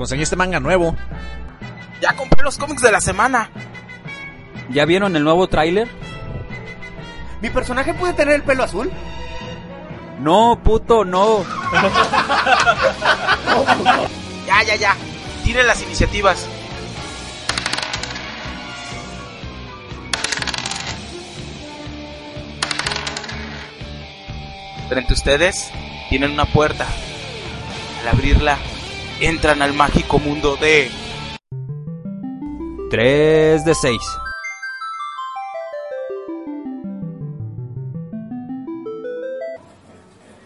Conseguí este manga nuevo. Ya compré los cómics de la semana. ¿Ya vieron el nuevo tráiler? ¿Mi personaje puede tener el pelo azul? No, puto, no. Ya, ya, ya. Tiren las iniciativas. Frente a ustedes tienen una puerta. Al abrirla, entran al mágico mundo de 3 de 6.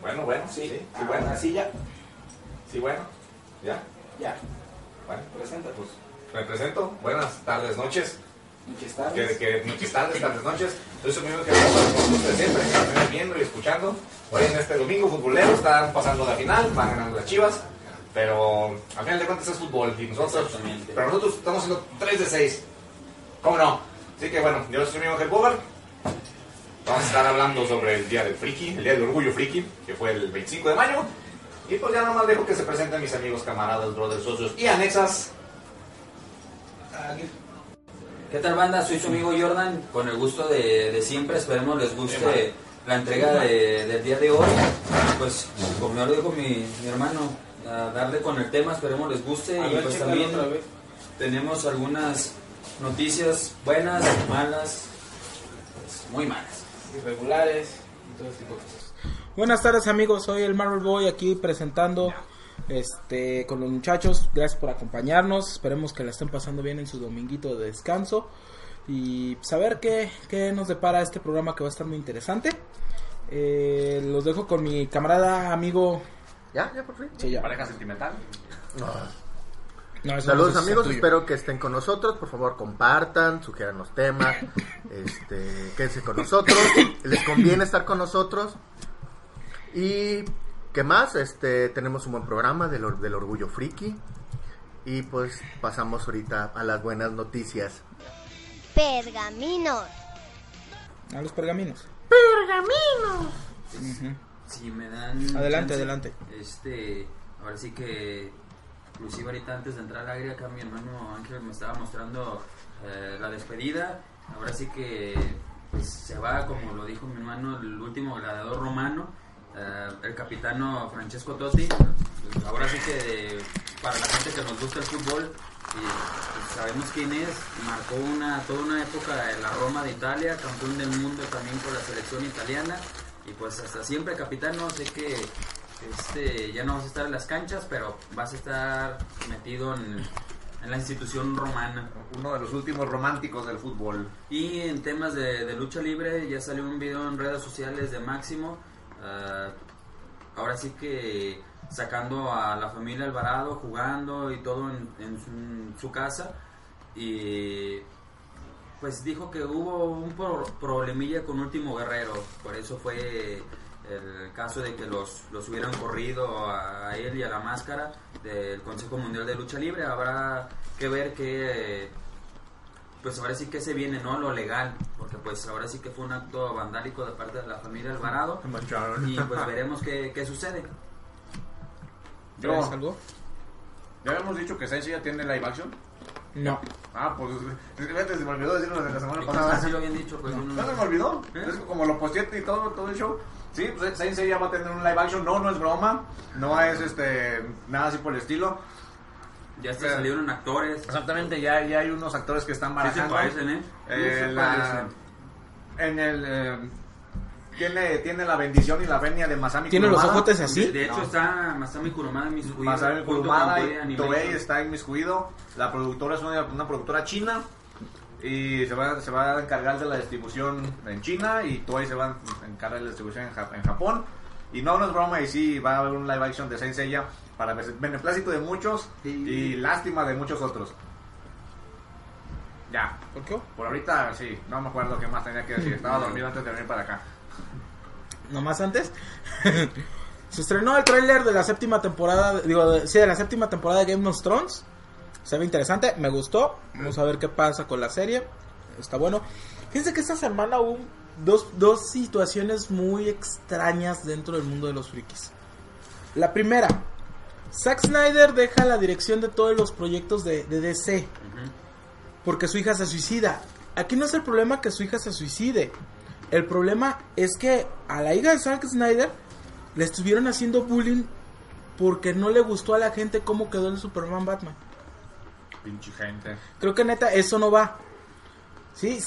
Bueno, bueno, sí, sí, bueno, así ya. Sí, bueno, ya. Ya. Bueno, presenta, pues. Me presento. Buenas tardes, noches. Muchas Que, tardes. que, noches, tardes, tardes, noches. Soy su amigo que está de siempre, que viendo y escuchando. Hoy en este domingo futbolero están pasando la final, van ganando las chivas. Pero al final de cuentas es fútbol y nosotros, pero nosotros estamos haciendo 3 de 6. ¿Cómo no? Así que bueno, yo soy su amigo Ángel Bogar. Vamos a estar hablando sobre el Día del Friki, el Día del Orgullo Friki, que fue el 25 de mayo. Y pues ya nomás dejo que se presenten mis amigos, camaradas, brothers, socios y anexas. ¿Qué tal banda? Soy su amigo Jordan, con el gusto de, de siempre, esperemos les guste la entrega de- del día de hoy. Pues como ya lo dijo mi, mi hermano, a darle con el tema, esperemos les guste A y ver, pues también otra vez. tenemos algunas noticias buenas, malas, pues, muy malas. Irregulares y todo ese tipo de cosas. Buenas tardes amigos, soy el Marvel Boy aquí presentando este con los muchachos. Gracias por acompañarnos. Esperemos que la estén pasando bien en su dominguito de descanso y saber qué, qué nos depara este programa que va a estar muy interesante. Eh, los dejo con mi camarada amigo. ¿Ya? ¿Ya por fin? Sí, ya. Pareja sentimental. No, Saludos no amigos, espero que estén con nosotros. Por favor, compartan, sugieran los temas, este, quédense con nosotros. Les conviene estar con nosotros. Y qué más, este, tenemos un buen programa del, or- del orgullo friki. Y pues pasamos ahorita a las buenas noticias. Pergaminos. A los pergaminos. Si me dan... Adelante, adelante. Este, ahora sí que, inclusive ahorita antes de entrar al aire acá mi hermano Ángel me estaba mostrando eh, la despedida. Ahora sí que pues, se va, como lo dijo mi hermano, el último gladiador romano, eh, el capitano Francesco Totti. Ahora sí que de- para la gente que nos gusta el fútbol, y, pues, sabemos quién es, marcó una, toda una época en la Roma de Italia, campeón del mundo también con la selección italiana. Y pues hasta siempre, capitano, sé que este, ya no vas a estar en las canchas, pero vas a estar metido en, en la institución romana. Uno de los últimos románticos del fútbol. Y en temas de, de lucha libre, ya salió un video en redes sociales de Máximo. ah, ahora sí que sacando a la familia Alvarado, jugando y todo en, en su, en su casa. Y pues dijo que hubo un pro- problemilla con Último Guerrero. Por eso fue el caso de que los, los hubieran corrido a él y a la máscara del Consejo Mundial de Lucha Libre. Habrá que ver que pues ahora sí que se viene, ¿no? Lo legal, porque pues ahora sí que fue un acto vandálico de parte de la familia Alvarado y pues veremos qué, qué sucede. ¿Traes algo? Ya habíamos dicho que Sensei ya tiene live action. No. Ah, pues fíjate, se me olvidó decirlo desde la semana pasada. así lo habían dicho, pues No, se me olvidó. ¿Eh? Es como lo posteé y todo, todo el show. Sí, pues Sensei ya va a tener un live action. No, no es broma. No es este nada así por el estilo. ya hasta salieron actores. Exactamente, ya, ya hay unos actores que están Sí se barajando. parecen, ¿eh? Eh, Sí se la- en el eh, tiene, tiene la bendición y la venia de Masami ¿Tiene los Kurumada. ojotes así? De hecho está Masami Kurumada inmiscuido. Masami junto con Kurumada y. Toei está inmiscuido. La productora es una, una productora china y se va, se va a encargar de la distribución en China y Toei se va a encargar de la distribución en, Jap- en Japón. Y no, no es broma, y sí, va a haber un live action de Saint Seiya para be- beneplácito de muchos y lástima de muchos otros. Ya, ¿Por qué? por ahorita sí, no me acuerdo qué más tenía que decir. Estaba dormido antes de venir para acá. Nomás antes. Se estrenó el tráiler de la séptima temporada, digo, de- sí, de la séptima temporada de Game of Thrones. Se ve interesante, me gustó. Vamos a ver qué pasa con la serie. Está bueno. Fíjense que esta semana hubo dos, dos situaciones muy extrañas dentro del mundo de los frikis. La primera, Zack Snyder deja la dirección de todos los proyectos de, de DC porque su hija se suicida. Aquí no es el problema que su hija se suicide. El problema es que a la hija de Zack Snyder le estuvieron haciendo bullying porque no le gustó a la gente cómo quedó el Superman Batman. Pinche gente. Creo que neta, eso no va. ¿Sí?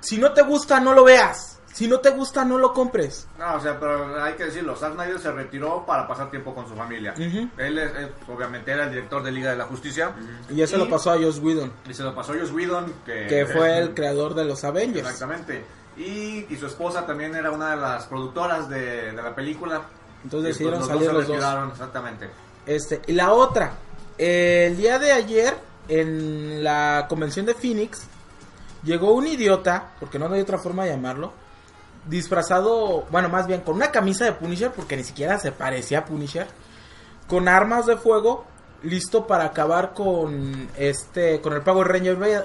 Si no te gusta, no lo veas. Si no te gusta, no lo compres. No, o sea, pero hay que decirlo, Zack Snyder se retiró para pasar tiempo con su familia. Él, es, es- obviamente era el director de Liga de la Justicia. Y eso Y- lo pasó a Joss Whedon, Y se lo pasó Joss Whedon, que, que fue el creador de los Avengers. Exactamente. Y, y su esposa también era una de las productoras de, de la película. Entonces Y, decidieron pues, salir los dos. Exactamente. Este, y la otra, eh, el día de ayer, en la convención de Phoenix, llegó un idiota, porque no hay otra forma de llamarlo, disfrazado, bueno, más bien con una camisa de Punisher, porque ni siquiera se parecía a Punisher, con armas de fuego, listo para acabar con este, con el Power Ranger ve-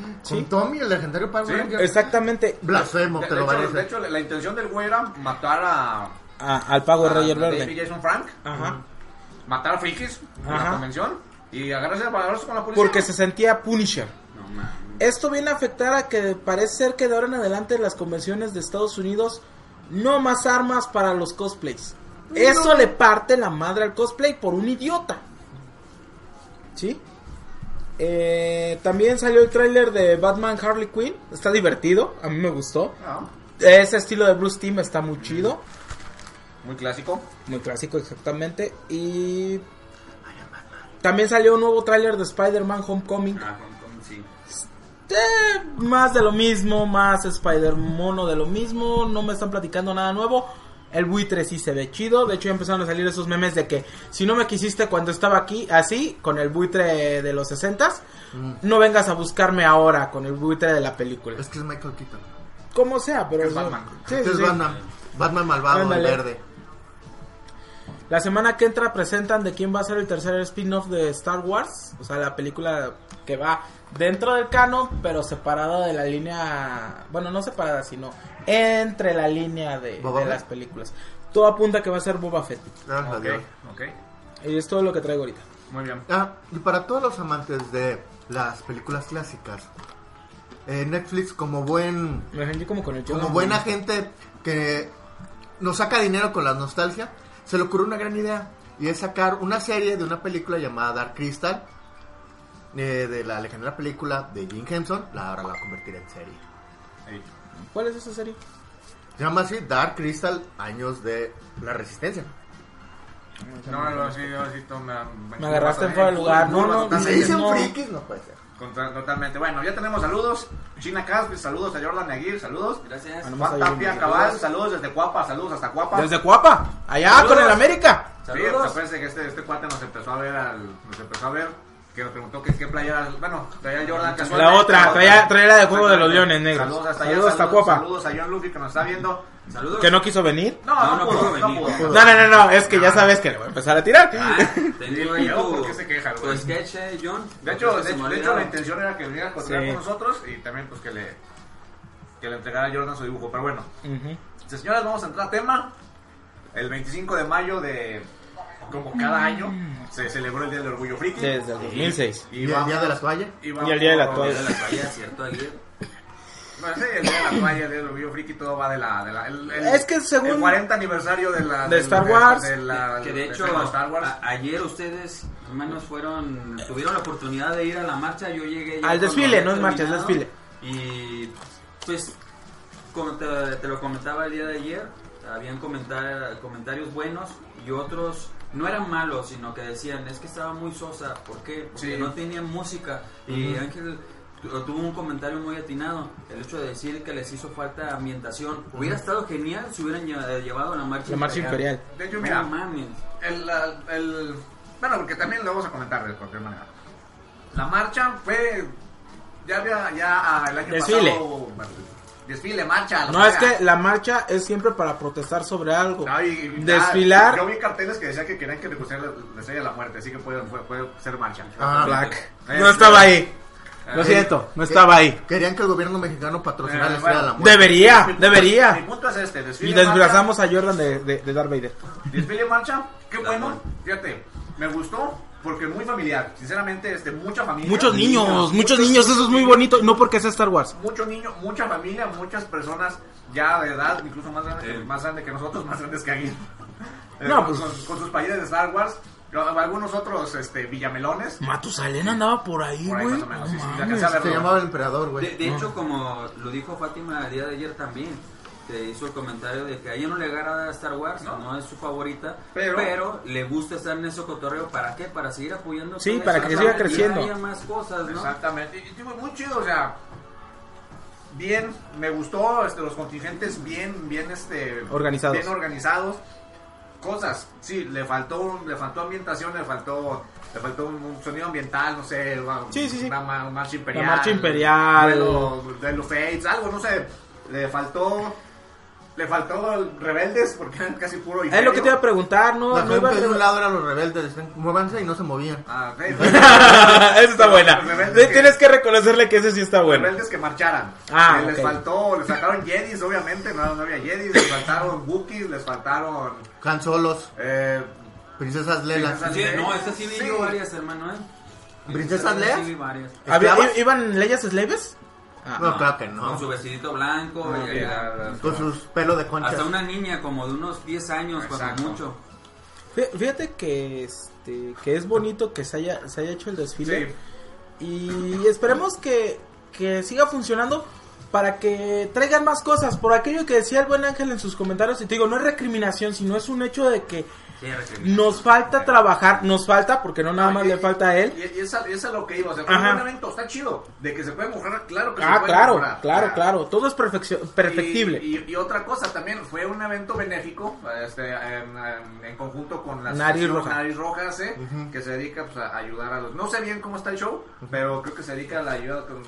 verde. Con Sí. Tommy, el legendario Power Sí, Ranger. Exactamente, Blasfemo, De, te de lo hecho, de hecho, la, la intención del güey era matar a, a- al Power a Ranger David verde. Jason Frank, Ajá. matar a frikis en la Ajá. convención y agarrarse a balazos con la policía. Porque se sentía Punisher. No mames. Esto viene a afectar a que parece ser que de ahora en adelante las convenciones de Estados Unidos no más armas para los cosplays. Eso le parte la madre al cosplay por un idiota. ¿Sí? Eh, también salió el tráiler de Batman Harley Quinn. Está divertido, a mí me gustó. No, Ese estilo de Bruce Timm está muy chido. muy clásico. Muy clásico, exactamente. Y también salió un nuevo tráiler de Spider-Man Homecoming. Ah, Hong Kong, sí. Eh, más de lo mismo, más Spider Mono de lo mismo, no me están platicando nada nuevo. El buitre sí se ve chido, de hecho ya empezaron a salir esos memes de que si no me quisiste cuando estaba aquí así, con el buitre de los 60 no vengas a buscarme ahora con el buitre de la película. Es que es Michael Keaton. Como sea, pero... Es Batman. Sí, Este sí, es sí. Batman. Batman malvado, el Ándale. verde. La semana que entra presentan de quién va a ser el tercer spin-off de Star Wars. O sea, la película que va dentro del canon, pero separada de la línea. Bueno, no separada, sino entre la línea de, las películas. Todo apunta a que va a ser Boba Fett. Gracias a Ok, Dios. ok. Y es todo lo que traigo ahorita. Muy bien. Ah, y para todos los amantes de las películas clásicas, eh, Netflix como buen como con el como buena gente que nos saca dinero con la nostalgia, se le ocurrió una gran idea y es sacar una serie de una película llamada Dark Crystal eh, de la legendaria película de Jim Henson, la ahora la va a convertir en serie. Ahí. ¿Cuál es esa serie? Se llama así Dark Crystal, años de la resistencia. No, no, sí, no, sí, tú me, Me agarraste en fuera de lugar. No, no, totalmente. Se dicen no. frikis, no puede ser. Contra- Totalmente. Bueno, ya tenemos saludos. China Caspi, saludos a Jordan Aguirre, saludos. Gracias. No. Juan Tapia Cabal, saludos desde Cuapa, saludos hasta Cuapa. Desde Cuapa, allá Saludos. con el América. Sí, Saludos. acuérdense que este, este cuate nos empezó a ver, al, nos empezó a ver, que nos preguntó que qué playera, bueno, traía Jordan casualmente. La otra, traía, traía la de Juego de los Leones Negros. Saludos hasta allá, Saludos hasta saludos, Cuapa. saludos a John Luffy que nos está viendo. Saludos. Que no quiso venir. No, No, no, no pudo, pudo no venir. pudo. No, no, no, no, es que ya sabes que le voy a empezar a tirar. Ah, ahí tu, ¿por qué se queja, tu güey? sketch, eh, John. De hecho, de, me de hecho la intención era que viniera a cotorrear Sí. con nosotros y también pues que le, que le entregara a Jordan su dibujo. Pero bueno, Ujú. señoras, vamos a entrar a tema. El 25 de mayo de, como cada año, se celebró el Día del Orgullo Friki. Desde el 2006. ¿Y, el vamos- día de la toalla? y Y el Día de la vamos- Toalla. De la toalla, ¿cierto, sí, el Día de la Toalla, el Día del Orgullo Friki, todo va de la... De la el, el- Es que según- El 40 aniversario de la... De del- Star Wars. de la- Que de hecho, de Star Wars. a- ayer ustedes, hermanos, fueron, tuvieron la oportunidad de ir a la marcha. Yo llegué. ya Al cuando desfile, había no es marcha, es terminado. desfile. Y pues, como te, te lo comentaba el día de ayer, habían comentar, comentarios buenos y otros no eran malos, sino que decían, es que estaba muy sosa. ¿Por qué? Porque Sí. no tenían música. Y Ángel tu- tuvo un comentario muy atinado, el hecho de decir que les hizo falta ambientación. Hubiera estado genial si hubieran lle- llevado la marcha La marcha imperial. De hecho, mira, mames. el, la- el- bueno, porque también lo vamos a comentar de cualquier manera. La marcha fue, ya había, ya ah, el año Desfile. pasado, bueno, desfile, marcha. No, es que la marcha es siempre para protestar sobre algo. No, y- y- Desfilar. yo vi carteles que decían que querían que le pusieran la, la estrella de la muerte, así que puede, puede, puede ser marcha. Ah, Black. Eh, No estaba ahí. Lo siento, no estaba ahí. Querían que el gobierno mexicano patrocinara Eh, la estrella de la muerte. Debería, Mi punto- debería. Mi punto es este. desfile Y desplazamos a Jordan de, de, de Darth Vader. Desfile marcha, qué bueno. Fíjate, me gustó porque muy familiar. Sinceramente, este, mucha familia. Muchos niños, muchos niños, eso es muy bonito. No porque sea Star Wars. Mucho niño, mucha familia, muchas personas ya de edad, incluso más grandes que, más grande que nosotros, más grandes que Aguirre. Eh, No, con, pues- con- con sus países de Star Wars. Algunos otros este, villamelones. Matusalén andaba por ahí, Por ahí güey. más o menos, No sí, sí, mames. alcancé a verlo. Se llamaba el emperador, De, güey. de hecho, como lo dijo Fátima el día de ayer también, que hizo el comentario de que a ella no le agrada Star Wars, No. no, es su favorita, Pero- pero, le gusta estar en ese cotorreo. ¿Para qué? Para seguir apoyando. Sí, para que siga Y creciendo. haya más cosas, ¿no? Exactamente. Y, digo, muy chido, o sea. Bien, me gustó este, los contingentes bien, bien, este, Organizados. bien organizados. Cosas, sí, le faltó, le faltó ambientación, le faltó, le faltó un, sonido ambiental, no sé, una, Sí, sí, sí. una ma- marcha imperial, marcha imperial. duelo, duelo Fates, algo, no sé, le faltó, le faltó el rebeldes porque eran casi puro Es lo que te iba a preguntar, no, La no iba a gente de un lado eran los rebeldes, muévanse y no se movían. Ah, ok. Esa está buena. Que- Tienes que reconocerle que ese sí está bueno. rebeldes que marcharan. Ah, Eh, Les faltó, les faltaron Jedis, obviamente, no, no había Jedis, les faltaron Wookiees, les faltaron Han Solos, eh, princesas Lelas. Princesas- Sí, no, esa sí vi Sí. yo varias, hermano, ¿eh? ¿Princesas Esa Leia? Sí varias. ¿Iban leyes slaves? Ah, No, claro que no. Con su vestidito blanco. No, y- ya. Con sus pelos de concha. hasta una niña como de unos 10 años, Exacto. cuando mucho. Fí- Fíjate que este que es bonito que se haya se haya hecho el desfile Sí. y esperemos que, que siga funcionando para que traigan más cosas por aquello que decía el buen Ángel en sus comentarios y te digo no es recriminación sino es un hecho de que. Nos falta trabajar nos falta porque no nada más le falta a él. Y, esa, es lo que iba, o sea, un evento, está chido, de que se puede mejorar, claro que se ah puede claro claro Ah, claro todo es perfectible. Y, otra cosa también, fue un evento benéfico este, en, conjunto con la Nariz asociación Roja. Nariz Roja, ¿sí? que se dedica pues, a ayudar a los... No sé bien cómo está el show, pero creo que se dedica a la ayuda con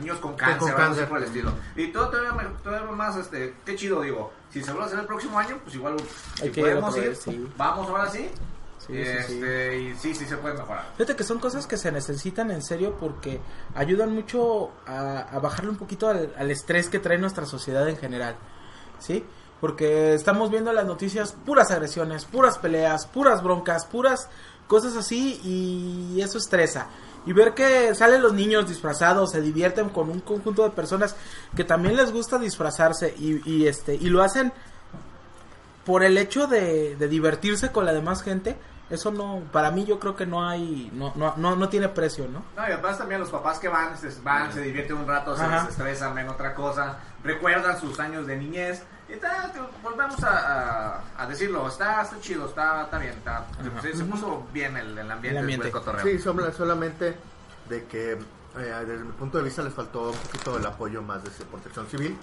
niños con cáncer, algo cáncer. así por el estilo. Y todo todavía más, este, qué chido digo, si se vuelve a hacer el próximo año, pues igual si que podemos ir, vez, sí. vamos ahora sí. Sí, sí, este, Y sí, sí se puede mejorar. Fíjate que son cosas que se necesitan en serio porque ayudan mucho a, a bajarle un poquito al, al estrés que trae nuestra sociedad en general, ¿sí? Porque estamos viendo en las noticias puras agresiones, puras peleas, puras broncas, puras cosas así y eso estresa. Y ver que salen los niños disfrazados, se divierten con un conjunto de personas que también les gusta disfrazarse y, y este y lo hacen por el hecho de, de divertirse con la demás gente, eso no, para mí yo creo que no hay, no, no, no, no tiene precio, ¿no? No, y además también los papás que van, se, van, se divierten un rato, se Ajá. desestresan, ven otra cosa, recuerdan sus años de niñez. Y tal, te- volvemos a, a- a decirlo, está, está chido, está, está bien, está, se, se puso bien el, el ambiente, El ambiente. cotorreo. Sí, sola- solamente de que eh, desde mi punto de vista les faltó un poquito el apoyo más de ese protección civil.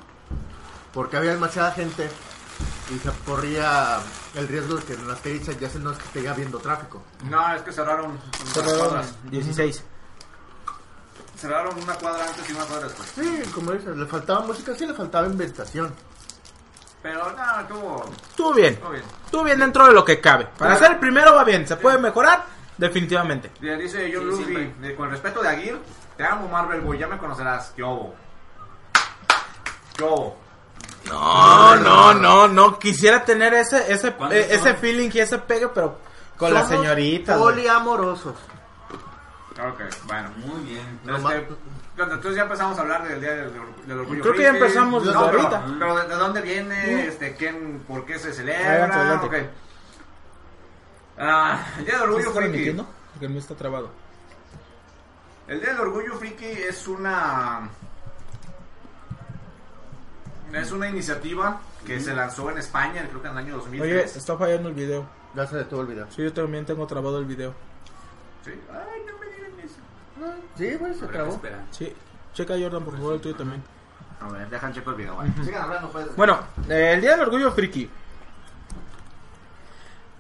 Porque había demasiada gente y se corría el riesgo de que en las calles ya se no esté habiendo tráfico. No, es que cerraron Cerraron cuadras. 16. Cerraron una cuadra antes y una cuadra después. Sí, como dices, le faltaba música, sí le faltaba inventación. Pero no, estuvo, Estuvo bien, estuvo bien. estuvo bien dentro de lo que cabe. Para ser el primero va bien, se puede mejorar, definitivamente. Ya Dice John Sí, Luffy, con respeto de Aguirre, te amo Marvel Boy, ya me conocerás. ¿Qué obo? No, no, no, no, quisiera tener ese, ese, ¿Cuándo eh, ese feeling y ese pegue, pero con la Somos señorita. güey. Poliamorosos. Ok, bueno. Muy bien. Bueno, entonces ya empezamos a hablar del día del, del orgullo. Creo que ya friki. empezamos desde No, pero- ahorita. Pero, ¿de, de dónde viene? Este, ¿quién, ¿Por qué se celebra? Adelante, adelante. Ok. Ah, el día del ¿Sí orgullo friki. transmitiendo? Porque el mío está trabado. El día del orgullo friki es una es una iniciativa que se lanzó en España, creo que en el año 2003. Oye, está fallando el video. Ya se detuvo el video. Sí, yo también tengo trabado el video. Sí. Ay, no me digan eso. Sí, güey, se trabó. Sí, checa Jordan, por favor, el tuyo también. A ver, dejan checo el video. Sigan hablando, pues. Bueno, eh, el Día del Orgullo Friki.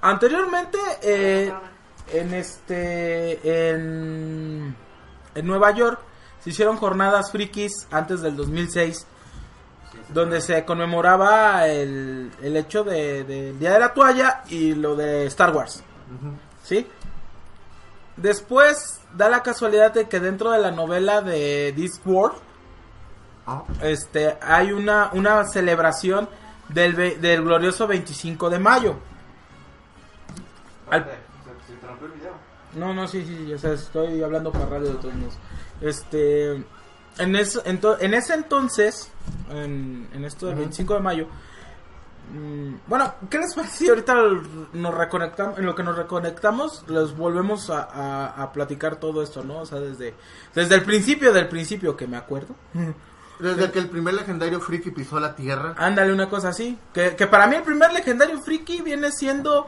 Anteriormente, eh, en este, en, en Nueva York, se hicieron jornadas frikis antes del 2006, donde se conmemoraba el, el hecho de, del Día de la Toalla y lo de Star Wars. ¿Sí? Después da la casualidad de que dentro de la novela de Discworld, Ah, este, hay una, una celebración del, ve- del glorioso 25 de mayo. Al- Se, se interrumpió el video. No, no, sí, sí, o sea, estoy hablando para radio de todos modos. Este, en, eso, ento- en ese entonces, en, en esto del 25 de mayo, bueno, ¿qué les parece si ahorita nos reconectamos, en lo que nos reconectamos, les volvemos a, a- a platicar todo esto, ¿no? O sea, desde, desde el principio del principio que me acuerdo. Desde que el primer legendario friki pisó la tierra, Ándale, una cosa así. Que, que para mí el primer legendario friki viene siendo...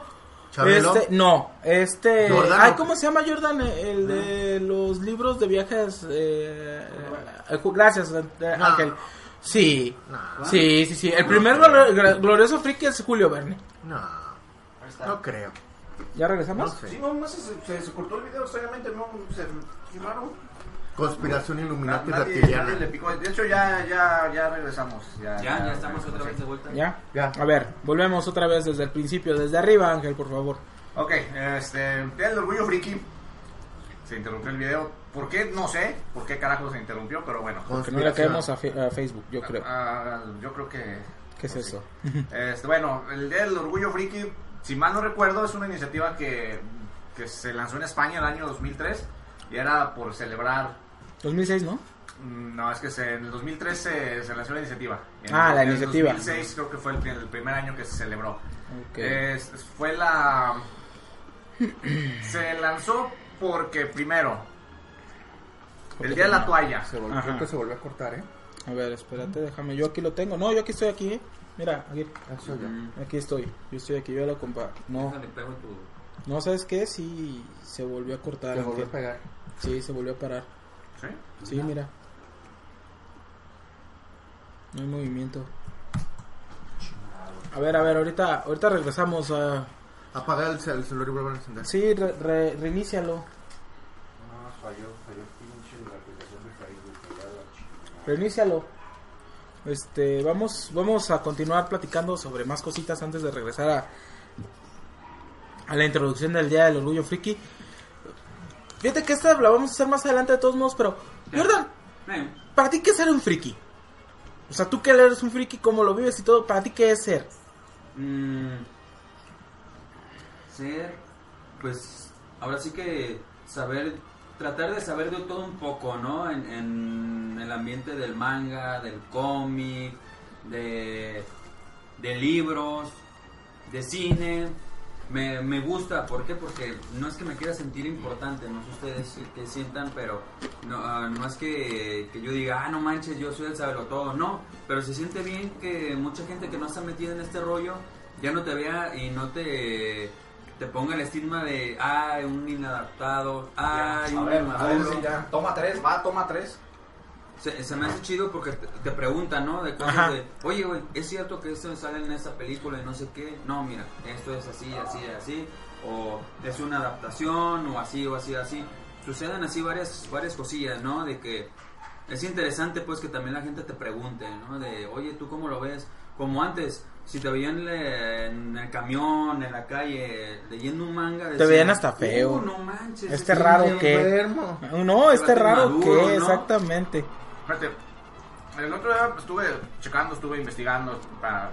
Chabelo. Este, no, este... Jordano. Ay, ¿cómo se llama Jordan? El de los libros de viajes... Eh, eh, gracias, eh, No. Sí, No. sí, sí, sí. El primer glor- glorioso friki es Julio Verne. no, Ahí está. no creo. ¿Ya No regresamos? sé. Sí, no, no sé, se, se, se cortó el video extrañamente, no, se, qué raro. Conspiración Illuminati Nadie, reptiliana. nadie le picó. De hecho, ya, ya, ya regresamos. Ya, Ya, ya estamos otra vez de vuelta. ¿Ya? Ya. A ver, volvemos otra vez desde el principio, desde arriba, Ángel, por favor. Ok, este, el orgullo friki. Se interrumpió el video. ¿Por qué? No sé. ¿Por qué carajo se interrumpió? Pero bueno. Que no le caemos a, fe- a Facebook, yo creo. Ah, yo creo que... ¿Qué es eso? Este, bueno, el Día del Orgullo Friki, si mal no recuerdo, es una iniciativa que, que se lanzó en España el año 2003 y era por celebrar 2006, ¿no? Mm, No, es que se- en el 2003 se, se lanzó la iniciativa. En- Ah, la en iniciativa. el 2006 creo que fue el, el primer año que se celebró. Ok. Es- fue la... se lanzó porque primero, el día de la toalla. Se volvió, Ajá. creo que se volvió a cortar, ¿eh? A ver, espérate, déjame. Yo aquí lo tengo. No, yo aquí estoy aquí. ¿eh? Mira, aquí, Eso ya. Mm, aquí estoy. Yo estoy aquí, yo lo compa. No, déjale, pego tu- no, ¿sabes qué? Sí, se volvió a cortar. Se volvió a pegar. Sí, se volvió a parar. ¿Sí? Sí, mira. No hay movimiento. A ver, a ver, ahorita, ahorita regresamos a... Apaga el, cel- el celular y vuelve a encender. Sí, re- re- reinícialo. No, falló, falló pinche la aplicación de Facebook. ya la chingada. Reinícialo. Este, vamos, vamos a continuar platicando sobre más cositas antes de regresar a, a la introducción del Día del Orgullo Friki. Fíjate que esta la vamos a hacer más adelante de todos modos, pero Jordan, ¿para ti qué es ser un friki? O sea, tú que eres un friki, cómo lo vives y todo, ¿para ti qué es ser? mm, ser, pues, ahora sí que saber, tratar de saber de todo un poco, ¿no? En, en el ambiente del manga, del cómic, de, libros, de cine. Me, me gusta, ¿por qué? Porque no es que me quiera sentir importante, no sé ustedes que sientan, pero no, ah, no es que, yo diga, ah, no manches, yo soy el todo no, pero se siente bien que mucha gente que no está metida en este rollo ya no te vea y no te, te ponga el estigma de, ah, un inadaptado, ah, a un ver, a ver, inmaduro". sí, ya. Toma tres, va, toma tres. Se, se me hace chido porque te, te preguntan, ¿no? De cosas Ajá. de, oye, güey, ¿es cierto que esto sale en esta película y no sé qué? No, mira, esto es así, así, así. O es una adaptación, o así, o así, así. Suceden así varias, varias cosillas, ¿no? De que es interesante, pues, que también la gente te pregunte, ¿no? De, oye, ¿tú cómo lo ves? Como antes, si te veían le- en el camión, en la calle, leyendo un manga... decían, veían hasta feo. "Uh, no manches. Este es raro bien que- Enfermo. No, este raro maduro, que, ¿no? exactamente. Fíjate, el otro día estuve checando, estuve investigando para,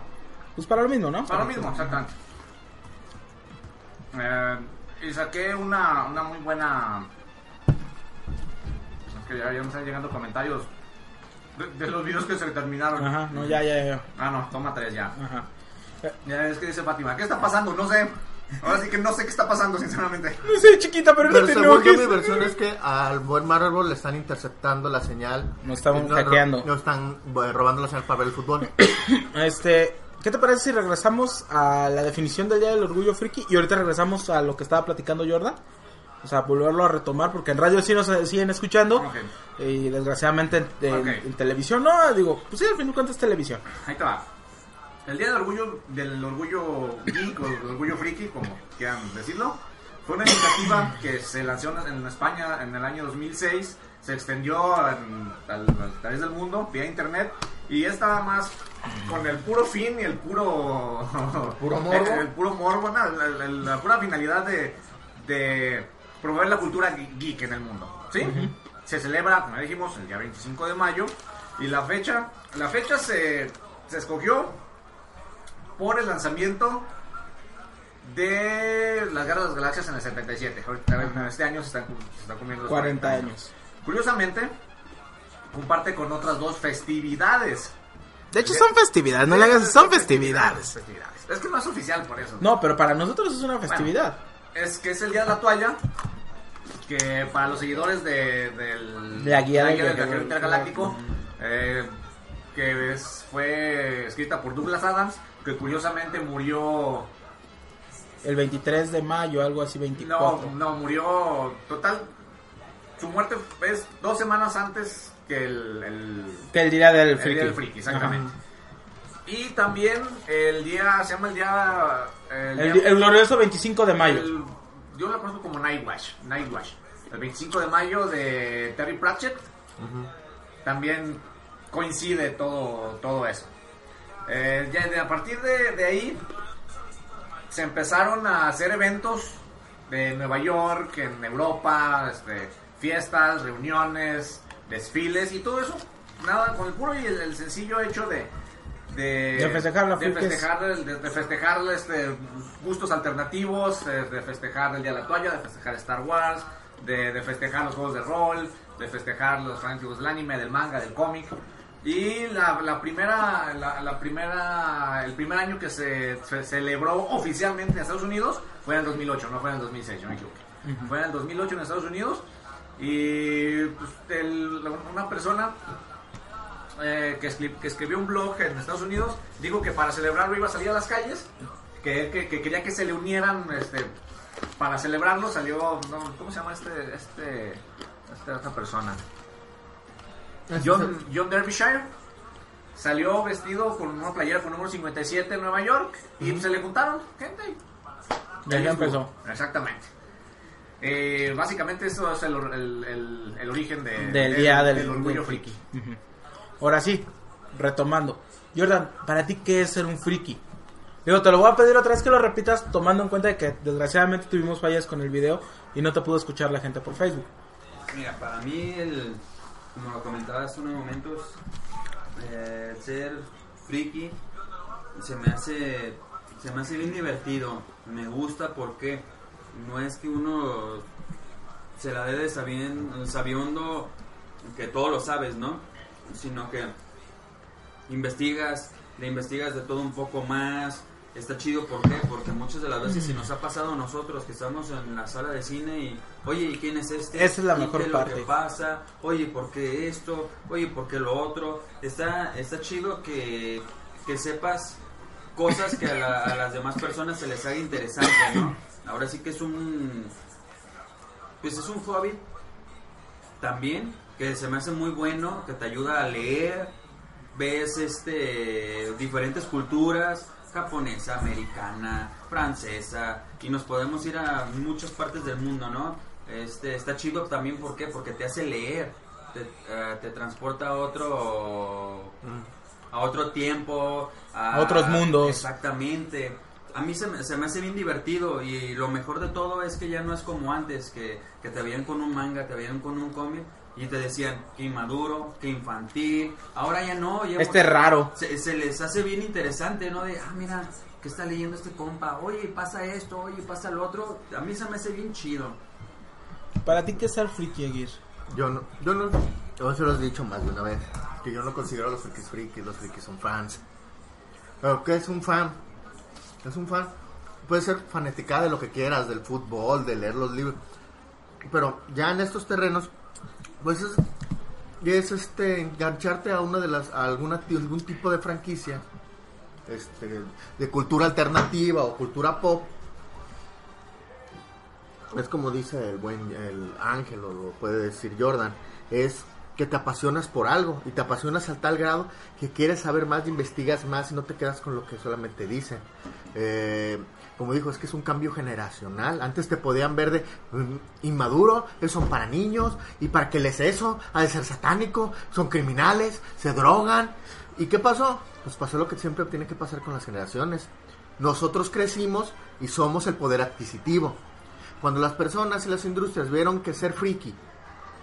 Pues para lo mismo, ¿no? para lo mismo, exactamente. Eh, y saqué una, una muy buena... Es que ya, ya me están llegando comentarios de, de los videos que se terminaron. Ajá, no, ya, ya, ya. Ah, no, toma tres ya. Ajá. Ya es que dice Fátima, ¿qué está pasando? No sé. Ahora sí que no sé qué está pasando, sinceramente. No sé, chiquita, pero no Pero te según yo, enojes. mi versión es que al buen Marvel le están interceptando la señal. Nos estaban No, no, hackeando. No están eh, robando la señal para ver el fútbol. Este, ¿qué te parece si regresamos a la definición del Día del Orgullo Friki y ahorita regresamos a lo que estaba platicando Jordan? O sea, volverlo a retomar porque en radio sí nos eh, siguen escuchando y desgraciadamente en, en- Ok. en televisión no, digo, pues sí, al fin de cuentas es televisión. Ahí te va. El día del orgullo, del orgullo geek o del orgullo friki, como quieran decirlo, fue una iniciativa que se lanzó en España en el año 2006, se extendió en- al- a través del mundo vía internet y estaba más con el puro fin y el puro Puro morbo. el, el puro morbo, no, la, la- la pura finalidad de, de promover la cultura ge- geek en el mundo, ¿sí? Se celebra, como ya dijimos, el día 25 de mayo y la fecha, la fecha se, se escogió por el lanzamiento de las Guerras de las Galaxias en el 77. Ahorita, este año se están, se están cumpliendo los 40 años. Curiosamente, comparte con otras dos festividades. De hecho, son festividades, no le hagas, son festividades. festividades. Es que no es oficial por eso. No, pero para nosotros es una festividad. Es que es el Día de la Toalla. Que para los seguidores de, del, La guía de del viajero intergaláctico, eh, que es- fue escrita por Douglas Adams, que curiosamente murió. El 23 de mayo, algo así, No, 24. no, murió. Total. Su muerte es dos semanas antes que el- el, Que el día del El friki. día del friki, exactamente. Y también el día, se llama el día... El, El, día- el glorioso 25 de mayo. el- yo lo conozco como Nightwatch, Nightwatch. El 25 de mayo de Terry Pratchett. También coincide todo, todo eso. Eh, ya de- a partir de, de ahí se empezaron a hacer eventos de Nueva York, en Europa, este, fiestas, reuniones, desfiles y todo eso. Nada, con el puro y el, el sencillo hecho de, de, De festejar la de festejar, el- de, de festejar este, gustos alternativos, eh, de festejar el Día de la Toalla, de festejar Star Wars, de, de festejar los juegos de rol, de festejar los fanáticos del anime, del manga, del cómic. Y la, la primera, la, la primera, el primer año que se, se celebró oficialmente en Estados Unidos fue en el 2008, no fue en el 2006, yo me equivoqué. Fue en el 2008 en Estados Unidos y pues, el- una persona eh, que, escri- que escribió un blog en Estados Unidos dijo que para celebrarlo iba a salir a las calles, que, que, que quería que se le unieran este, para celebrarlo. Salió, no, ¿cómo se llama este, este, esta, esta persona? John, John Derbyshire salió vestido con una playera con número 57 en Nueva York y se le juntaron gente. Y ahí empezó. Exactamente. Eh, básicamente eso es el, el- el- el origen de- Del día del, orgullo friki. Ahora sí, retomando. Jordan, ¿para ti qué es ser un friki? Digo, te lo voy a pedir otra vez que lo repitas tomando en cuenta de que desgraciadamente tuvimos fallas con el video y no te pudo escuchar la gente por Facebook. Mira, para mí, el, como lo comentaba hace unos momentos, eh, ser friki se me hace se me hace bien divertido. Me gusta porque no es que uno se la dé de sabien- sabiendo que todo lo sabes, ¿no? Sino que investigas, le investigas de todo un poco más. Está chido, ¿por qué? Porque muchas de las veces si nos ha pasado a nosotros que estamos en la sala de cine y, oye, ¿y quién es este? Esa es la ¿Y mejor qué es lo parte. que pasa? Oye, ¿por qué esto? Oye, ¿por qué lo otro? Está, está chido que, que sepas cosas que a, la- a las demás personas se les haga interesante, ¿no? Ahora sí que es un... Pues es un hobby también que se me hace muy bueno, que te ayuda a leer, ves este diferentes culturas, japonesa, americana, francesa, y nos podemos ir a muchas partes del mundo, ¿no? Este, está chido también, ¿por qué? Porque te hace leer, te, eh, te transporta a otro, a otro tiempo, a, A otros mundos. Exactamente. A mí se me, se me hace bien divertido y lo mejor de todo es que ya no es como antes, que, que te veían con un manga, te veían con un cómic y te decían que inmaduro, que infantil. Ahora ya no, ya Este es raro. se, se les hace bien interesante, ¿no? De, ah, mira, ¿qué está leyendo este compa? Oye, pasa esto, oye, pasa lo otro. A mí se me hace bien chido. ¿Para ti qué es ser friki, Aguirre? Yo no, yo no, yo se los he dicho más de una vez, que yo no considero a los frikis frikis, los frikis son fans. Pero ¿qué es un fan? Es un fan. Puede ser fanaticada de lo que quieras, del fútbol, de leer los libros. Pero ya en estos terrenos, pues es, es este, engancharte a una de las, a alguna, algún tipo de franquicia, este, de cultura alternativa o cultura pop. Es como dice el buen el Ángel o lo puede decir Jordan, es que te apasionas por algo y te apasionas al tal grado que quieres saber más, investigas más y no te quedas con lo que solamente dicen. Eh, como dijo, es que es un cambio generacional. Antes te podían ver de mm, inmaduro, son para niños y para que les eso, ha de ser satánico, son criminales, se drogan. ¿Y qué pasó? Pues pasó lo que siempre tiene que pasar con las generaciones. Nosotros crecimos y somos el poder adquisitivo. cuando las personas y las industrias vieron que ser friki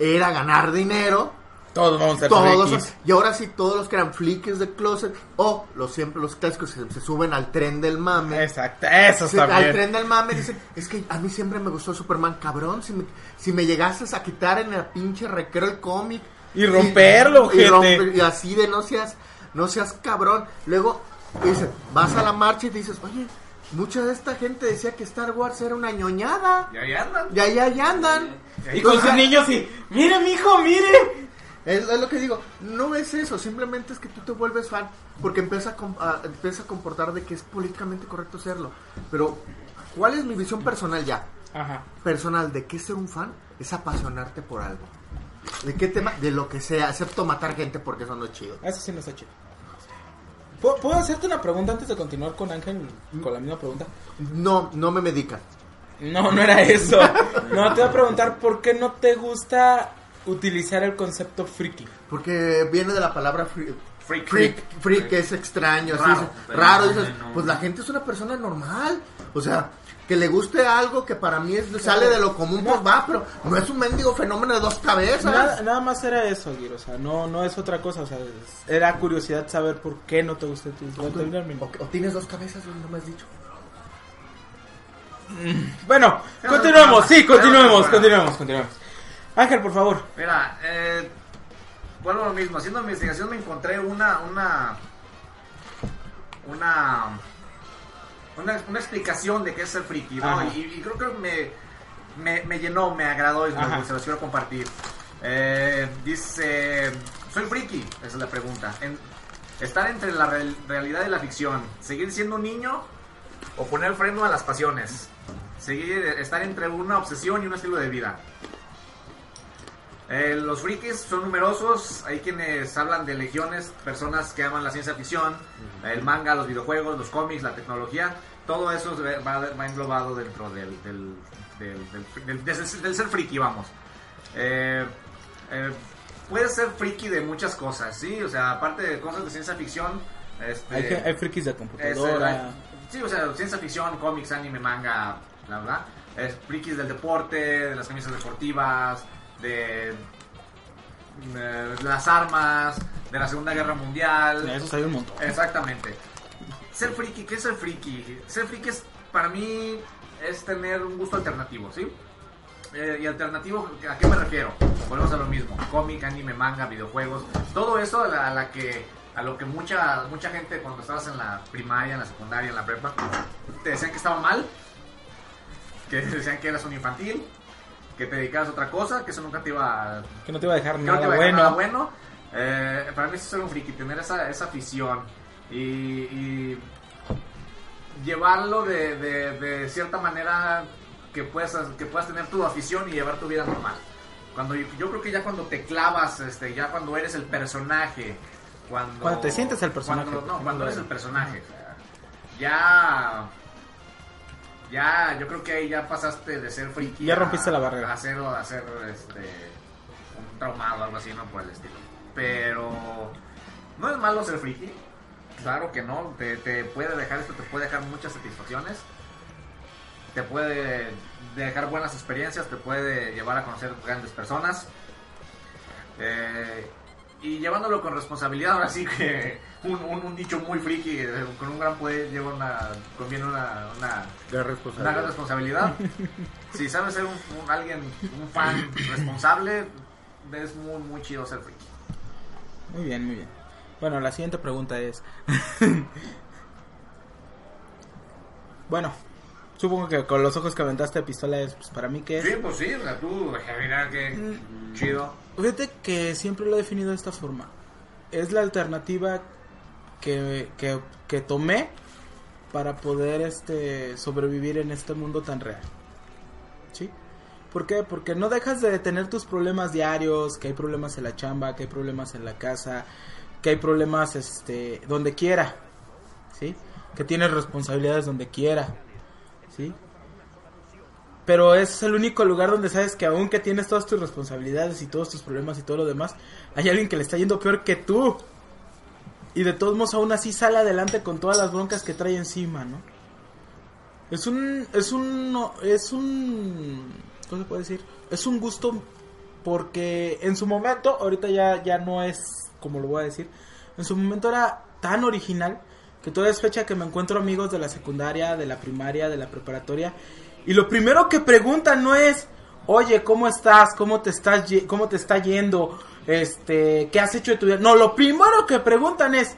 era ganar dinero, Todos vamos a ser todos, frikis. y ahora sí todos los que eran frikis de closet, o los siempre los clásicos se, se suben al tren del mame. Exacto, eso Se- está al tren del mame dicen, es que a mí siempre me gustó Superman, cabrón, si me, si me llegases a quitar en el pinche recreo el cómic. Y romperlo, y, romper- y así de no seas, no seas cabrón. Luego, dice, vas a la marcha y te dices, oye, mucha de esta gente decía que Star Wars era una ñoñada. Y ahí andan. Y ahí, ahí andan. Y con sus niños y, mire, mijo, mire. Es, es lo que digo, no es eso, simplemente es que tú te vuelves fan porque empieza a, a- empieza a comportar de que es políticamente correcto serlo. Pero, ¿cuál es mi visión personal ya? Ajá. Personal de qué ser un fan es apasionarte por algo. ¿De qué tema? De lo que sea, excepto matar gente porque eso no es chido. Eso sí no está chido. ¿Puedo, hacerte una pregunta antes de continuar con Ángel? Con la misma pregunta. No, no me medican. No, no era eso. No, te voy a preguntar por qué no te gusta utilizar el concepto friki. Porque viene de la palabra free- Freak. freak, freak, que es extraño, así, Raro, pero raro, no, dices, no. pues la gente es una persona normal, o sea, que le guste algo que para mí es, sale de lo común, pues va, pero no es un mendigo fenómeno de dos cabezas. Nada, nada más era eso, Guiro. O sea, no, no es otra cosa. O sea, es- era curiosidad saber por qué no te gusta utilizar el término. O, o tienes dos cabezas, no me has dicho. Bueno, continuemos. Sí, continuemos, continuemos, continuemos. Ángel, por favor. Mira, eh, vuelvo a lo mismo. Haciendo investigación me encontré una, una, una, una, una explicación de qué es ser friki, ¿no? Y, y creo que me, me, me llenó, me agradó y los, se los quiero compartir. Eh, dice, soy friki, esa es la pregunta. En- estar entre la real- realidad y la ficción, seguir siendo un niño o poner freno a las pasiones, seguir, estar entre una obsesión y un estilo de vida. Eh, los frikis son numerosos, hay quienes hablan de legiones, personas que aman la ciencia ficción, el manga, los videojuegos, los cómics, la tecnología, todo eso va, va englobado dentro del, del, del, del- ser friki, vamos. Eh, eh, puedes ser friki de muchas cosas, ¿sí? O sea, aparte de cosas de ciencia ficción, este, Hay, hay frikis de computadora. eh, sí, o sea, ciencia ficción, cómics, anime, manga, bla, bla. Es frikis del deporte, de las camisas deportivas, de, las armas, de la Segunda Guerra Mundial. De esos hay un montón. Exactamente. Ser friki, ¿qué es ser friki? Ser friki es, para mí, es tener un gusto alternativo, ¿sí? Eh, y alternativo, ¿a qué me refiero? Volvemos a lo mismo, cómic, anime, manga, videojuegos, todo eso a la, a la que a lo que mucha mucha gente cuando estabas en la primaria, en la secundaria, en la prepa, te decían que estaba mal, que decían que eras un infantil, que te dedicabas a otra cosa, que eso nunca te iba a Que no te va a dejar nada te va a dejar bueno. nada bueno. Eh, para mí es ser un friki, tener esa, esa afición y, y llevarlo de, de- de cierta manera que puedas, que puedas tener tu afición y llevar tu vida normal. Cuando yo, creo que ya cuando te clavas, este, ya cuando eres el personaje, cuando, Cuando te sientes el personaje. cuando- no, cuando eres el personaje, ya ya, yo creo que ahí ya pasaste de ser friki Ya a- rompiste la barrera. A ser, a ser este, un traumado o algo así, no por el estilo. Pero no es malo ser friki. Claro que no. Te, te puede dejar esto, te puede dejar muchas satisfacciones. Te puede dejar buenas experiencias, te puede llevar a conocer grandes personas. Eh, y llevándolo con responsabilidad, ahora sí que un, un, un dicho muy friki, eh, con un gran poder lleva una, conviene una, una, De una gran responsabilidad. responsabilidad. si sabes ser un, un- alguien, un fan responsable, es muy, muy chido ser friki. Muy bien, muy bien. Bueno, la siguiente pregunta es... bueno, supongo que con los ojos que aventaste de pistola es, pues, para mí que es... Sí, pues sí, o sea, tú, mira qué chido. Fíjate que siempre lo he definido de esta forma. Es la alternativa que, que, que tomé para poder este sobrevivir en este mundo tan real. ¿Sí? ¿Por qué? Porque no dejas de tener tus problemas diarios, que hay problemas en la chamba, que hay problemas en la casa, que hay problemas este donde quiera. ¿Sí? Que tienes responsabilidades donde quiera. ¿Sí? Pero es el único lugar donde sabes que aunque tienes todas tus responsabilidades y todos tus problemas y todo lo demás, hay alguien que le está yendo peor que tú. Y de todos modos aún así sale adelante con todas las broncas que trae encima, ¿no? Es un, es un, es un, ¿cómo se puede decir? Es un gusto porque en su momento, ahorita ya, ya no es como lo voy a decir, en su momento era tan original que todavía es fecha que me encuentro amigos de la secundaria, de la primaria, de la preparatoria y lo primero que preguntan no es, oye, ¿cómo estás? ¿Cómo te estás, cómo te está yendo? Este, ¿qué has hecho de tu vida? No, lo primero que preguntan es,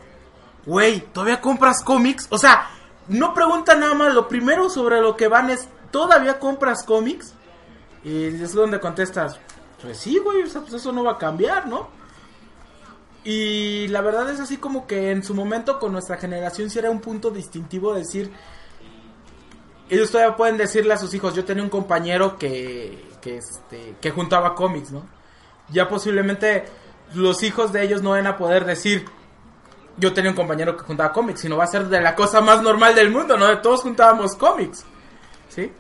güey, ¿todavía compras cómics? O sea, no preguntan nada más, lo primero sobre lo que van es, ¿todavía compras cómics? Y es donde contestas, pues sí, güey, pues eso no va a cambiar, ¿no? Y la verdad es así como que en su momento con nuestra generación sí era un punto distintivo decir, ellos todavía pueden decirle a sus hijos, yo tenía un compañero que, que, este, que juntaba cómics, ¿no? Ya posiblemente los hijos de ellos no van a poder decir, yo tenía un compañero que juntaba cómics, sino va a ser de la cosa más normal del mundo, ¿no? De todos juntábamos cómics, ¿sí?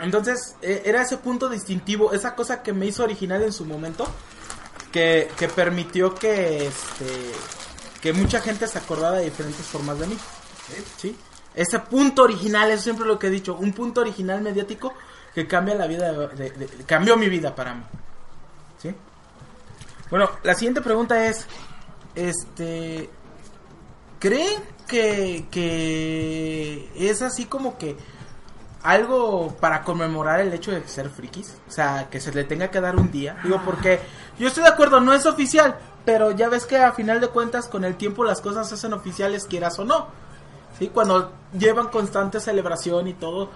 Entonces, eh, era ese punto distintivo, esa cosa que me hizo original en su momento, que, que permitió que, este, que mucha gente se acordara de diferentes formas de mí, ¿sí? Ese punto original, es siempre lo que he dicho, un punto original mediático que cambia la vida, de- de- de- cambió mi vida para mí, ¿sí? Bueno, la siguiente pregunta es, este, ¿creen que, que es así como que algo para conmemorar el hecho de ser frikis? O sea, que se le tenga que dar un día. Digo, porque yo estoy de acuerdo, no es oficial, pero ya ves que a final de cuentas con el tiempo las cosas se hacen oficiales, quieras o no. ¿Sí? Cuando llevan constante celebración y todo,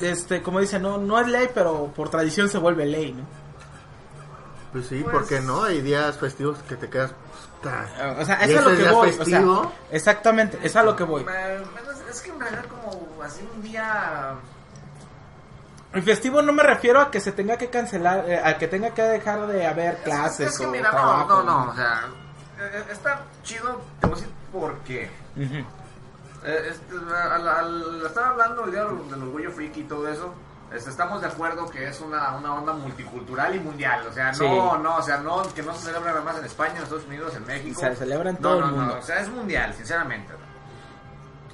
este, como dicen, no, no es ley, pero por tradición se vuelve ley, ¿no? Pues sí, Pues- ¿por qué no? Hay días festivos que te quedas... puta. O sea, ¿Y eso es ese lo que voy. o sea, exactamente, es a lo que voy. Eh, es- que en realidad como así un día... El festivo no me refiero a que se tenga que cancelar, eh, a que tenga que dejar de haber clases Es que o mira, no, trabajo. no, no, o sea, eh, está chido, te voy a decir por qué. Ujú. Eh, este, al, al estar hablando el día del orgullo friki y todo eso, este, estamos de acuerdo que es una, una onda multicultural y mundial. O sea, no, Sí. no, o sea, no, que no se celebra nada más en España, en Estados Unidos, en México. Se celebra en No, todo el no, no, mundo. o sea, es mundial, sinceramente.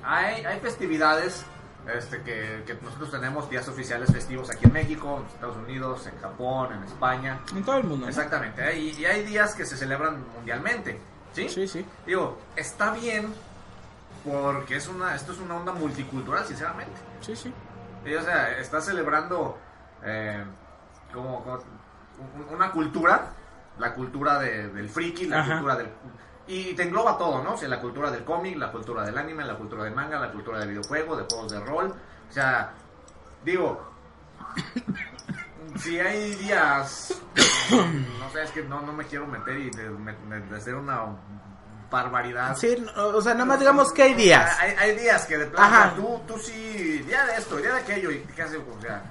Hay, hay festividades este, que, que nosotros tenemos días oficiales festivos aquí en México, en Estados Unidos, en Japón, en España. En todo el mundo. ¿no? Exactamente, ¿eh? y, y hay días que se celebran mundialmente, ¿sí? Sí, sí. Digo, está bien porque es una, esto es una onda multicultural, sinceramente. Sí, sí. Y, o sea, está celebrando eh, como, como un- una cultura, la cultura de- del friki, la Ajá. cultura del... Y te engloba todo, ¿no? O sea, la cultura del cómic, la cultura del anime, la cultura del manga, la cultura del videojuego, de juegos de rol. O sea, digo, si hay días, no sé, es que no, no me quiero meter y de, de- de hacer una barbaridad. Sí, o sea, nada más digamos que hay días. Hay, hay días que de plano, Ajá. tú, tú sí, día de esto, día de aquello, y haces, o sea,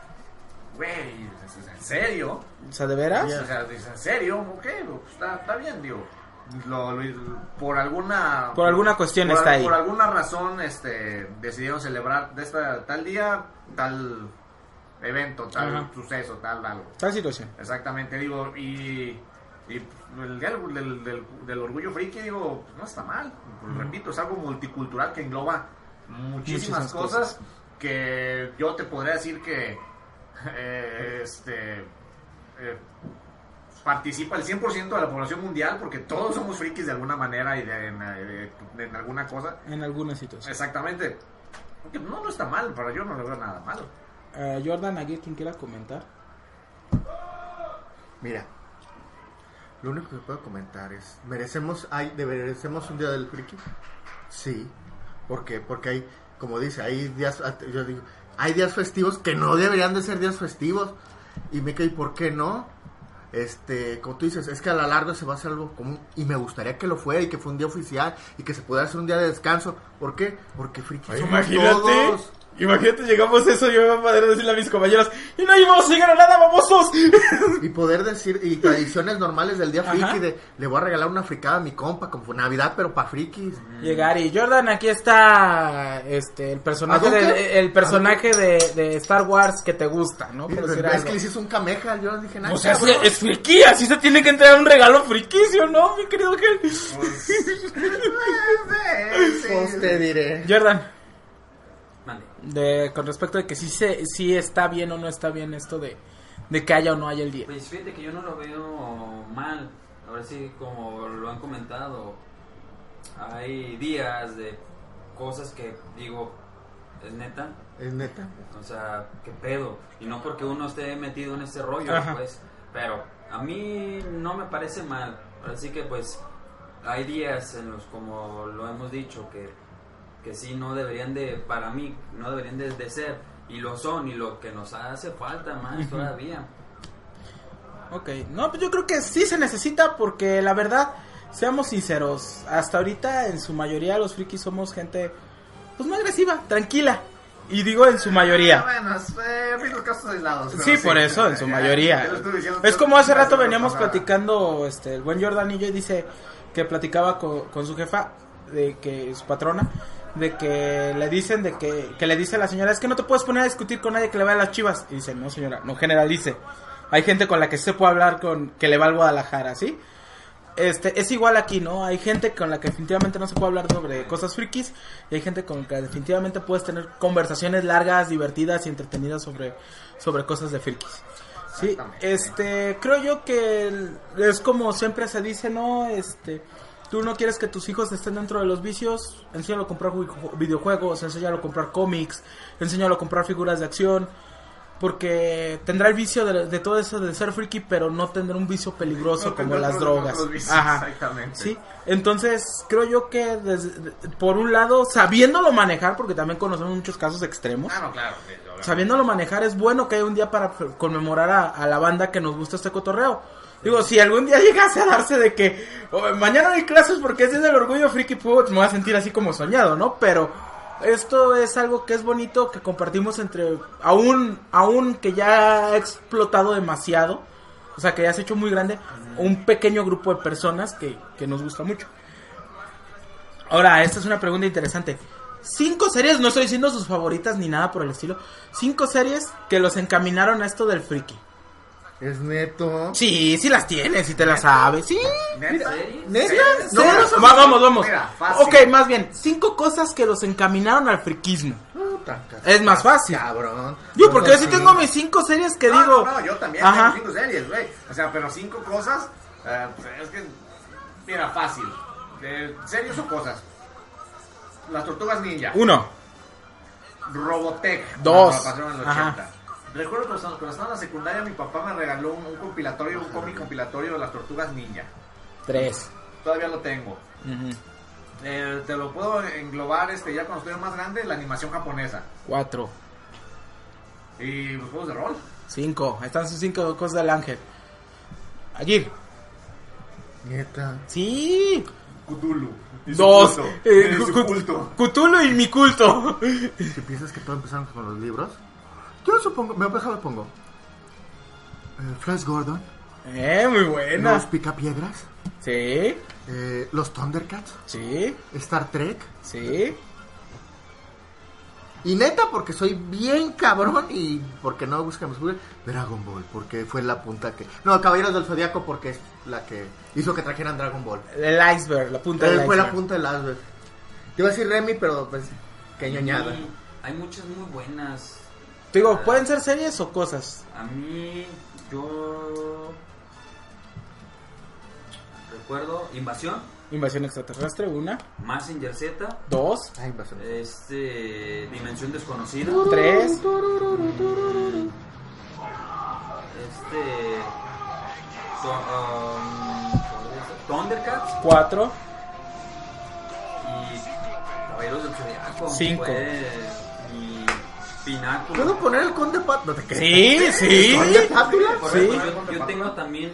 güey, ¿en serio? O sea, ¿de veras? O sea, ¿en serio? Ok, pues, está, está bien, digo. Lo, lo- por alguna Por alguna cuestión por, está ahí. por alguna razón este decidieron celebrar de esta tal día tal evento tal Ajá. suceso tal algo Tal situación. Exactamente, digo, y, y el día del, del- del- del orgullo friki, digo, pues, no está mal. Pues, Repito, es algo multicultural que engloba muchísimas, Muchísimas cosas, cosas. que yo te podría decir que eh, este eh, participa el 100% de la población mundial porque todos somos frikis de alguna manera y de, en, eh, de- en alguna cosa. En alguna situación. Exactamente. Que No, no está mal, para yo no le veo nada malo. Jordan, ¿aquí quien quiera comentar? Mira, lo único que puedo comentar es, ¿merecemos, hay, merecemos un día del friki? Sí. ¿Por qué? Porque hay, como dice, hay días, yo digo, hay días festivos que no deberían de ser días festivos. Y me cae, ¿por qué no? Este, como tú dices, es que a la larga se va a hacer algo común. Y me gustaría que lo fuera y que fue un día oficial y que se pudiera hacer un día de descanso. ¿por qué? Porque friki somos todos. Imagínate, llegamos a eso, yo iba a poder decirle a mis compañeros, y no íbamos a llegar a nada, babosos. Y poder decir, y tradiciones normales del día Ajá. friki, de le voy a regalar una fricada a mi compa, como Navidad, pero para frikis. Llegar y Jordan, aquí está este el personaje de, el personaje de, de Star Wars que te gusta, ¿no? Por decir que algo. le hiciste un cameja, yo dije, nada, O sea, cabrón". es, es friki, así se tiene que entregar un regalo friquicio, ¿no, mi querido Gel? Pues te diré. Jordan. De, con respecto de que sí, se, sí está bien o no está bien esto de, de que haya o no haya el día. Pues fíjate que yo no lo veo mal. Ahora sí, como lo han comentado, hay días de cosas que digo, es neta. Es neta. O sea, qué pedo. Y no porque uno esté metido en ese rollo, Ajá. pues. Pero a mí no me parece mal. Así que, pues, hay días en los, como lo hemos dicho, que, que sí no deberían de, para mí, no deberían de, de ser. Y lo son, y lo que nos hace falta más todavía. Ok, no, pues yo creo que sí se necesita porque la verdad, seamos sinceros, hasta ahorita en su mayoría los frikis somos gente pues no agresiva, tranquila. Y digo en su mayoría. Bueno, es, eh, casos aislados. Sí, por eso, en su mayoría. Es como hace rato veníamos platicando, este, el buen Jordan y yo, y dice que platicaba con, con su jefa, de que su patrona, de que le dicen, de que, que le dice a la señora, es que no te puedes poner a discutir con nadie que le vaya a las chivas. Y dice, no señora, no generalice. Hay gente con la que se puede hablar con, que le va al Guadalajara, ¿sí? Este, es igual aquí, ¿no? Hay gente con la que definitivamente no se puede hablar sobre cosas frikis y hay gente con la que definitivamente puedes tener conversaciones largas, divertidas y entretenidas sobre, sobre cosas de frikis. Sí, este, creo yo que es como siempre se dice, ¿no? Este, tú no quieres que tus hijos estén dentro de los vicios, enséñalo a comprar ju- videojuegos, enséñalo a comprar cómics, enséñalo a comprar figuras de acción, porque tendrá el vicio de, de todo eso de ser friki, pero no tendrá un vicio peligroso No como las drogas. vicios, Ajá. exactamente. Sí, entonces creo yo que desde- por un lado, sabiéndolo manejar, porque también conocemos muchos casos extremos, Ah, claro. sí, obviamente. sabiéndolo manejar es bueno que haya un día para conmemorar a, a la banda que nos gusta este cotorreo. Digo, si algún día llegase a darse de que "Oh, mañana hay clases porque es del orgullo friki, pues me voy a sentir así como soñado, ¿no? Pero esto es algo que es bonito que compartimos entre aún aún que ya ha explotado demasiado, o sea, que ya se ha hecho muy grande, un pequeño grupo de personas que, que nos gusta mucho. Ahora, esta es una pregunta interesante. Cinco series, no estoy diciendo sus favoritas ni nada por el estilo. Cinco series que los encaminaron a esto del friki. Es neto. Sí, sí las tienes, sí te las sabes. Sí. ¿Neta? ¿Series? ¿Neta? No, no, va- vamos, vamos. Mira, fácil. Ok, más bien, cinco cosas que los encaminaron al friquismo. Es más fácil. Cabrón. Yo, porque yo sí tengo mis cinco series que No, digo. No, no, yo también Ajá. tengo cinco series, güey. O sea, pero cinco cosas. eh, pues, es que. Mira, fácil. Eh, ¿Series o cosas? Las tortugas ninja. Uno. Robotech. Dos. cuando pasaron en los Ajá. 80. Recuerdo cuando cuando estaba en la secundaria, mi papá me regaló un, un compilatorio, un cómic compilatorio de las tortugas ninja. Tres. Todavía lo tengo. Eh, te lo puedo englobar este ya cuando estoy más grande, la animación japonesa. Cuatro. Y los juegos de rol. Cinco. Ahí están sus cinco cosas del ángel. Aguirre. Neta. Sí. Cthulhu. Y Dos. culto. Eh, Y. Cthulhu y mi culto. Si piensas que todo empezamos con los libros, yo supongo, me lo pongo. Eh, Flash Gordon, Eh, muy buena. los Picapiedras, Sí, eh, los Thundercats, sí, Star Trek. sí. Y neta, porque soy bien cabrón y porque no buscamos Google, Dragon Ball, porque fue la punta que. No, Caballeros del Zodiaco, porque es la que hizo que trajeran Dragon Ball. El iceberg, la punta del Eh, fue la iceberg. punta del iceberg. Te iba a decir Remy, pero pues, qué ñoñada. Hay muchas muy buenas. Te Digo, pueden ser series o cosas. A mí, yo. Recuerdo Invasión, Invasión extraterrestre, una, Massinger Z, dos, Ay, va a ser- este. Dimensión Desconocida, tres, este. to- um, Thundercats cuatro, y Caballeros del Zodiaco. Cinco. Fue mi pináculo. ¿Puedo poner el Conde Pat? No. Sí, sí. ¿Conde Pátula? Sí. yo, yo tengo también,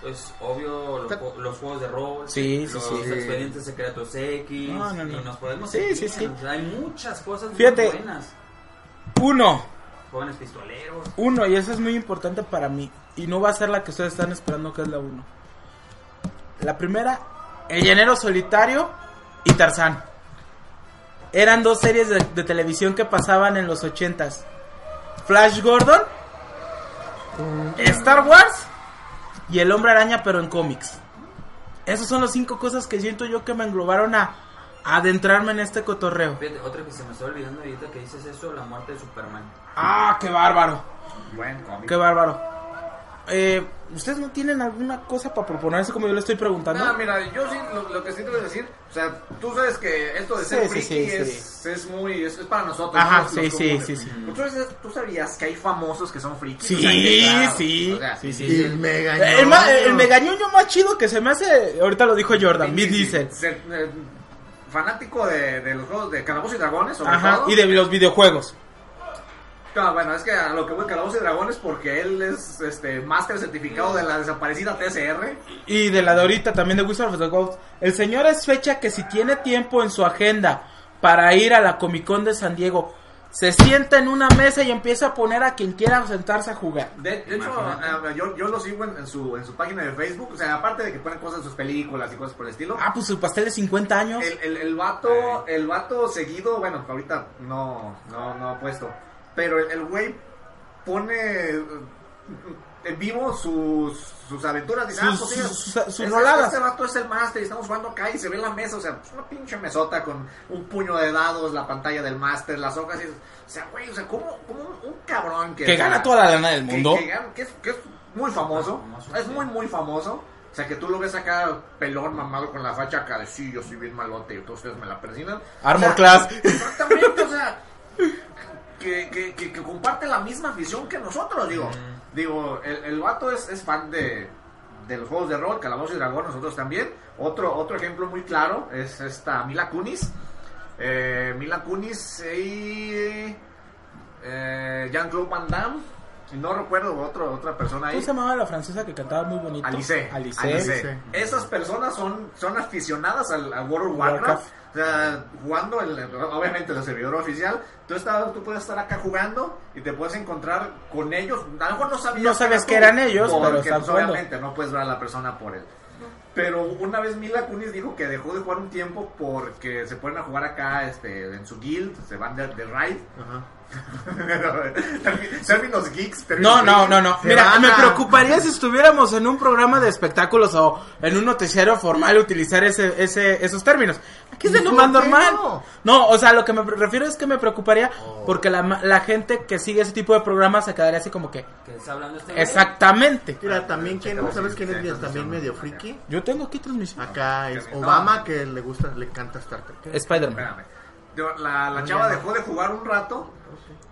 pues, obvio, los, ju- los juegos de rol, Sí, sí, los sí. expedientes secretos X, No, no, no. y nos podemos Sí, seguir, sí, sí. o sea, hay muchas cosas Fíjate. muy buenas. uno, Jóvenes pistoleros. uno, y eso es muy importante para mí. Y no va a ser la que ustedes están esperando que es la uno. La primera, El Llanero Solitario y Tarzán. Eran dos series de, de televisión que pasaban en los ochentas. Flash Gordon, Star Wars y El Hombre Araña, pero en cómics. Esas son las cinco cosas que siento yo que me englobaron a, adentrarme en este cotorreo. Fíjate, otra que se me está olvidando ahorita que dices eso, la muerte de Superman. Ah, qué bárbaro. Buen cómic. Qué bárbaro. Eh, ¿Ustedes no tienen alguna cosa para proponerse como yo le estoy preguntando? No, mira, yo sí, lo, lo que sí te voy a decir, o sea, tú sabes que esto de Sí, ser sí, friki sí, es, es muy, es, es para nosotros. Ajá, ¿no? sí, Los sí, sí, sí. ¿Tú, sabes- tú sabías que hay famosos que son frikis? Sí, O sea, que, claro, sí, o sea, sí, sí. Y el mega Eh, el, ma- el megañoño más chido que se me hace, ahorita lo dijo Jordan, Diesel. ser, eh, fanático de, de los juegos de Calabozos y Dragones, sobre Ajá, todo. y de los videojuegos. No, bueno, es que a lo que voy Calabozos y Dragones porque él es este máster certificado de la desaparecida TCR. Y de la de ahorita también de Wizard of the Coast. El señor es fecha que si tiene tiempo en su agenda para ir a la Comic Con de San Diego, se sienta en una mesa y empieza a poner a quien quiera sentarse a jugar. De, de hecho, eh, yo, yo lo sigo en, en su, en su página de Facebook. O sea, aparte de que ponen cosas en sus películas y cosas por el estilo. Ah, pues su pastel de 50 años. El, el, el vato, el vato seguido, bueno, ahorita no, no, no ha puesto. Pero el, güey pone en vivo sus, sus aventuras. Dice, Sus- ah, pues sí, sus- sus- sus este- vato es el máster y estamos jugando acá y se ve la mesa. O sea, una pinche mesota con un puño de dados, la pantalla del máster, las hojas. Y, o sea, güey, o sea, como, como un, un cabrón que... que o sea, gana toda la lana del mundo. Que, gana- que es, que es muy famoso. Famoso, es muy, muy famoso. O sea, que tú lo ves acá pelón, mamado con la facha acá de sí, yo soy bien malote y todos ustedes me la persinan. Armor O sea, Class. Exactamente, o sea, que, que, que, que comparte la misma afición que nosotros, digo. Digo, el, el vato es, es fan de, de los juegos de rol, Calabozo y Dragón, nosotros también. Otro, otro ejemplo muy claro es esta Mila Kunis. Eh, Mila Kunis y eh, Jean-Claude Van Damme. Y no recuerdo otro, otra persona ahí. ¿Cómo se llamaba la francesa que cantaba muy bonito? Alice. Alice. Alice. Esas personas son, son aficionadas al, al World of Warcraft. Warcraft. O sea, jugando, el, obviamente, el servidor oficial. Tú, estás, tú puedes estar acá jugando y te puedes encontrar con ellos. A lo mejor no sabías, No sabes que eran ellos, pero porque, están pues, obviamente no puedes ver a la persona por él. Pero una vez Mila Kunis dijo que dejó de jugar un tiempo porque se ponen a jugar acá este, en su guild, se van de, de raid. Ajá. Términos geeks. No, términos no, geeks. no, no. Mira, van me preocuparía si estuviéramos en un programa de espectáculos o en un noticiario formal utilizar ese, ese, esos términos. Aquí es de ¿Y lo más normal. no? No, o sea, lo que me refiero es que me preocuparía porque la, ma- la gente que sigue ese tipo de programas se quedaría así como que... ¿Qué está hablando este? Exactamente. Mira, también, ¿quién, ¿sabes quién es bien- también medio friki? Yo tengo aquí transmisión. Acá es. Obama, que le gusta, le encanta Star Trek. Spider-Man. La, la chava dejó de jugar un rato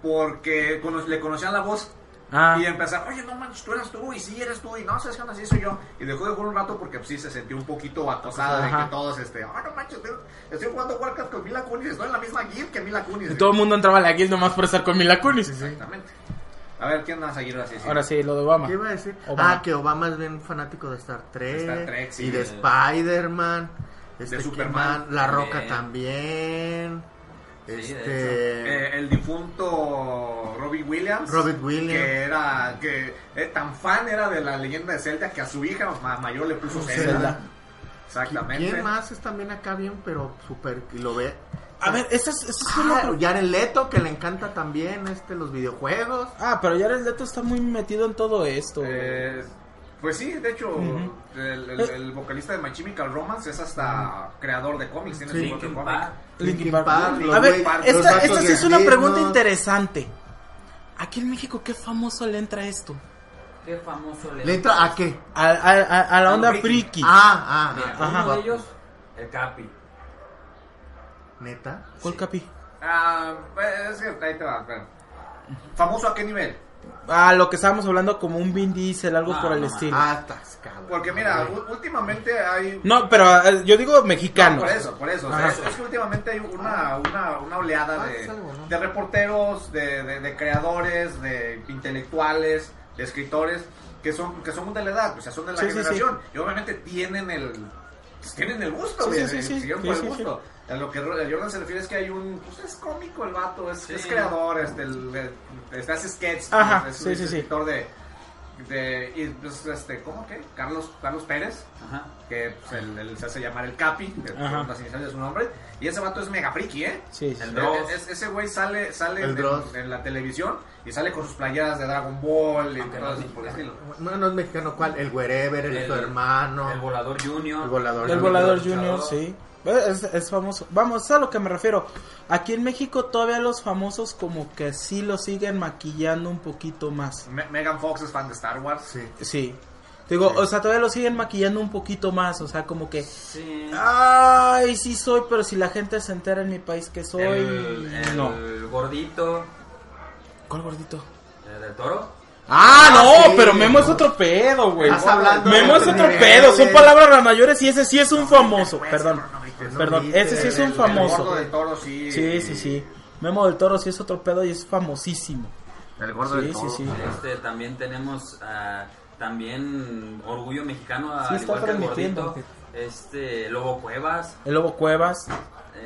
porque cono- le conocían la voz. Ah. Y empezaron, oye, no manches, tú eras tú, y sí eres tú, y no, sabes qué onda, sí soy yo. Y dejó de jugar un rato porque pues, sí se sintió un poquito acosada de que todos, este, ah, no manches, estoy, estoy jugando Warcraft con Mila Kunis, estoy en la misma guild que Mila Kunis. Y todo el mundo entraba a la guild nomás por estar con Mila Kunis. Exactamente. A ver, ¿quién va a seguir así? Ahora sí, lo de Obama. ¿Qué iba a decir? Obama. Ah, que Obama es bien fanático de Star Trek. Star Trek, sí. y de Spider-Man. Este, De ¿quién Superman. La Roca También. también. Este. Eh, el difunto Robbie Williams. Robert Williams. Que era, que eh, tan fan era de la leyenda de Zelda que a su hija ma- mayor le puso Zelda. Zelda. Exactamente. ¿Quién más es también acá bien, pero súper. y lo ve? A ver, esta es, esta es Ah, Jared Leto, que le encanta también este los videojuegos. Ah, pero Jared Leto está muy metido en todo esto. Eh, pues sí, de hecho, Ujú. el, el- el vocalista de My Chemical Romance es hasta creador de cómics. Tiene Sí. su propio Linkin cómic. Park. Linkin Linkin Park. A ver, esta, esta sí es una pregunta interesante. Aquí en México, ¿qué famoso le entra esto? Qué famoso le... ¿Le entra a qué? A, a- a- a la A onda friki. friki. Ah, ah, Mira, ah. uno Ajá. de ellos, el Capi. ¿Neta? ¿Cuál capi? Ah, pues, es que ahí te va. espera. ¿Famoso a qué nivel? Ah, lo que estábamos hablando como un Vin Diesel, algo No, por el no, estilo. Ah, atascado. Porque mira, últimamente hay... No, pero eh, yo digo mexicano. No, por eso, por eso. o sea, Ajá. es, es que últimamente hay una, una, una oleada Ah, de, es algo, ¿no? de reporteros, de, de- de creadores, de intelectuales, de escritores que son que son de la edad, o sea, son de la Sí, sí, generación y obviamente tienen el pues, tienen el gusto, Sí, güey, sí, sí, sí. siguieron Sí, por sí, el gusto. A lo que Jordan se refiere es que hay un pues es cómico el vato, es, Sí. es creador, este, el, el- este, hace sketches, Ajá, es, sí, es sí, sí. escritor de de y, pues, este, ¿cómo que? Carlos Carlos Pérez Ajá. que pues, él, él se hace llamar el Capi, son las iniciales de su nombre, y ese vato es mega friki, ¿eh? Sí, sí. El Dross. es- ese güey sale, sale El en, la televisión y sale con sus playeras de Dragon Ball y Aunque todo no eso por el estilo. No, no es mexicano, ¿cuál? El Wherever, el, El- su hermano. El Volador Junior. El volador. El volador Luchador. junior, sí. Es, es famoso. Vamos, es a lo que me refiero. Aquí en México todavía los famosos como que sí lo siguen maquillando un poquito más. Me- Megan Fox es fan de Star Wars. Sí. Sí. Digo, o sea, todavía lo siguen maquillando un poquito más. O sea, como que... Sí. Ay, sí soy, pero si la gente se entera en mi país que soy... el, el no. gordito ¿Cuál gordito? eh, del toro. Ah, no, sí. pero Memo es otro pedo, güey. Estás hablando Memo es otro pedo, son palabras las mayores y ese sí es un famoso. Perdón, no perdón, grites. ese sí es El- un el famoso. gordo del toro, sí. Sí, sí, sí. Memo del Toro sí es otro pedo y es famosísimo. El gordo Sí, del sí, toro. sí. Este, también tenemos ah, también Orgullo Mexicano, Sí, al está igual que el gordito. Este, Lobo Cuevas. El Lobo Cuevas,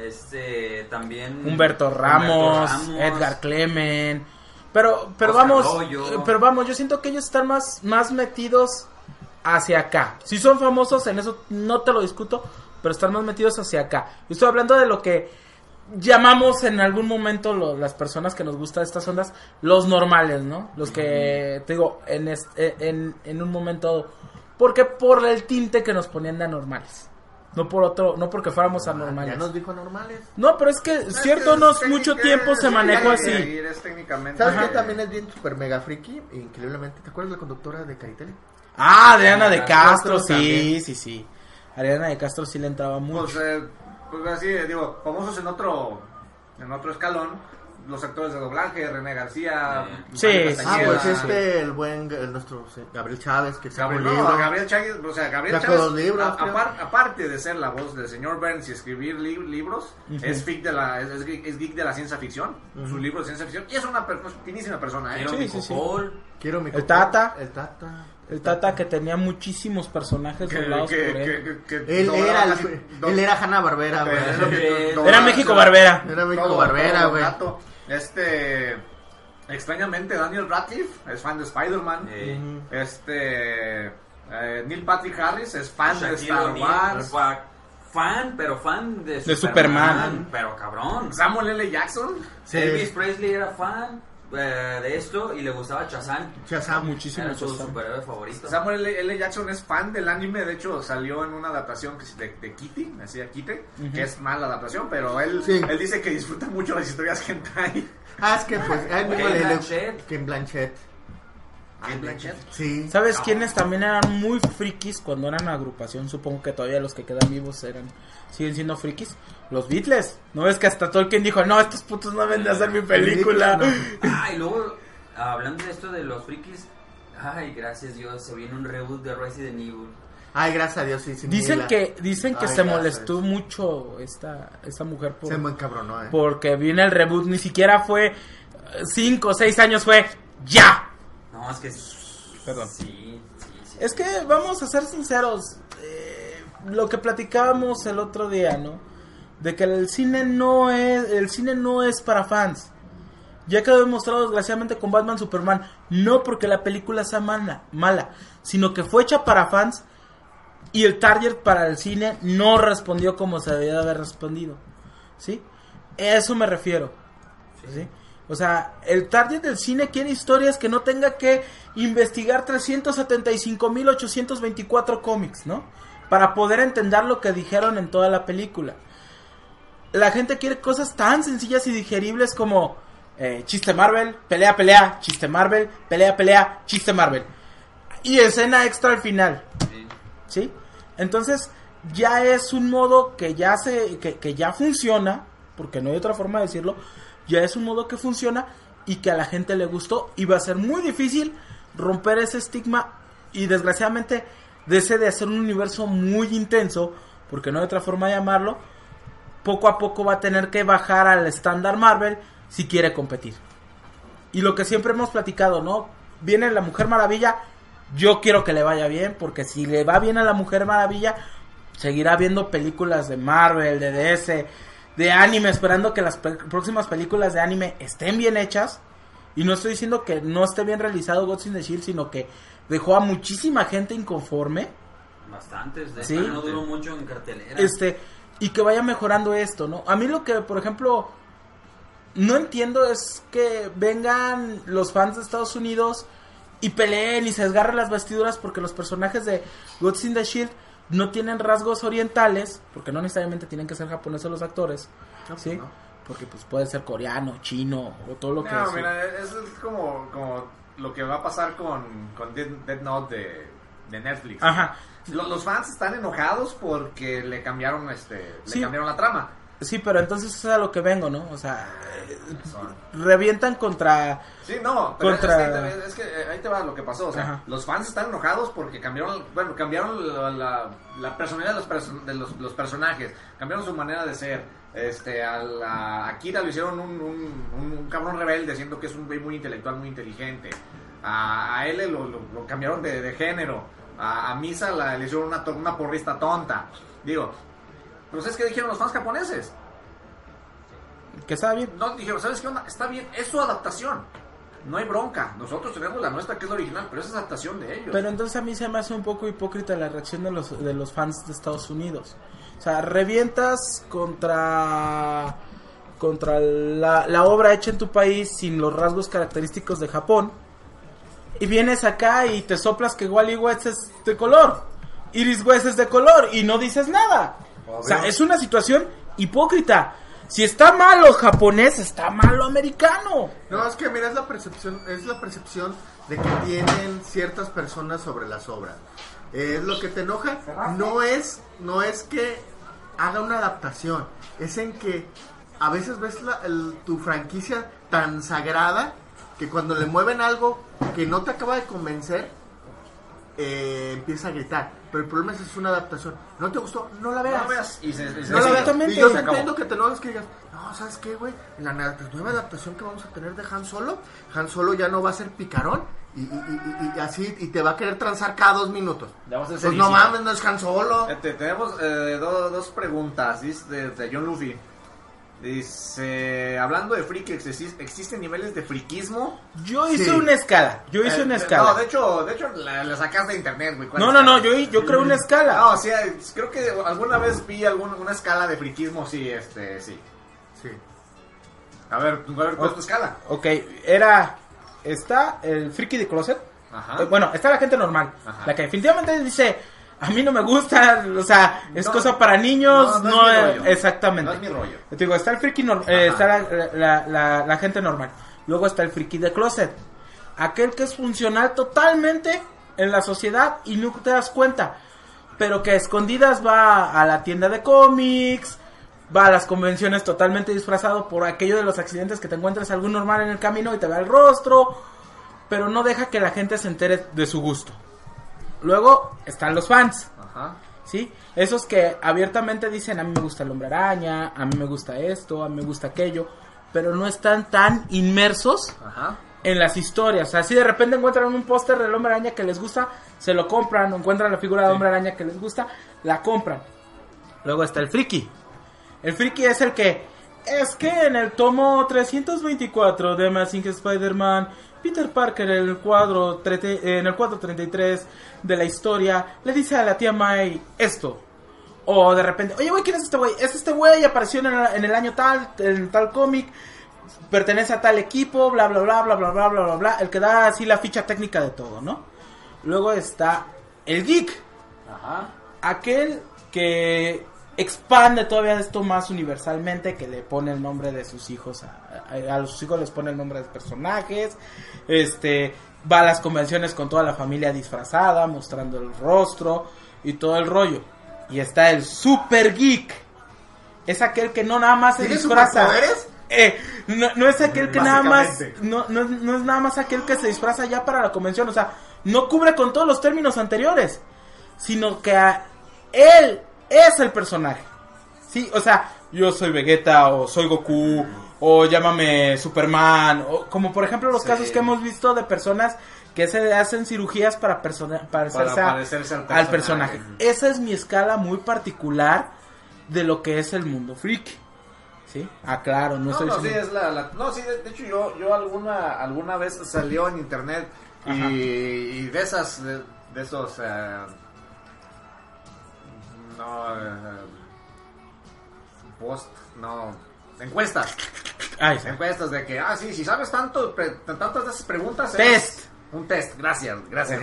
Este, también Humberto Ramos, Ramos. Edgar Clemen. Pero, pero Oscar vamos, pero vamos, yo siento que ellos están más, más metidos hacia acá. Si son famosos, en eso no te lo discuto, pero están más metidos hacia acá. Yo estoy hablando de lo que llamamos en algún momento lo- las personas que nos gustan estas ondas, los normales, ¿no? Los que, te digo, en, es- eh, en, en un momento, porque por el tinte que nos ponían de anormales. No por otro, no porque fuéramos Ah, anormales. Ya nos dijo normales. No, pero es que cierto, no mucho tiempo se manejó así. Es técnicamente. ¿Sabes qué también es bien super mega friki? Increíblemente. ¿Te acuerdas de la conductora de Caritel? Ah, Adriana de Castro, Castro sí, también. sí, sí. Ariana de Castro sí le entraba Pues, mucho. eh, pues así, digo, famosos en otro, en otro escalón. Los actores de doblaje, René García. Sí, sí, Ah, pues este, el buen, el nuestro sí, Gabriel Chávez, que sacó Gabriel, no, libro. Gabriel Chávez, o sea, Gabriel Sacó Chávez, dos libros, a- aparte de ser la voz del señor Burns y escribir li- libros, es, geek de la, es, es geek, es geek de la ciencia ficción, su libro de ciencia ficción, y es una per- pues, finísima persona, ¿eh? Quiero Sí, mi sí. Quiero mi El. Tata. El Tata. El Tata que tenía muchísimos personajes Que- doblados que- por él. que- que- Él doblaba era, casi el, do- él era Hanna Barbera, güey. Era México Barbera. Era México todo- Barbera, güey. Este, extrañamente, Daniel Radcliffe es fan de Spider-Man. Eh, Este, eh, Neil Patrick Harris es fan de Star Wars. fa- Fan, pero fan de, De Superman. Superman. Pero cabrón. Samuel L. Jackson. Sí. Elvis Presley era fan eh, de esto y le gustaba Chazán. Shazam. Muchísimo Era su Shazam. superhéroe favorito. Samuel L. L. Jackson es fan del anime, de hecho salió en una adaptación que es de, de Kitty, decía Kitty, que es mala adaptación, pero él, Sí. él dice que disfruta mucho las historias hentai. Ah, es que pues, a él mismo Kate le... le- Blanchett. Kate Blanchett. Sí. ¿Sabes quiénes también eran muy frikis cuando eran agrupación? Supongo que todavía los que quedan vivos eran siguen siendo frikis. Los Beatles. ¿No ves que hasta Tolkien dijo, no, estos putos no deben de hacer mi película? No. Ah, y luego, hablando de esto de los frikis, ay, gracias Dios, se viene un reboot de Resident Evil. Ay, gracias a Dios, sí, Dicen que, dicen que Ay, se molestó mucho esta, esta mujer por, Se me encabronó, eh. porque viene el reboot. Ni siquiera fue 5 o 6 años, fue ya. No, es que... Perdón. Sí, sí, sí. Es que vamos a ser sinceros, eh, lo que platicábamos el otro día, ¿no? De que el cine no es, el cine no es para fans. Ya quedó demostrado desgraciadamente con Batman Superman, no porque la película sea mala, mala, sino que fue hecha para fans y el target para el cine no respondió como se debía de haber respondido. ¿Sí? A eso me refiero. ¿sí? O sea, el target del cine quiere historias que no tenga que investigar 375.824 cómics, ¿no? Para poder entender lo que dijeron en toda la película. La gente quiere cosas tan sencillas y digeribles como eh, chiste Marvel, pelea, pelea, chiste Marvel, pelea, pelea, chiste Marvel. Y escena extra al final. Sí. ¿sí? Entonces, ya es un modo que ya se que, que ya funciona, porque no hay otra forma de decirlo, ya es un modo que funciona y que a la gente le gustó y va a ser muy difícil romper ese estigma y desgraciadamente de ese de hacer un universo muy intenso, porque no hay otra forma de llamarlo, poco a poco va a tener que bajar al estándar Marvel si quiere competir. Y lo que siempre hemos platicado, ¿no? Viene la Mujer Maravilla, yo quiero que le vaya bien, porque si le va bien a la Mujer Maravilla, seguirá viendo películas de Marvel, de DC, de anime, esperando que las próximas películas de anime estén bien hechas. Y no estoy diciendo que no esté bien realizado in the Shield, sino que dejó a muchísima gente inconforme. Bastantes, de Sí. no duró mucho en cartelera. Este, y que vaya mejorando esto, ¿no? A mí lo que, por ejemplo, no entiendo es que vengan los fans de Estados Unidos y peleen y se desgarren las vestiduras porque los personajes de Gods in the Shield no tienen rasgos orientales, porque no necesariamente tienen que ser japoneses los actores, ¿sí? no. Porque pues puede ser coreano, chino o todo lo que No, es. mira, eso es como, como lo que va a pasar con, con Dead, Note de, de Netflix. Ajá. Lo- Los, fans están enojados porque le cambiaron este le Sí. cambiaron la trama. Sí, pero entonces eso es a lo que vengo, ¿no? O sea, eh, revientan contra... Sí, no, pero Contra- es, que, es que, eh, ahí te va lo que pasó. O sea, Ajá. los fans están enojados porque cambiaron, bueno, cambiaron la, la- la personalidad de, los, perso- de los, los personajes, cambiaron su manera de ser. Este, a, la, a Kira lo hicieron un, un, un- un cabrón rebelde, siendo que es un güey muy intelectual, muy inteligente. A, a L lo, lo- lo cambiaron de, de género. A, a Misa la, le hicieron una, una porrista tonta. Digo, pues es que dijeron los fans japoneses. Que estaba bien. No, dijeron, ¿sabes qué onda? Está bien, es su adaptación. No hay bronca. Nosotros tenemos la nuestra que es la original, pero es adaptación de ellos. Pero entonces a mí se me hace un poco hipócrita la reacción de los, de los fans de Estados Unidos. O sea, revientas contra contra la, la obra hecha en tu país sin los rasgos característicos de Japón. Y vienes acá y te soplas que Wally West es de color. Iris West es de color y no dices nada. O sea, es una situación hipócrita. Si está malo japonés, está malo americano. No, es que mira, es la percepción, es la percepción de que tienen ciertas personas sobre las obras. Eh, lo que te enoja. No es, no es que haga una adaptación, es en que a veces ves la- el- tu franquicia tan sagrada que cuando le mueven algo que no te acaba de convencer, eh, empieza a gritar. Pero el problema es que es una adaptación. ¿No te gustó? No la veas. no veas y se, y se- No la veas. Y yo Se entiendo que te enojes que digas, no, ¿sabes qué, güey? En la na- nueva adaptación que vamos a tener de Han Solo, Han Solo ya no va a ser picarón y, y- y- y así, y te va a querer transar cada dos minutos. Pues no mames, no es Han Solo. Este, tenemos eh, do- dos preguntas dice, de, de John Luffy. Dice, hablando de friki, ¿exis- ¿existen niveles de friquismo? Yo hice Sí. una escala. Yo hice Eh, una escala. No, de hecho, de hecho la, la sacaste de internet, güey. ¿Cuál No, no, no, yo, yo creo una escala. No, sí, eh, creo que alguna vez vi alguna una escala de friquismo, sí, este, sí. Sí. A ver, a ver, ¿cuál es tu escala? Ok, era. Está el friki de closet. Ajá. Eh, bueno, está la gente normal. Ajá. La que definitivamente dice. A mí no me gusta, o sea, es No, cosa para niños, no, no, no es mi es- rollo. exactamente. No es mi rollo. Te digo, está el friki, eh, está la, la- la- la gente normal. Luego está el friki de closet. Aquel que es funcional totalmente en la sociedad y no te das cuenta. Pero que a escondidas va a la tienda de cómics, va a las convenciones totalmente disfrazado por aquello de los accidentes que te encuentres algún normal en el camino y te vea el rostro. Pero no deja que la gente se entere de su gusto. Luego están los fans. Ajá. ¿sí? Esos que abiertamente dicen, a mí me gusta el hombre araña, a mí me gusta esto, a mí me gusta aquello, pero no están tan inmersos Ajá. en las historias. Así de repente encuentran un póster del hombre araña que les gusta, se lo compran, o encuentran la figura de hombre araña que les gusta, la compran. Luego está el friki. El friki es el que, es que en el tomo 324 de Amazing Spider-Man, Peter Parker en el cuadro en el cuadro 33 de la historia le dice a la tía May esto. O de repente, oye, güey, ¿quién es este güey? Es este güey, apareció en el, en el año tal, en tal cómic, pertenece a tal equipo, bla, bla, bla, bla, bla, bla, bla, bla, bla. El que da así la ficha técnica de todo, ¿no? Luego está el geek. Ajá. Aquel que expande todavía esto más universalmente, que le pone el nombre de sus hijos, a, a, a sus hijos les pone el nombre de personajes, este, va a las convenciones con toda la familia disfrazada, mostrando el rostro y todo el rollo. Y está el super geek. Es aquel que no nada más se ¿Tiene disfraza. Eh, no, no es aquel que nada más, no, no, no es nada más aquel que se disfraza ya para la convención, o sea, no cubre con todos los términos anteriores, sino que a- él es el personaje. Sí, o sea, yo soy Vegeta o soy Goku o llámame Superman, o como por ejemplo los Sí. casos que hemos visto de personas que se hacen cirugías para persona- parecerse, Para a- parecerse al al personaje. personaje. Esa es mi escala muy particular de lo que es el mundo freak. ¿Sí? Ah, claro, no, No, estoy no, sí, es la, la- no, sí, de, de hecho yo, yo alguna, alguna vez salió en internet y de esas, de, de esos, eh, no, eh, post, no, encuestas, Ay, sí. encuestas de que, ah, sí, si sabes tanto, pre- tantas de esas preguntas. Test. eres- Un test, gracias, gracias.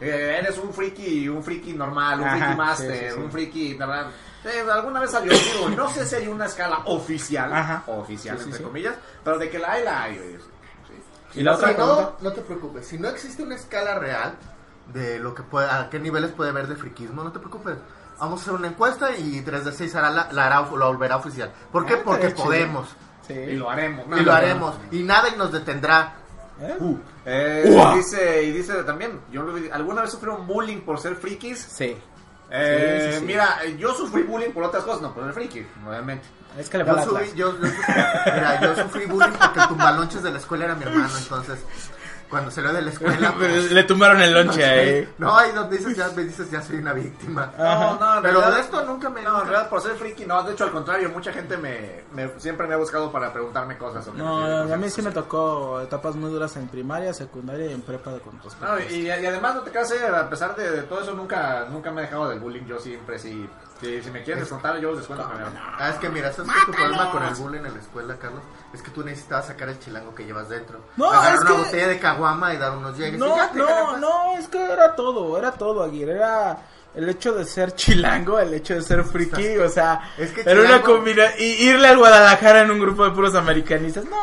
Eh, eres un friki, un friki normal, un Ajá, friki master, sí, sí. un friki, verdad. eh, alguna vez salió, digo, no sé si hay una escala oficial, Ajá. oficial entre sí. comillas, pero de que la hay, la hay. oye. Y la otra Si no, no te preocupes. Si no existe una escala real de lo que puede, a qué niveles puede haber de friquismo, no te preocupes. Vamos a hacer una encuesta y 3 de 6 hará la, la hará, lo volverá oficial. ¿Por qué? Ah, Porque podemos. Sí. Y lo haremos. Y lo haremos. Y nada y nos detendrá. ¿Eh? Eh, Uah. dice, y dice también, yo lo- alguna vez sufrieron bullying por ser frikis. Sí. Eh, Sí, sí, sí. Mira, yo sufrí bullying por otras cosas, no por ser friki, obviamente. Es que le va Yo, la subí- yo, yo- mira, yo sufrí bullying porque el tumbalonches de la escuela era mi hermano. Entonces, cuando salió de la escuela. pues, Le tumbaron el lonche ahí. no, ahí donde dices ya, me dices ya soy una víctima. No, no, en Pero realidad- de esto nunca me. No, en realidad por ser friki, no, de hecho al contrario, mucha gente me, me- siempre me ha buscado para preguntarme cosas. sobre No, cosas. a mí sí me tocó etapas muy duras en primaria, secundaria y en prepa de con No, y, y además no te creas, eh, a pesar de, de todo eso, nunca, nunca me he dejado del bullying, yo siempre sí. Si, si me quieren descontar, yo los descuento primero. Ah, es que mira, ¿sabes qué es tu problema con el bullying en la escuela, Carlos? Es que tú necesitabas sacar el chilango que llevas dentro. No, Agarrar una que- botella de caguama y dar unos llegues. No, no, no, es que era todo, era todo, Aguirre. Era el hecho de ser chilango, el hecho de ser friki, o sea, Es que era una chilango- combina y irle al Guadalajara en un grupo de puros americanistas. No,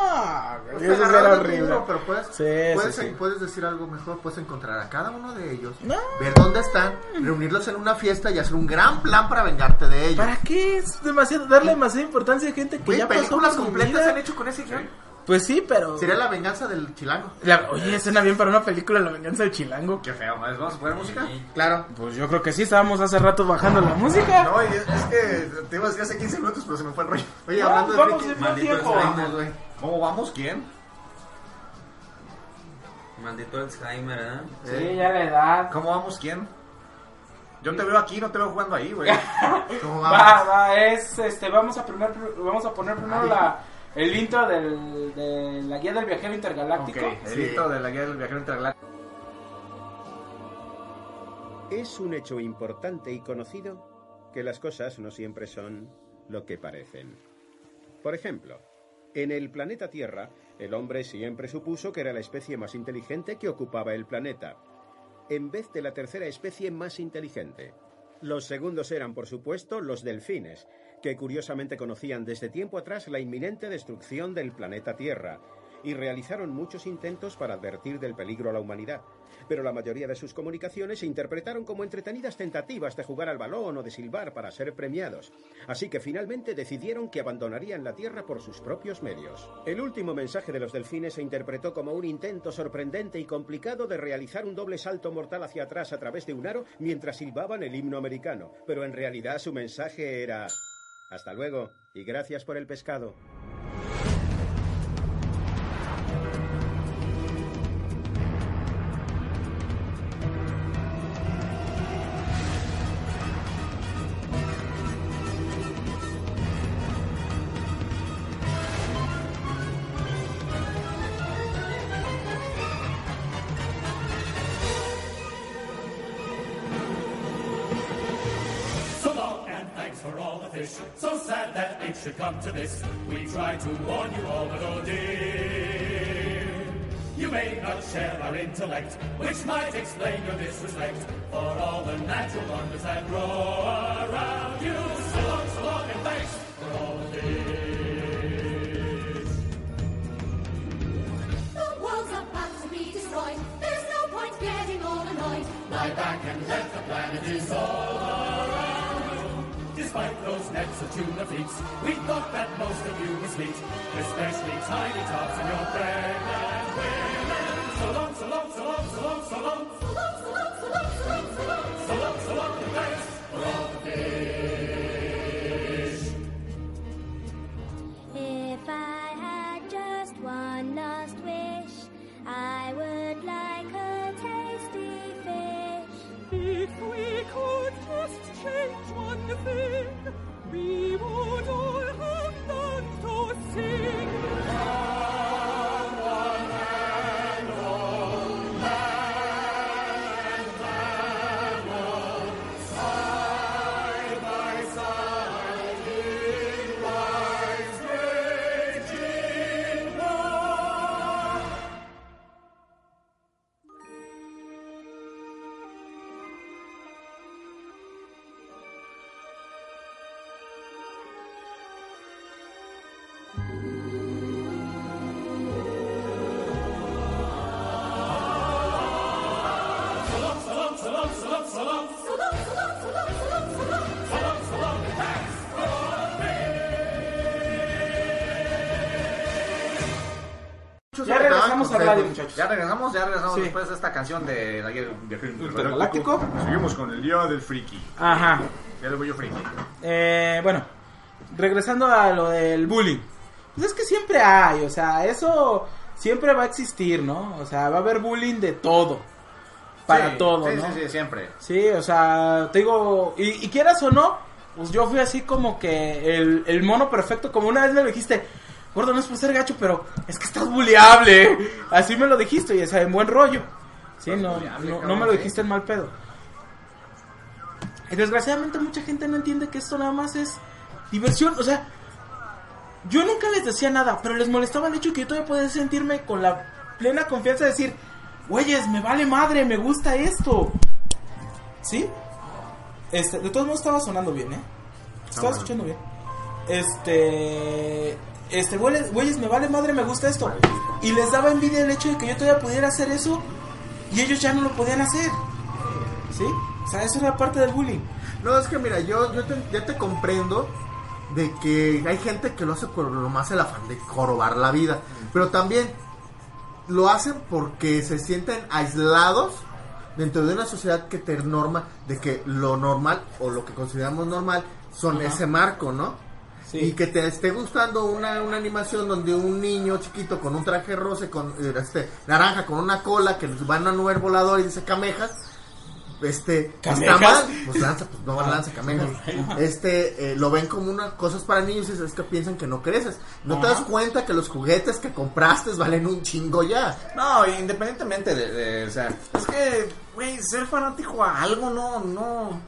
güey, eso era horrible. duro, pero puedes, Sí, puedes, sí, sí. puedes decir algo mejor, puedes encontrar a cada uno de ellos, No. ver dónde están, reunirlos en una fiesta y hacer un gran plan para vengarte de ellos. ¿Para qué? Es demasiado, darle demasiada importancia a gente que Güey, ya pasó películas por mi completas vida. se han hecho con ese guion. Pues sí, pero... Sería la venganza del chilango. La- oye, suena bien para una película La venganza del chilango. Qué feo, ¿no? ¿vamos a poner música? Claro. Pues yo creo que sí, estábamos hace rato bajando la música. No, y es, es que te iba a decir hace 15 minutos, pero se me fue el rollo. Oye, No, hablando de vamos maldito tiempo. Alzheimer. güey. ¿Cómo vamos? ¿Quién? Maldito Alzheimer, ¿eh? Sí, ya la edad. ¿Cómo vamos? ¿Quién? Yo te veo aquí, no te veo jugando ahí, güey. ¿Cómo Va, vamos? va, es, este, vamos a primer, vamos a poner primero la, el intro del, de la guía del viajero intergaláctico. el Sí. de la guía del viajero intergaláctico. Es un hecho importante y conocido que las cosas no siempre son lo que parecen. Por ejemplo, en el planeta Tierra, el hombre siempre supuso que era la especie más inteligente que ocupaba el planeta, en vez de la tercera especie más inteligente. Los segundos eran, por supuesto, los delfines, que curiosamente conocían desde tiempo atrás la inminente destrucción del planeta Tierra, y realizaron muchos intentos para advertir del peligro a la humanidad. Pero la mayoría de sus comunicaciones se interpretaron como entretenidas tentativas de jugar al balón o de silbar para ser premiados. Así que finalmente decidieron que abandonarían la Tierra por sus propios medios. El último mensaje de los delfines se interpretó como un intento sorprendente y complicado de realizar un doble salto mortal hacia atrás a través de un aro mientras silbaban el himno americano. Pero en realidad su mensaje era... Hasta luego y gracias por el pescado. Intellect, which might explain your disrespect for all the natural wonders that grow around you. So long, so long, and thanks for all the fish. The world's about to be destroyed. There's no point getting all annoyed. Lie back and let the planet is all around you. Despite those nets of tuna fleets, we thought that most of you were sweet, especially tiny tots and your pregnant women. So long, so long, radio, muchachos. Ya regresamos, ya regresamos Sí. después de esta canción de ayer viaje Intergaláctico. Seguimos con el día del friki. Ajá. Ya del orgullo friki. Eh, bueno, regresando a lo del bullying. Pues es que siempre hay, o sea, eso siempre va a existir, ¿no? O sea, va a haber bullying de todo. Para Sí, todo, sí, ¿no? Sí, sí, siempre. Sí, o sea, te digo, y, y quieras o no, pues yo fui así como que el, el mono perfecto, como una vez me lo dijiste, gordo, no es por ser gacho, pero es que estás bulleable. Así me lo dijiste, y o sea, en buen rollo. Sí, no, no, no me lo dijiste en mal pedo. Y desgraciadamente mucha gente no entiende que esto nada más es diversión, o sea, yo nunca les decía nada, pero les molestaba el hecho que yo todavía podía sentirme con la plena confianza de decir, güeyes, me vale madre, me gusta esto. ¿Sí? Este, de todos modos estaba sonando bien, ¿eh? Estaba escuchando bien. Este, este, güeyes, güeyes, me vale madre, me gusta esto. Y les daba envidia el hecho de que yo todavía pudiera hacer eso y ellos ya no lo podían hacer. ¿Sí? O sea, eso era parte del bullying. No, es que mira, yo, yo te, ya te comprendo de que hay gente que lo hace por lo más el afán de jorobar la vida. Pero también lo hacen porque se sienten aislados dentro de una sociedad que te norma de que lo normal o lo que consideramos normal son Ajá. ese marco, ¿no? Sí. Y que te esté gustando una, una animación donde un niño chiquito con un traje rosa, con eh, este naranja, con una cola, que va en una nube volador y dice camejas, este ¿Camejas? está mal, pues lanza, pues no lanza camejas. Este eh, lo ven como una cosas para niños y es que piensan que no creces. No te das cuenta que los juguetes que compraste valen un chingo ya. No, independientemente de, de- o sea, es que, güey, ser fanático a algo no, no,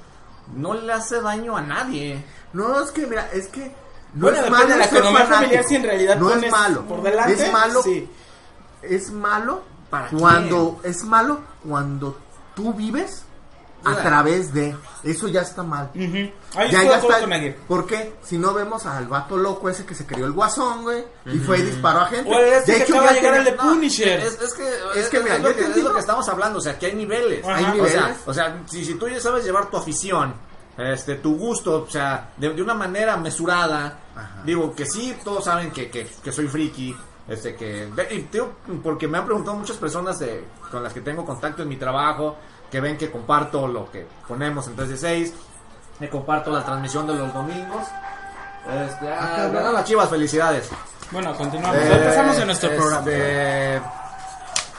no le hace daño a nadie. No, es que mira, es que no Bueno, es malo la economía familiar si en realidad no es malo. por delante, es malo. sí. Es malo ¿Para cuando es malo cuando tú vives a Ya. través de eso ya está mal. Ujú. Ahí Ya, ya está. ¿Por qué? Si no vemos al vato loco ese que se crió el guasón, güey, y fue y disparó a gente. O este De que hecho, acaba ya llegar el de Punisher. Es, es que, Es que, mira, lo yo que, es lo que estamos hablando, o sea, que hay niveles. Ajá. Hay O niveles. sea, o sea si, si tú ya sabes llevar tu afición, este, tu gusto, o sea, de, de una manera mesurada, digo que sí, todos saben que, que, que soy friki, este, que, de- digo, porque me han preguntado muchas personas de, con las que tengo contacto en mi trabajo, que ven que comparto lo que ponemos en 3 de 6, me comparto la transmisión de los domingos. Este, ah, ganan las chivas, felicidades. Bueno, continuamos. Eh, empezamos en nuestro este, programa.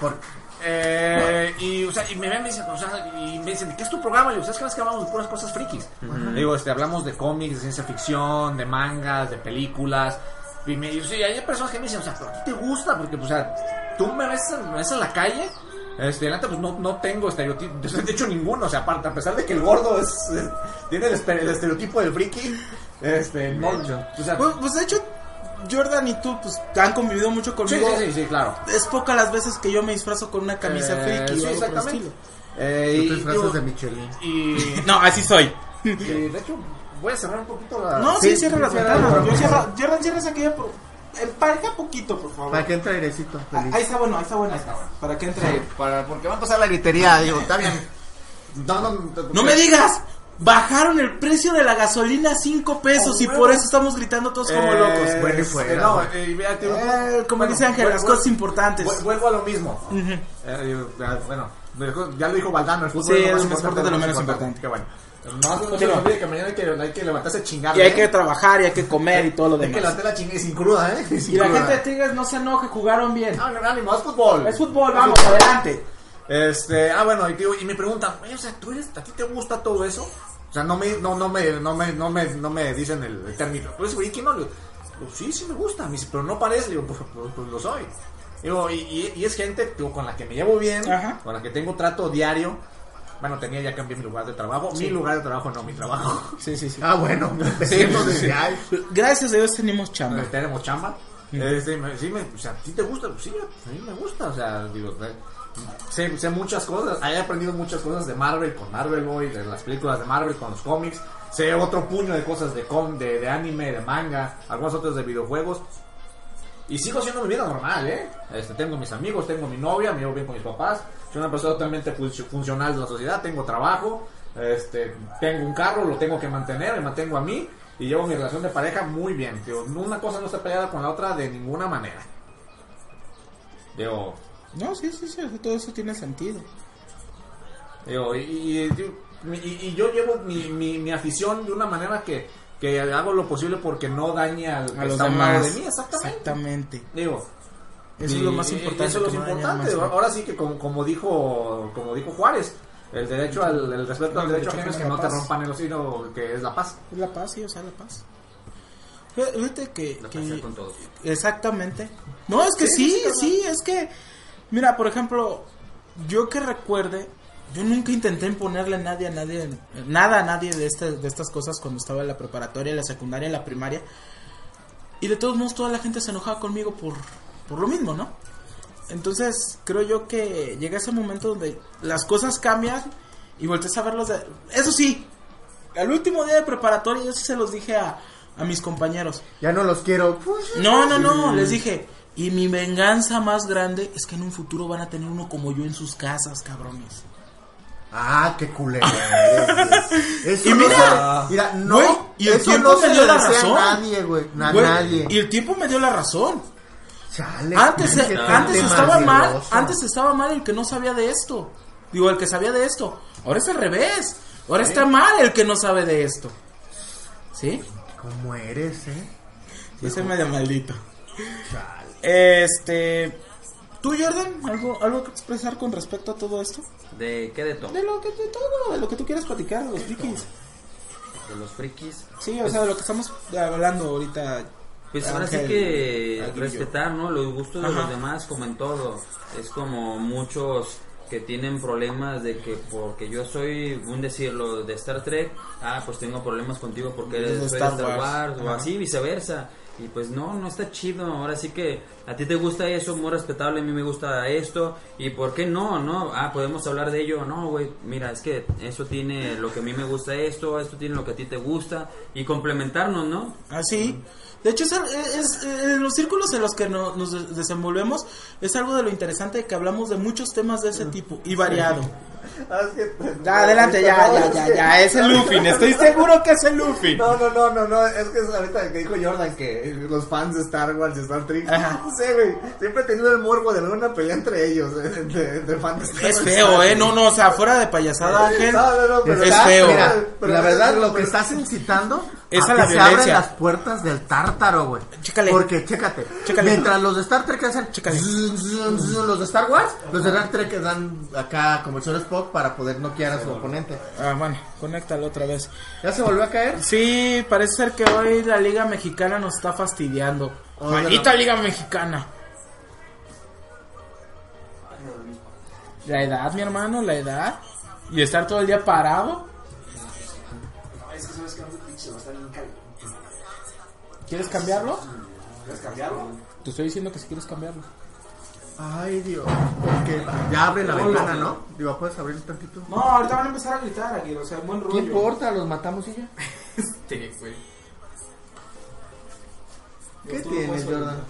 por- eh, y, o sea, y me ven y me dicen, o sea, y me dicen, ¿qué es tu programa? Y yo, ¿sabes qué? Es que hablamos de puras cosas frikis. Digo, este, hablamos de cómics, de ciencia ficción, de mangas, de películas. Y me y, sí, hay personas que me dicen, o sea, ¿pero a ti te gusta? Porque, pues, o sea, tú me ves, en- me ves en la calle. Este, la neta, pues no, no tengo estereotipo, de hecho ninguno, o sea, aparte, a pesar de que el gordo es, es- tiene el, estere- el estereotipo del friki, este, no, o sea, Pues, pues, de hecho, Jordan y tú pues han convivido mucho sí, conmigo. sí, sí, sí, claro. Es pocas las veces que yo me disfrazo con una camisa Eh, friki sí, o algo por el exactamente. estilo. Eh, Tú te disfrazas de Michelin. y, No, así soy. y, de hecho, voy a cerrar un poquito la... No, sí, Sí, cierra las sí, ventanas. Yo cierra, Jordan, cierras aquella por... Empareja poquito, por favor. Para que entre airecito, Ah, feliz. Ahí está bueno, ahí está bueno. Para que entre. Para, porque va a pasar la gritería, digo, está bien. No, no, No me digas. Bajaron el precio de la gasolina a 5 pesos y por eso estamos gritando todos como Eh, locos. bueno, y este, fuera, no, eh, vea, tío, Eh, como bueno, dice Ángel, las cosas importantes. vuel- Vuelvo a lo mismo. Eh, digo, ya, bueno, ya lo dijo Valdano, el fútbol Sí, es lo más importante, lo menos importante. Qué bueno. No, no, se olvide que mañana hay que, hay que levantarse a chingar. Y hay que trabajar y hay que comer y todo lo Hay que demás. levantar la chingada y sin cruda, ¿eh? Sin Y la cruda. gente de Tigres no se enoje, jugaron bien. No, no, ánimo, es fútbol. Es fútbol, vamos, adelante. Este, ah, bueno, y, tío, y me preguntan, oye, o sea, ¿tú eres, ¿a ti te gusta todo eso? O sea, no me, no, no me, no me, no me, no me dicen el, el término. ¿Tú eres friki? No, le "Pues sí, sí me gusta, me dice, pero no parece, digo, pues, pues, pues lo soy. Digo, y, y, y es gente digo, con la que me llevo bien, Ajá. con la que tengo trato diario. Bueno, tenía ya cambié mi lugar de trabajo. Mi lugar de trabajo, no mi trabajo. Sí, sí, sí. Ah, bueno, Sí, empecemos sí. ahí. Gracias a Dios tenemos chamba. tenemos chamba. Este, me- sí, me, o sea, ¿a ti te gusta? Sí, a mí me gusta. O sea, digo, eh, sé, sé muchas cosas. He aprendido muchas cosas de Marvel con Marvel Boy, de las películas de Marvel con los cómics. Sé otro puño de cosas de, com, de, de anime, de manga, algunas otras de videojuegos. Y sigo haciendo mi vida normal, ¿eh? Este, tengo mis amigos, tengo mi novia, me llevo bien con mis papás. Soy una persona totalmente func- funcional de la sociedad, tengo trabajo, este, tengo un carro, lo tengo que mantener, me mantengo a mí y llevo mi relación de pareja muy bien. Una cosa no está peleada con la otra de ninguna manera. Digo, No, sí, sí, sí, todo eso tiene sentido. Digo, y, y- y- y yo llevo mi, mi, mi afición de una manera que, que hago lo posible porque no dañe al que A los está demás. de mí, exactamente. Exactamente. Digo, Eso es lo más importante. Eso es lo no importante. Ahora sí que como, como dijo como dijo Juárez, el derecho al el respeto al derecho derecho ajeno es que no te paz. rompan el hocico, que es la paz. Es la paz, sí, o sea, la paz. Fí- Fíjate que... La que- con todos. Exactamente. No, es que sí, sí, es que... Mira, por ejemplo, yo que recuerde, yo nunca intenté imponerle a nadie, a nadie, nada a nadie de, este, de estas cosas cuando estaba en la preparatoria, en la secundaria, en la primaria. Y de todos modos toda la gente se enojaba conmigo por, por lo mismo, ¿no? Entonces creo yo que llega ese momento donde las cosas cambian y volteas a verlos de... Eso sí, el último día de preparatoria yo sí se los dije a, a mis compañeros. Ya no los quiero. No, no, no, les dije. Y mi venganza más grande es que en un futuro van a tener uno como yo en sus casas, cabrones. Ah, qué culero. Eso Y no mira, se- mira, no, güey, y el eso tiempo no me se dio la razón. a nadie, güey. A nadie. Y el tiempo me dio la razón. Chale, Antes, qué antes gente estaba mal, antes estaba mal el que no sabía de esto. Digo, el que sabía de esto. Ahora es al revés. Ahora está mal el que no sabe de esto. ¿Sí? ¿Cómo eres, eh? Soy medio maldito. Este. ¿Tú, Jordan? ¿Algo, ¿Algo que expresar con respecto a todo esto? ¿De qué de todo? De lo que, de todo, de lo que tú quieras platicar, de los frikis. De los frikis. Sí, o sea, de lo que estamos hablando ahorita. Pues ahora sí que respetar, ¿no? Los gustos de los demás, como en todo. Es como muchos que tienen problemas de que porque yo soy, un decirlo, de Star Trek, ah, pues tengo problemas contigo porque Eres de Star Star Wars. Wars, o así, viceversa. Y pues no, no está chido. Ahora sí que a ti te gusta eso, muy respetable, a mí me gusta esto. ¿Y por qué no? No, ah, podemos hablar de ello. No, güey, mira, es que eso tiene lo que a mí me gusta esto, esto tiene lo que a ti te gusta. Y complementarnos, ¿no? Así. Ah, De hecho, es, es- es- en los círculos en los que no- nos des- desenvolvemos es algo de lo interesante que hablamos de muchos temas de ese tipo y variado. Ah, es que- Ya, adelante, ya, ya, ya, ya, es el Luffy, estoy seguro que es el Luffy. No, no, no, no, no, es que es ahorita que dijo Jordan que los fans de Star Wars y Star Trek, Ajá. no sé, güey, siempre he tenido el morbo de alguna pelea entre ellos, eh, de, de fans de Star Es feo, eh, no, no, o sea, fuera de payasada, Ángel. No, no, no, pero es feo. Mira, Pero- la verdad, lo que estás incitando Es a a la que se abren violencia. las puertas del tártaro, güey. Chécale. Porque, chécate, Chécale. mientras los de Star Trek hacen Chécale. zun, zun, zun, los de Star Wars, los de Star Trek dan acá como el señor Spock para poder noquear a su oponente. Ah, bueno, conéctalo otra vez. ¿Ya se volvió a caer? Sí, parece ser que hoy la Liga Mexicana nos está fastidiando. Oh, Maldita Liga Mexicana. La edad, mi hermano, la edad. Y estar todo el día parado. ¿Quieres cambiarlo? ¿Quieres cambiarlo? Te estoy diciendo que si quieres cambiarlo. Ay, Dios. Porque ya abre la ventana, ¿no? Digo, ¿puedes abrir un tantito? No, ahorita van a empezar a gritar aquí, o sea, buen rollo. ¿Qué importa? Los matamos y ya. Este, güey. ¿Qué tienes, Jordan?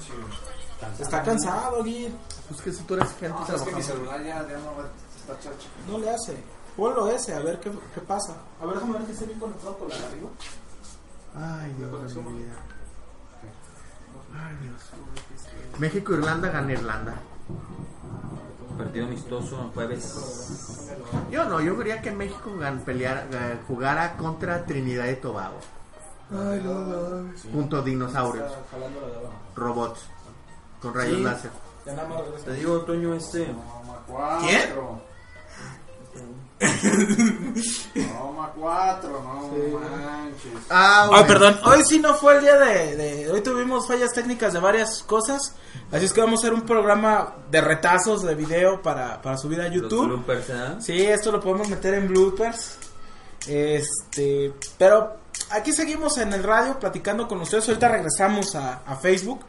Está cansado, aquí. Pues que si tú eres gente No, es que mi celular ya, ya no chacho. Le hace. Ponlo ese, a ver qué, qué pasa. A ver, déjame ver que esté bien conectado por la de arriba. Ay, Dios vida. Ay, Dios. México, Irlanda, gana Irlanda. Partido amistoso, jueves. Yo no, yo quería que México peleara- jugara contra Trinidad y Tobago. Ay, no, no. Junto a dinosaurios, robots, con rayos Sí. láser. Te digo, Toño, este. Toma cuatro. Toma cuatro, no manches. Ah, perdón, hoy sí no fue el día de, de- Hoy tuvimos fallas técnicas de varias cosas. Así es que vamos a hacer un programa de retazos de video para, para subir a Los YouTube. bloopers, ¿eh? Sí, esto lo podemos meter en bloopers. Este, pero aquí seguimos en el radio platicando con ustedes. Ahorita regresamos a, a Facebook.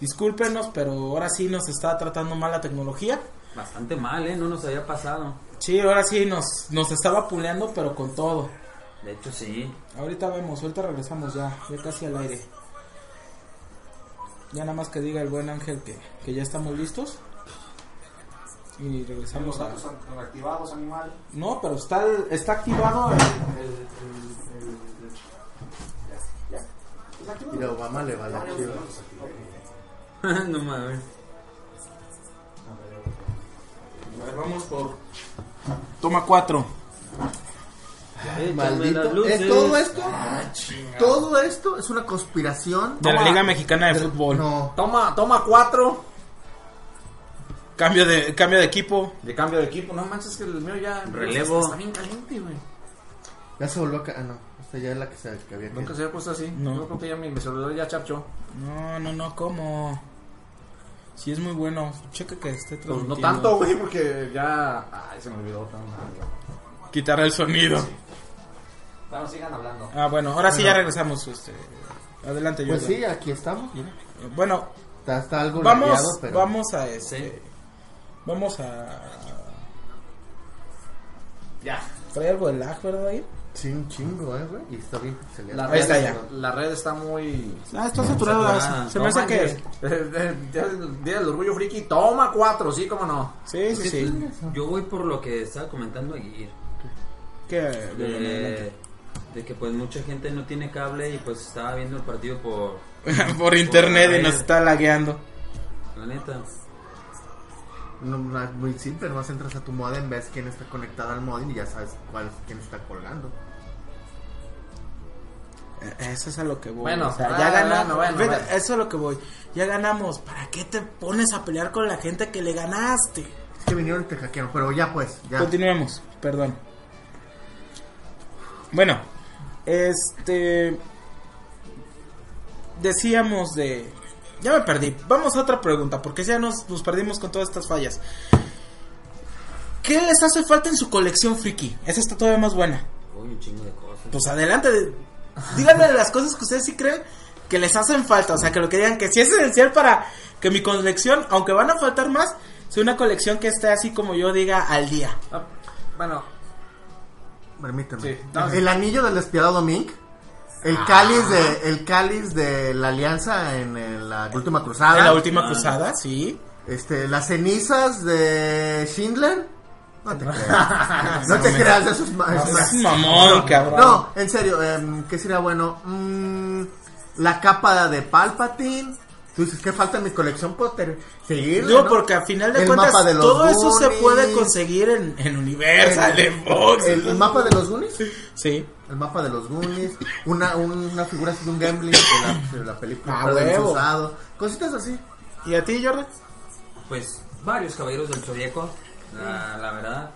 Discúlpenos, pero ahora sí nos está tratando mal la tecnología. Bastante mal, ¿eh? No nos había pasado. Sí, ahora sí nos, nos estaba puleando, pero con todo. De hecho, sí. Ahorita vemos, ahorita regresamos ya, ya casi al aire. Ya nada más que diga el buen Ángel que, que ya estamos listos. Y regresamos a... activados, animal. No, pero está, el- está activado el... el- el- Y a Obama le va la chiva. no mames. a ver, vamos por... Toma cuatro. Échame Maldito. ¿Es todo esto? todo esto es una conspiración. De la Toma. Liga Mexicana de Fútbol. No. Toma, toma cuatro. Cambio de, cambio de equipo. De cambio de equipo. No manches que el mío ya... Relevo. Está bien caliente, güey. Ya se volvió acá. Ah, no. Esta ya es la que, se, que había que. Nunca se había puesto así. No. Yo creo que ya mi, mi celular ya chapchó. No, no, no, ¿cómo? Si es muy bueno. Checa que esté Pues transmitiendo. no tanto, güey, porque ya... Ay, se me olvidó. Quitar el sonido. Bueno, sigan hablando. Ah, bueno, ahora sí ya regresamos. Este, adelante, Pues Jordan. sí, aquí estamos. Bueno, Está, está algo vamos, lagueado, pero. vamos a este, vamos a Ya. trae algo de lag, ¿verdad? ahí? Sí, un chingo, eh, güey. Y está bien. La red, está ya. La red está muy... Ah, está saturado. saturada. Se me hace que. Día del día del orgullo friki, toma cuatro, sí, cómo no. sí, sí, sí. Yo voy por lo que estaba comentando ayer. Que De, de que pues mucha gente no tiene cable y pues estaba viendo el partido por... por internet y nos está lagueando. La neta. No, no, es muy simple, nomás entras a tu modem, ves quién está conectado al modem y ya sabes cuál, quién está colgando. Eh, Eso es a lo que voy. Bueno, o sea, ah, ya ganamos. bueno, bueno, Fíjate, bueno. Eso es a lo que voy. Ya ganamos. ¿Para qué te pones a pelear con la gente que le ganaste? Es que vinieron y te hackearon, pero ya pues, ya. Continuemos, perdón. Bueno, este. Decíamos de. Ya me perdí. Vamos a otra pregunta, porque ya nos, nos perdimos con todas estas fallas. ¿Qué les hace falta en su colección friki? Esa está todavía más buena. Uy, un chingo de cosas. Pues adelante. Díganme de las cosas que ustedes sí creen que les hacen falta. O sea, que lo que digan que sí es esencial para que mi colección, aunque van a faltar más, sea una colección que esté así como yo diga al día. Ah, bueno, Permíteme. Sí, no, el sí. anillo del despiadado Mink. El cáliz de el cáliz de la alianza en, eh, la última cruzada. En la última cruzada, sí. Este, las cenizas de Schindler. No te creas. no te creas ma- ma- Es mamón, cabrón. No, en serio, em, ¿qué sería bueno? Mm, la capa de Palpatine. Tú dices, ¿qué falta en mi colección? Puedo ter- seguir. Digo, porque a final de El cuentas mapa de los todo eso se Goonies. puede conseguir en, en Universal, en Fox. El, el mapa de los Goonies. Sí. El mapa de los Goonies. Una, una figura así de un gambling de la, de la película. Ah, del usado. Cositas así. ¿Y a ti, Jordan? Pues varios caballeros del Zodíaco, la, la verdad.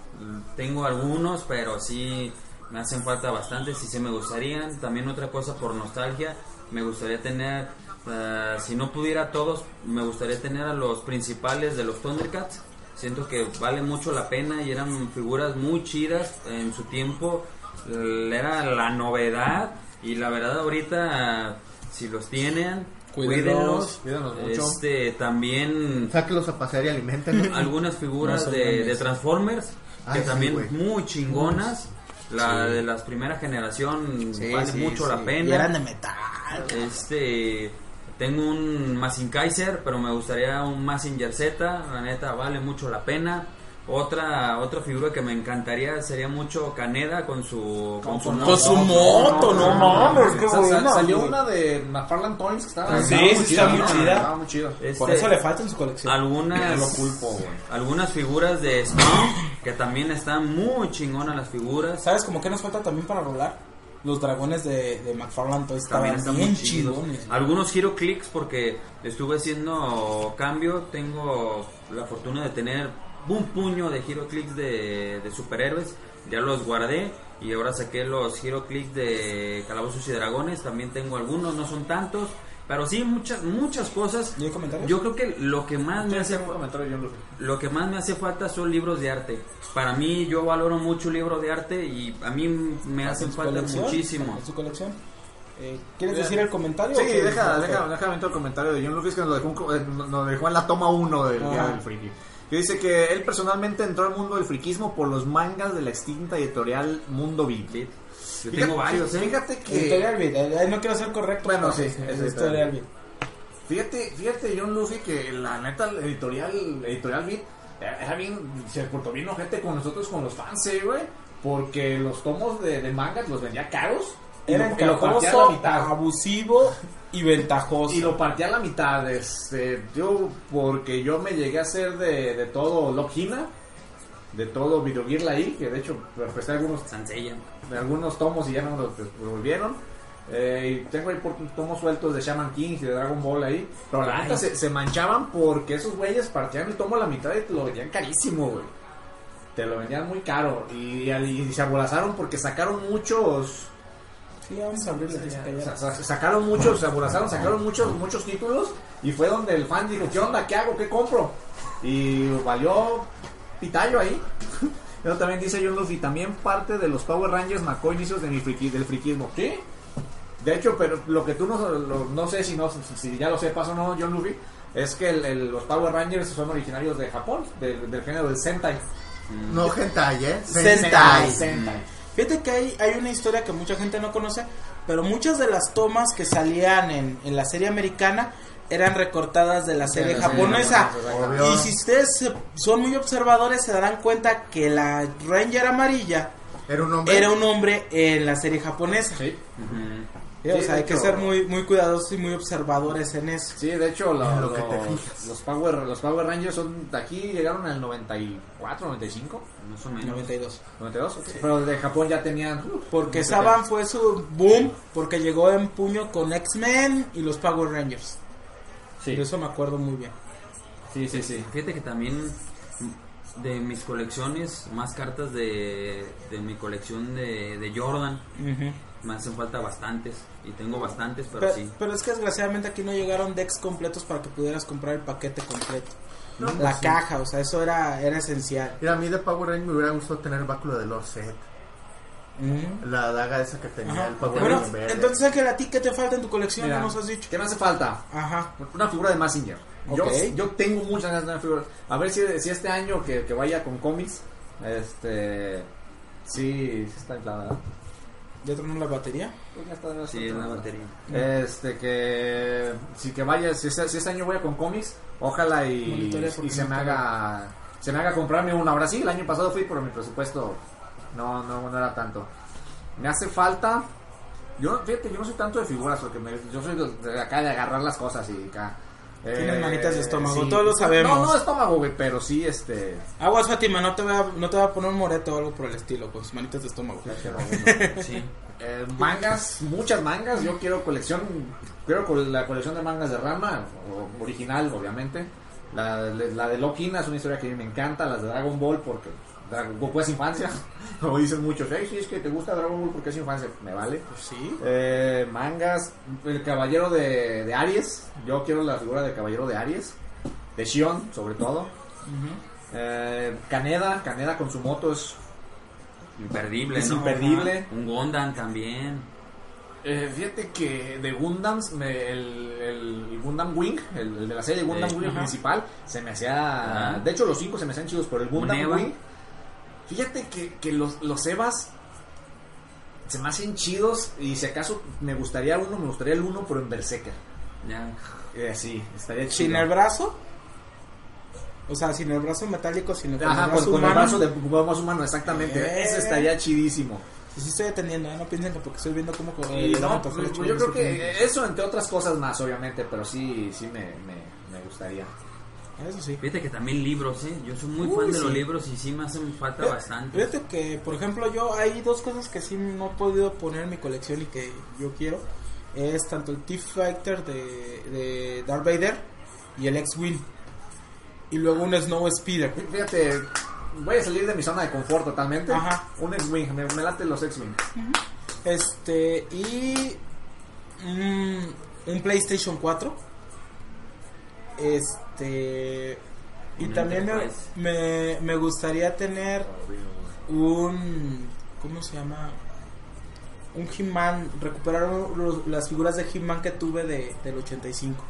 Tengo algunos, pero sí me hacen falta bastantes y sí me gustarían. También otra cosa por nostalgia, me gustaría tener, eh, si no pudiera todos, me gustaría tener a los principales de los Thundercats. Siento que vale mucho la pena y eran figuras muy chidas en su tiempo. Era la novedad y la verdad ahorita, si los tienen, Cuídenlos, cuídenlos. mucho. Este, también Sáquelos a pasear y alimenten. algunas figuras No de, de Transformers que Ay, sí, también güey. muy chingonas. La de la primera generación vale mucho la Y pena. eran de metal. Este tengo un Massing Kaiser, pero me gustaría un Massinger Z, la neta vale mucho la pena. Otra otra figura que me encantaría sería mucho Caneda con su con su Con su moto, no mames, qué buena. Salió una de McFarlane Toys que estaba, Sí, sí, está muy chida. Muy chida. Este, Por eso le falta en su colección. algunas Lo culpo, algunas figuras de Spawn que también están muy chingonas las figuras. ¿Sabes como que nos falta también para rolar? Los dragones de, de McFarlane Toys También estaban están bien muy chidos. chingones. Algunos Hero Clicks porque estuve haciendo cambio. Tengo la fortuna de tener un puño de Hero Clicks de, de superhéroes. Ya los guardé y ahora saqué los Hero Clicks de Calabozos y Dragones. También tengo algunos, no son tantos. Pero sí, muchas muchas cosas. ¿Y hay comentarios? Yo creo que lo que más me hace lo que más me hace falta son libros de arte. Para mí, yo valoro mucho libros de arte y a mí me hacen ¿En su falta muchísimo. ¿En su colección? Eh, ¿Quieres decir el comentario? Sí, deja, deja, déjame ver el comentario de John Lucas que nos dejó, eh, nos dejó en la toma 1 del Día Ajá. del Friki. Que dice que él personalmente entró al mundo del friquismo por los mangas de la extinta editorial Mundo Beat. Yo Fíjate- tengo varios, ¿eh? Fíjate que... Editorial Beat, no quiero ser correcto. Bueno, sí, es Editorial Beat. Fíjate, fíjate, John Luffy, que la neta, el editorial, editorial Beat, era bien, se portó bien ojete con nosotros, con los fans, eh, güey. Porque los tomos de, de mangas los vendía caros. Era lo, y lo mitad. abusivo y ventajoso. Y lo partí a la mitad. Este, yo, porque yo me llegué a hacer de, de todo Lockina, de todo Video Gear ahí, que de hecho presté algunos, Sansella. de algunos tomos y ya no me los devolvieron. Eh, y tengo ahí por- tomos sueltos de Shaman King y de Dragon Ball ahí. Pero la neta se, se manchaban porque esos güeyes partían el tomo a la mitad y te lo vendían carísimo, güey. Te lo vendían muy caro. Y, y se abolazaron porque sacaron muchos. Sí, vamos a sa- sacaron muchos, se aborazaron, sacaron muchos, muchos títulos y fue donde el fan dijo, ¿qué onda? ¿Qué hago? ¿Qué compro? Y valió pitallo ahí. Pero también dice John Luffy, también parte de los Power Rangers marcó inicios de mi friki- del friquismo. ¿Sí? De hecho, pero lo que tú no, lo- no sé si, no, si ya lo sepas o no, John Luffy, es que el- el- los Power Rangers son originarios de Japón, del, del género del Sentai. No hentai, ¿eh? Sentai. Sentai. Fíjate que hay, hay una historia que mucha gente no conoce, pero muchas de las tomas que salían en, en la serie americana eran recortadas de la serie japonesa. Y si ustedes se- son muy observadores, se darán cuenta que la Ranger amarilla Era un hombre. era un hombre en la serie japonesa. Sí. Sí, o sea, hay que ser muy, muy cuidadosos y muy observadores en eso. Sí, de hecho, lo- En lo que lo- te fijas. los, Power, los Power Rangers son de aquí llegaron en el 94, 95, Más o menos. 92. 92, pero de Japón ya tenían. uh, Porque Saban fue su boom, porque llegó en puño con X-Men y los Power Rangers. Sí, De eso me acuerdo muy bien. sí, sí. sí. Fíjate que también de mis colecciones, más cartas de, de mi colección de, de Jordan, me hacen falta bastantes. Y tengo bastantes, pero Pero, sí. pero es que desgraciadamente aquí no llegaron decks completos para que pudieras comprar el paquete completo. No, la pues sí. caja, o sea, eso era, era esencial. Mira, a mí de Power Rangers me hubiera gustado tener el báculo de Lord Set. Ujú. La daga esa que tenía Ajá. el Power Bueno, Ranger verde. entonces Ángel, a ti qué te falta en tu colección, Mira, no nos has dicho. ¿Qué me hace falta? Ajá. Una figura de Massinger. Yo, Ok. yo tengo muchas ganas de una figura. A ver si, si este año que, que vaya con cómics, este. Sí, sí está inflada. ¿Ya tronó la batería? Pues Sí, en la batería. Este que si que vaya si, este- si este año voy a con cómics, ojalá y, y se me haga se me haga comprarme una. Ahora sí, el año pasado fui, pero mi presupuesto no no no era tanto. Me hace falta yo fíjate, yo no soy tanto de figuras porque me- yo soy de, de acá de agarrar las cosas y acá eh, Tienes manitas de estómago, todos lo sabemos. No, no estómago, güey, pero sí este Aguas, Fátima, no te voy a, no te voy a poner un moreto o algo por el estilo, con sus manitas de estómago. Sí. Eh, mangas, muchas mangas. Yo quiero colección, quiero la colección de mangas de Rama, original, obviamente. La, la de Lokina es una historia que a mí me encanta. Las de Dragon Ball, porque Goku es infancia. Como dicen muchos, hey, sí, es que te gusta Dragon Ball porque es infancia. Me vale. Sí. Eh, mangas, el caballero de, de Aries. Yo quiero la figura del caballero de Aries. De Shion, sobre todo. Eh, Kaneda, Kaneda con su moto es Imperdible, Es ¿no? imperdible. Ajá. Un Gondam también. Eh, fíjate que de Gundams, me- el, el Gundam Wing, el, el de la serie Gundam Wing ajá. principal, se me hacía. Ajá. De hecho, los cinco se me hacían chidos, pero el Gundam. Wing. Fíjate que, que los, los Evas se me hacen chidos. Y si acaso me gustaría uno, me gustaría el uno, pero en Berserker. Ya. Eh, sí, estaría chido. ¿Sin el brazo? O sea, sin el brazo metálico, sino con Ajá, el con, brazo con el humano. brazo de más humano, exactamente. Eh. Ese estaría chidísimo. Sí, sí estoy atendiendo, ¿eh? no piensen que porque estoy viendo cómo... Y eh, no, yo creo que eso, entre otras cosas más, obviamente, pero sí, sí me, me, me gustaría. Eso sí. Fíjate que también libros, ¿eh? Yo soy muy Uy, fan de sí. los libros y sí me hacen falta bastante. Fíjate que, por ejemplo, yo hay dos cosas que sí no he podido poner en mi colección y que yo quiero. Es tanto el Thief Fighter de, de Darth Vader y el X-Wing. Y luego un Snow Speeder. Fíjate, voy a salir de mi zona de confort totalmente. Ajá. Un X-Wing, me, me late los X-Wing. Este, y mm, un PlayStation 4. Este, y Un también me, me, me gustaría tener un, ¿cómo se llama? Un He-Man, recuperar los- las figuras de He-Man que tuve de, del 85.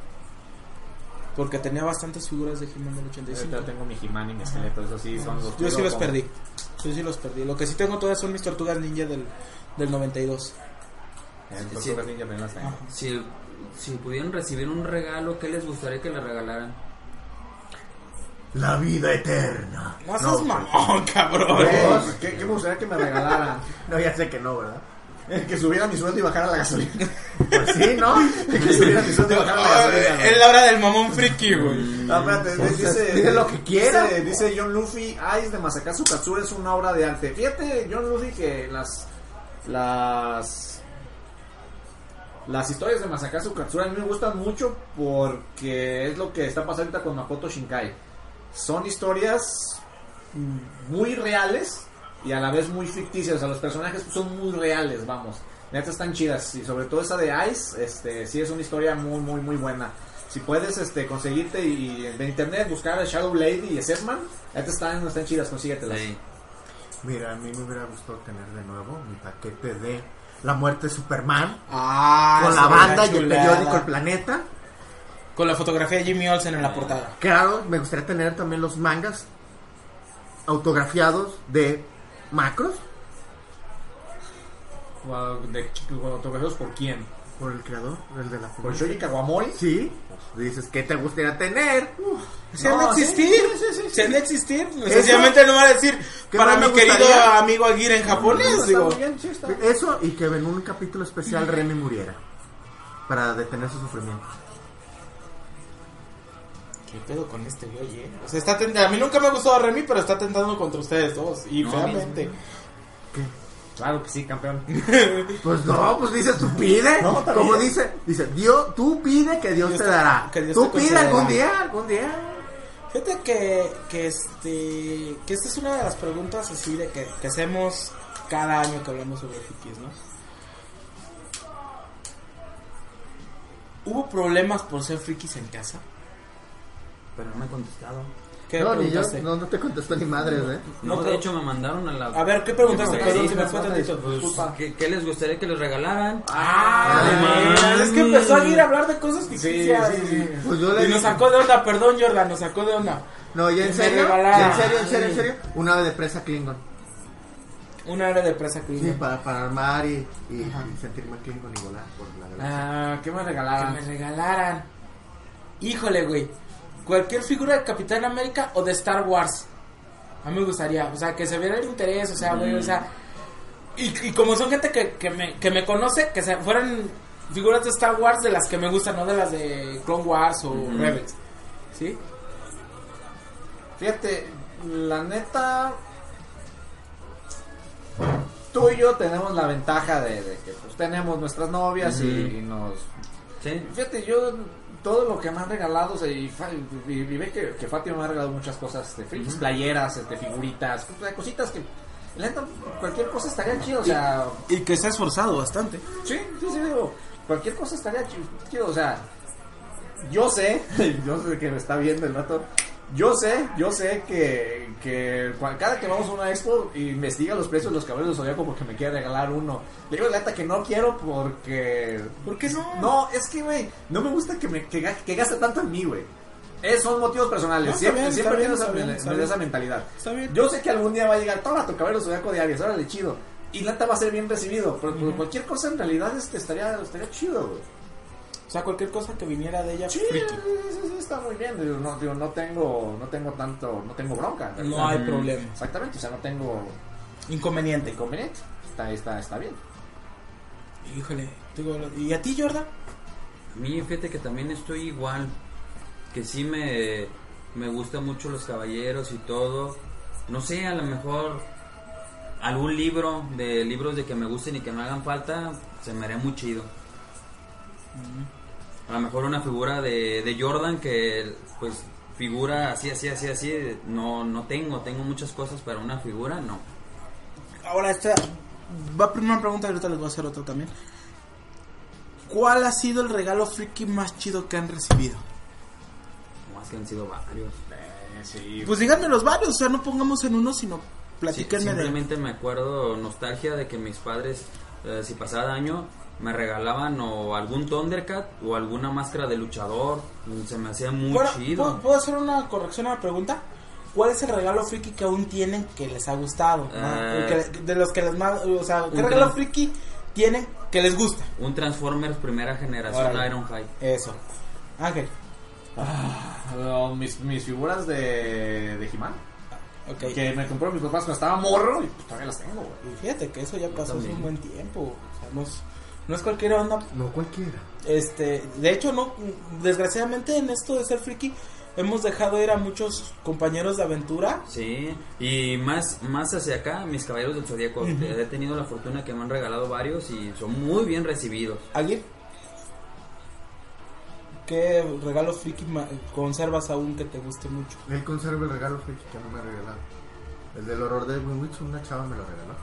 Porque tenía bastantes figuras de He-Man del 85. Ahorita tengo mi He-Man y mi esqueleto, eso sí, son los Yo sí quiero los como- perdí. Yo sí los perdí. Lo que sí tengo todavía son mis tortugas ninja del, del 92. En Sí. Tortugas Ninja también las tengo. Si, si pudieran recibir un regalo, ¿qué les gustaría que le regalaran? La vida eterna. No seas mamón, cabrón. Pues, ¿Qué, qué me gustaría que me regalaran? No, ya sé que no, ¿verdad? que subiera mi sueldo y bajara la gasolina. Pues sí, ¿no? que subiera mi sueldo y bajara la gasolina. Es la hora del mamón friki, güey. No, espérate, Pues, dice, pide lo que quiera. Dice, dice John Luffy, Ice de Masakazu Katsura es una obra de arte. Fíjate, John Luffy, que las las las historias de Masakazu Katsura a mí me gustan mucho porque es lo que está pasando ahorita con Makoto Shinkai. Son historias muy reales y a la vez muy ficticias. O sea, los personajes son muy reales, vamos. Neta están chidas. Y sobre todo esa de Ice, este, sí es una historia muy, muy, muy buena. Si puedes este, conseguirte y de internet buscar a Shadow Blade y Sesman, neta están, están chidas, consíguetelas. Sí. Mira, a mí me hubiera gustado tener de nuevo mi paquete de La muerte de Superman Ah, con la banda y el periódico El Planeta. Con la fotografía de Jimmy Olsen en la portada. Claro, me gustaría tener también los mangas autografiados de Macros Wow, de- ¿Autografiados por quién? por el creador, el de la ¿Por Shoji Kawamori? Sí, dices, ¿qué te gustaría tener? Si han de No, existir, sí, sí, sí, si han de existir, sencillamente no va a decir ¿Qué para mi querido amigo Aguirre en japonés, digo. bien. Eso y que en un capítulo especial Remy muriera para detener su sufrimiento. ¿Qué pedo con este güey, eh? O sea, está a mí nunca me ha gustado Remy, pero está tentando contra ustedes dos y No, feamente. Claro que sí, campeón. Pues no, pues dices tú pide. No, Como dice, dice, Dios, tú pide que Dios, Dios te dará. que Dios tú te pide algún día, algún día. Fíjate que, que este que esta es una de las preguntas así de que, que hacemos cada año que hablamos sobre frikis, ¿no? ¿Hubo problemas por ser frikis en casa? Pero no me he contestado. ¿Qué no, ni yo, no, no te contestó ni madres, ¿eh? No, de hecho me mandaron a la... A ver, ¿qué preguntaste? Sí, Perdón, sí, si me sí, fue sí, tantito. pues, Disculpa. ¿qué, qué les gustaría que les regalaran? Ah, Ah, es que empezó a ir a hablar de cosas ficticias. sí, sí. Pues yo le Y nos dije- sacó de onda, perdón Jordan, nos sacó de onda. No, ya en Que serio, ya en serio, en serio, en serio. Una ave de presa Klingon. Una era de presa Sí, Klingon. para, para armar y, y, y sentirme Klingon y volar por la galaxia. Ah, ¿qué me que regalaron? me regalaran. Híjole, güey. Cualquier figura de Capitán América o de Star Wars. A mí me gustaría. O sea, que se viera el interés. O sea, güey, o sea. Y, y como son gente que, que, me, que me conoce, que se fueran figuras de Star Wars de las que me gustan, no de las de Clone Wars o Rebels. ¿Sí? Fíjate, la neta. Tú y yo tenemos la ventaja de, de que pues, tenemos nuestras novias y, y nos. Sí. Fíjate, yo todo lo que me han regalado, o sea, y, y- y ve que, que Fátima me ha regalado muchas cosas de frikis, playeras, este, figuritas, cositas que. La neta, cualquier cosa estaría chido, o sea. Y que se ha esforzado bastante. Sí, sí, sí, digo, cualquier cosa estaría chi- chido, o sea, yo sé, yo sé que me está viendo el vato, yo sé, yo sé que, que cada que vamos a una expo investiga los precios de los caballos de Zodíaco porque me quiere regalar uno. Le digo la que no quiero porque... ¿Por qué no? No, es que, güey, no me gusta que, me, que, que gaste tanto en mí, güey. Esos son motivos personales. No, siempre bien, siempre bien, esa, bien, mentalidad. Yo sé que algún día va a llegar, toma tu cabello zodiaco de Aries, órale, chido. Y neta va a ser bien recibido. Pero por cualquier cosa en realidad este estaría, estaría chido, güey. O sea, cualquier cosa que viniera de ella, Sí, friki. sí, sí, está muy bien. Digo, no, digo, no tengo, no tengo tanto, no tengo bronca. No hay problema. Exactamente, o sea, no tengo Inconveniente. inconveniente. Está, está, está bien. Híjole. digo, ¿Y a ti, Jordan? A mí, fíjate que también estoy igual. Que sí me, me gustan mucho los caballeros y todo. No sé, a lo mejor algún libro de libros de que me gusten y que me hagan falta, se me haría muy chido. A lo mejor una figura de, de Jordan que pues figura así, así, así, así, no, no tengo, tengo muchas cosas para una figura, no. Ahora, esta va primera pregunta y ahorita les voy a hacer otra también. ¿Cuál ha sido el regalo friki más chido que han recibido? Más que han sido varios. Pues díganme los varios, o sea, no pongamos en uno, sino Sí, platíquenme de... simplemente me acuerdo nostalgia de que mis padres, eh, si pasaba año, me regalaban o algún Thundercat o alguna máscara de luchador. Se me hacía muy Bueno, chido. ¿puedo, puedo hacer una corrección a la pregunta? ¿Cuál es el regalo friki que aún tienen que les ha gustado? Eh, Que- de los que les más... O sea, ¿qué regalo friki tienen que les gusta. Un Transformers primera generación Órale. Ironhide. Eso. Ángel. Ah, mis, mis figuras de, de He-Man. Ok. Que me compró mis papás cuando estaba morro y pues, todavía las tengo, güey. Y fíjate que eso ya pasó hace un buen tiempo. O sea, no es, no es cualquier onda. No cualquiera. Este, de hecho, no, desgraciadamente en esto de ser friki, hemos dejado ir a muchos compañeros de aventura. Sí, y más, más hacia acá, mis caballeros del Zodíaco. Ujú. He tenido la fortuna que me han regalado varios y son muy bien recibidos. ¿Alguien? ¿Qué regalos friki ma- conservas aún que te guste mucho? Él conserva el regalo friki que no me ha regalado. El del horror de Edwin Witch, una chava me lo regaló.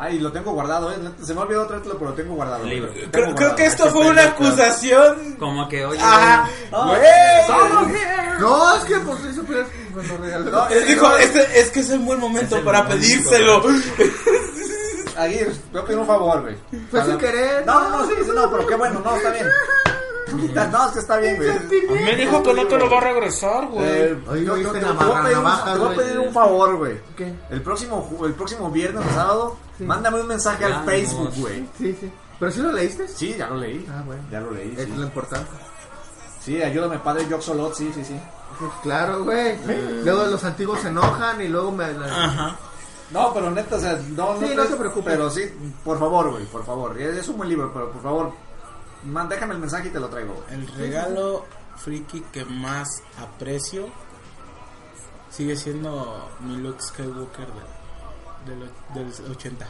Ay, lo tengo guardado, eh. Se me olvidó traértelo, pero lo tengo guardado. El libro. Tengo Creo, que esto fue una acusación. Como que, oye, Ajá. Güey. No, es que pues eso fue me lo regaló. No, Él dijo, este, es que es un buen momento Es para momento, pedírselo. Aguirre, te voy a pedir un favor, güey. Fue sin querer. No, no, no, sí, sí, no, pero qué bueno, no, está bien. No, es que está bien, güey. Me dijo que no te lo va a regresar, güey. Eh, Oye, yo- ¿oíste yo- te- voy a pedir un- navajas, te voy a güey? pedir un favor, güey. ¿Qué? El próximo, ju- el próximo viernes o sábado, mándame un mensaje al. Facebook, güey. Sí, sí. ¿Pero sí lo leíste? Sí, ya lo leí. Ah, bueno. Ya lo leí, Es sí. lo importante. Sí, ayúdame, padre Joxolot, sí, sí, sí. Pues claro, güey. Luego los antiguos se enojan y luego me... la- Ajá. No, pero neta, o sea, no, no, Sí, no te preocupes. Pero sí, por favor, güey, por favor. Es es un buen libro, pero por favor, man, déjame el mensaje y te lo traigo. El regalo friki que más aprecio sigue siendo mi Luke Skywalker de, de lo- del 80.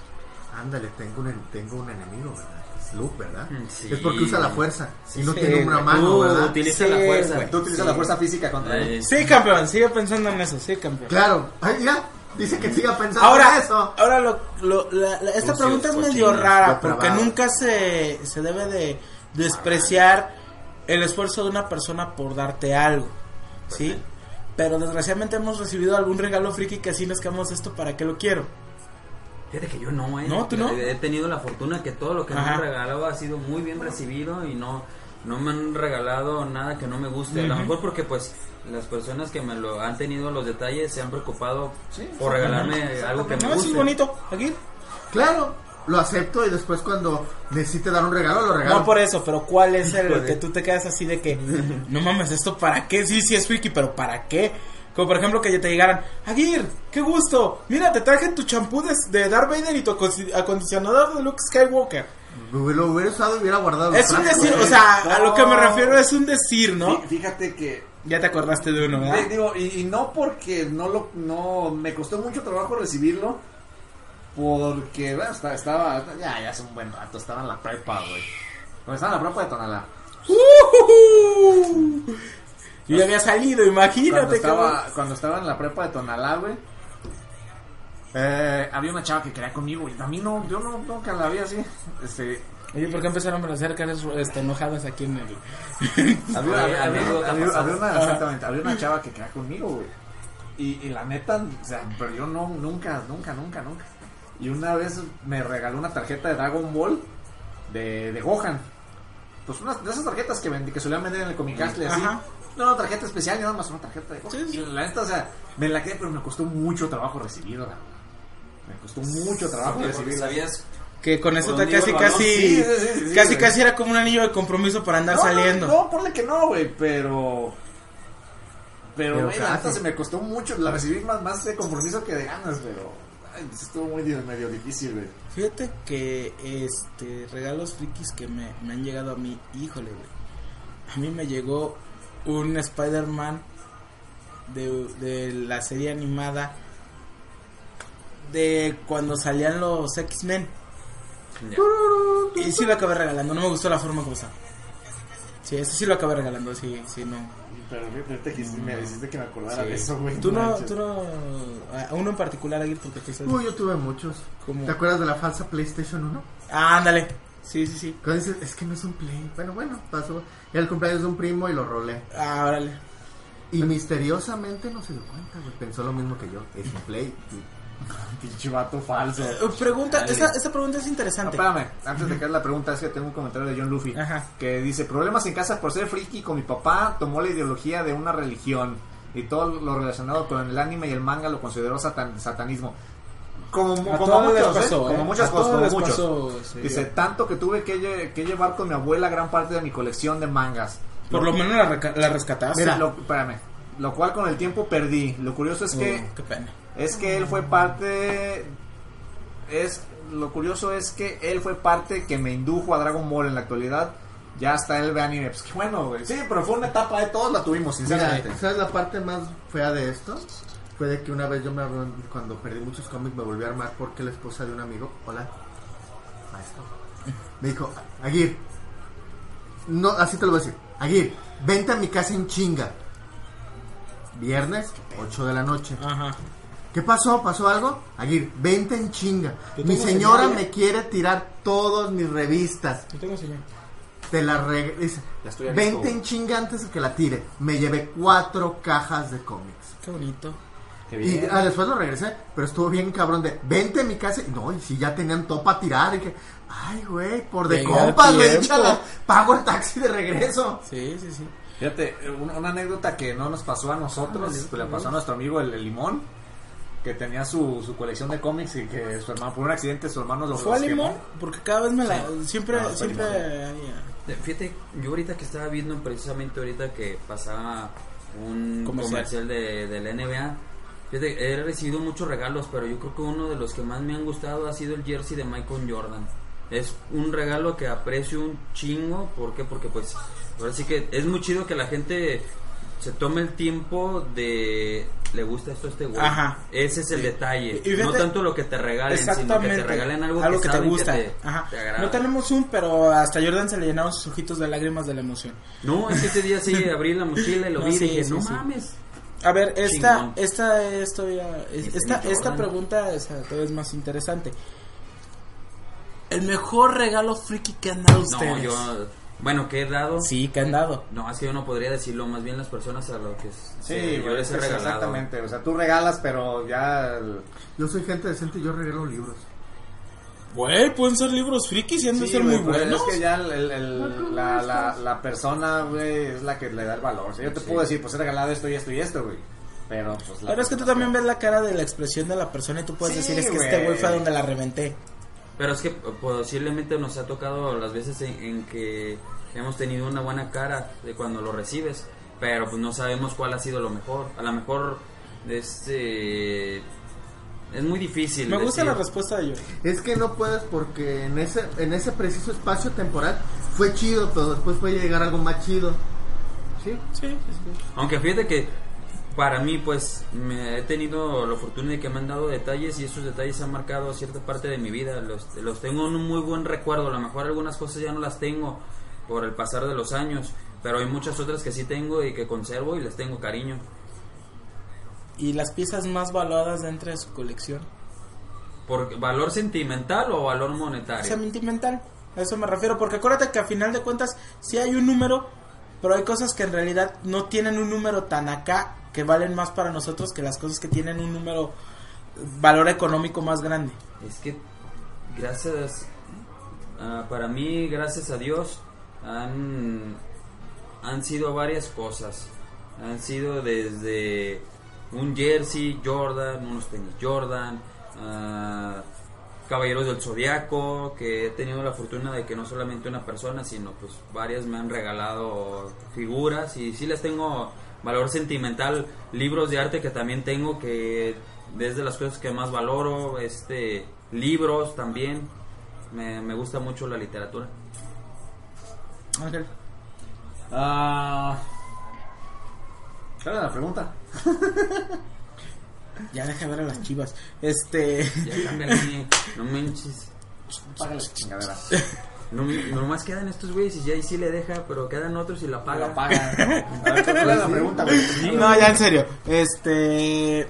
Ándale, tengo un, en- tengo un enemigo, ¿verdad? Es Luke, ¿verdad? Mm, sí. Es porque usa la fuerza y no Sí, tiene una mano, Tú ¿verdad? utiliza Sí, la fuerza. güey. Tú utilizas Sí. la fuerza física contra él. Eh, Sí, campeón, sigue pensando en eso, sí, campeón. Claro. Ay, mira, dice que siga pensando Ahora, en eso. ahora lo, lo- la- la- esta Sucios, pregunta es medio cochinos, rara porque nunca se, se debe de despreciar el esfuerzo de una persona por darte algo, ¿sí? Pero desgraciadamente hemos recibido algún regalo friki que así nos quedamos esto para qué lo quiero. Fíjate que yo no, eh. No, ¿tú no? He tenido la fortuna que todo lo que me han regalado ha sido muy bien recibido y no, no me han regalado nada que no me guste. A lo mejor porque, pues, las personas que me lo han tenido los detalles se han preocupado Sí, por regalarme algo que me No, guste. es bonito, aquí. Claro, lo acepto y después cuando necesite dar un regalo, lo regalo. No por eso, pero ¿cuál es el Híjole. que tú te quedas así de que no mames, esto para qué? Sí, sí es friki, pero ¿para qué? Como por ejemplo que ya te llegaran, Aguirre, qué gusto, mira, te traje tu champú de, de Darth Vader y tu acondicionador de Luke Skywalker. Lo hubiera usado y hubiera guardado. Es un decir, güey. o sea, a lo que me refiero es un decir, ¿no? Fí- Fíjate que Ya te acordaste de uno, ¿verdad? digo, y, y no porque no lo no me costó mucho trabajo recibirlo porque bueno, esta- estaba ya ya hace un buen rato estaba en la prepa güey cuando estaba en la prepa de Tonalá ¡Ujujú! Yo ya había salido, cuando imagínate estaba cuando estaba en la prepa de Tonalá güey eh, había una chava que quería conmigo y a mí no yo no nunca la vi así este. Oye, ¿por qué empezaron a hacer caras este, enojadas aquí en el... Había, una, exactamente, había una chava que quería conmigo, güey. Y, y la neta, o sea, pero yo no, nunca, nunca, nunca, nunca. Y una vez me regaló una tarjeta de Dragon Ball de, de Gohan. Pues unas de esas tarjetas que, vendí, que solían vender en el Comic Castle, así. Ajá. No, una tarjeta especial, nada más una tarjeta de Gohan. Sí, sí. Y la neta, o sea, me la quedé, pero me costó mucho trabajo recibirla. Me costó mucho trabajo Porque recibirla. sabías Que con eso ¿Por te casi, casi, Sí, sí, sí, sí, casi, casi era como un anillo de compromiso para andar No, saliendo. No, no, ponle que no, güey, pero. Pero, Pero güey, la casi. neta se me costó mucho. La recibí más, más de compromiso que de ganas, pero. Ay, estuvo muy di- medio difícil, güey. Fíjate que este regalos frikis que me, me han llegado a mí, híjole, güey. A mí me llegó un Spider-Man de, de la serie animada de cuando salían los X-Men. Y sí lo acabé regalando, no me gustó la forma como estaba. Sí, ese sí lo acabé regalando, sí, sí, no. Pero fíjate que me hiciste que me acordara Sí. de eso, güey. Tú no, tú no, a uno en particular, Aguirre, porque tú sabes. Uy, yo tuve muchos. ¿Cómo? ¿Te acuerdas de la falsa PlayStation 1? Ah, ándale. Sí, sí, sí. Cuando dices, es que no es un Play. Bueno, bueno, pasó. Era el cumpleaños de un primo y lo rolé. Ah, órale. Y misteriosamente no se dio cuenta, güey. Pensó lo mismo que yo. Es un Play. Pinche vato falso. Eh, Pregunta, esta, esta pregunta es No, interesante. espérame, antes de que la pregunta, es que tengo un comentario de John Luffy Ajá. que dice: Problemas en casa por ser friki con mi papá, tomó la ideología de una religión y todo lo relacionado con el anime y el manga lo consideró satan- satanismo. como, como muchos, pasó, como muchas A cosas, como muchos. pasó, sí. Dice, tanto que tuve que, lle- que llevar con mi abuela gran parte de mi colección de mangas. Por lo menos la, la rescataste. Mira, lo, espérame. Lo cual con el tiempo perdí. Lo curioso es que Oh, qué pena. Es que él fue parte es lo curioso es que él fue parte que me indujo a Dragon Ball en la actualidad. Ya hasta él ve anime. Pues qué bueno, güey. Sí, pero fue una etapa de todos la tuvimos, sinceramente. Mira, ¿sabes la parte más fea de esto? Fue de que una vez yo me cuando perdí muchos cómics me volví a armar porque la esposa de un amigo, hola, maestro, me dijo, Aguirre, no, así te lo voy a decir, Aguirre, vente a mi casa en chinga. Viernes, 8 de la noche. Ajá. ¿Qué pasó? ¿Pasó algo? Aguirre, vente en chinga. Mi señora señal, ¿eh? me quiere tirar todas mis revistas. Yo tengo señal. Te la estoy vente listo. en chinga antes de que la tire. Me llevé cuatro cajas de cómics. Qué bonito. Qué Y bien. ah, después lo regresé, pero estuvo bien cabrón de, vente a mi casa. Y no, y si ya tenían todo para tirar. Y que, ay, güey, por de compas, güey, échala, pago el taxi de regreso. Sí, sí, sí. Fíjate, una, una anécdota que no nos pasó a nosotros, que le pasó a nuestro amigo el, el Limón, que tenía su, su colección de cómics y que su hermano, por un accidente, su hermano lo ¿Fue a limón? Porque cada vez me la. Siempre, No, siempre. Ay, Fíjate, yo ahorita que estaba viendo precisamente ahorita que pasaba un Comercial. comercial, de, de la NBA, fíjate, he recibido muchos regalos, pero yo creo que uno de los que más me han gustado ha sido el jersey de Michael Jordan. Es un regalo que aprecio un chingo, ¿por qué? Porque pues, ahora sí que es muy chido que la gente se tome el tiempo de le gusta esto a este güey. Ajá. Ese es el detalle. No tanto lo que te regalen, sino que te regalen algo, que, te gusta. te, Ajá. te agrada. No tenemos un, pero hasta Jordan se le llenaron sus ojitos de lágrimas de la emoción. No, es que ese día sí abrí la mochila y lo No, vi sí, y dije, sí, no sí. mames. A ver, esta, Chingón. esta, es todavía- es- esta, esta pregunta o sea, todavía es más interesante. El mejor regalo friki que han dado No, ustedes. yo, bueno, que he dado. Sí, que han dado. No, es que yo no podría decirlo, más bien las personas a lo que Sí, yo les he es regalado. exactamente. O sea, tú regalas, pero ya. el- Yo soy gente decente y yo regalo libros. Güey, pueden ser libros frikis y han de Sí, ser güey, muy pero buenos. Es que ya el- el- el- la, la, la persona, güey, es la que le da el valor. O sea, yo te puedo decir, pues he regalado esto y esto y esto, güey. Pero, pues. la Pero es que tú también ves la cara de la expresión de la persona y tú puedes Sí, decir, es que güey. este güey fue donde la reventé. Pero es que posiblemente nos ha tocado las veces en, en que hemos tenido una buena cara de cuando lo recibes, pero pues no sabemos cuál ha sido lo mejor. A lo mejor este es muy difícil. Me gusta la respuesta de yo. Es que no puedes porque en ese, en ese preciso espacio temporal fue chido, pero después puede llegar algo más chido. ¿Sí? Sí, sí, sí. Aunque fíjate que para mí, pues, me he tenido la fortuna de que me han dado detalles y esos detalles han marcado cierta parte de mi vida. Los, los tengo en un muy buen recuerdo. A lo mejor algunas cosas ya no las tengo por el pasar de los años, pero hay muchas otras que sí tengo y que conservo y les tengo cariño. Y las piezas más valoradas dentro de su colección. ¿Por valor sentimental o valor monetario? Sentimental. A eso me refiero, porque acuérdate que a final de cuentas sí hay un número, pero hay cosas que en realidad no tienen un número tan acá que valen más para nosotros que las cosas que tienen un número valor económico más grande. Es que gracias ah, para mí, gracias a Dios, han, han sido varias cosas. Han sido desde un jersey Jordan, unos tenis Jordan, ah, Caballeros del Zodiaco, que he tenido la fortuna de que no solamente una persona, sino pues varias me han regalado figuras y sí les tengo valor sentimental, libros de arte que también tengo que desde las cosas que más valoro, este libros también. Me, me gusta mucho la literatura. Ángel. Ah. ¿Cuál era la pregunta? Ya deja ver a las chivas. Este. Ya cámbiale, no manches. Págale chingadera. No, no más quedan estos güeyes y ya ahí sí le deja, pero quedan otros y la paga. La paga. A ver, ¿cuál era la pregunta, güey? No, ya en serio. Este.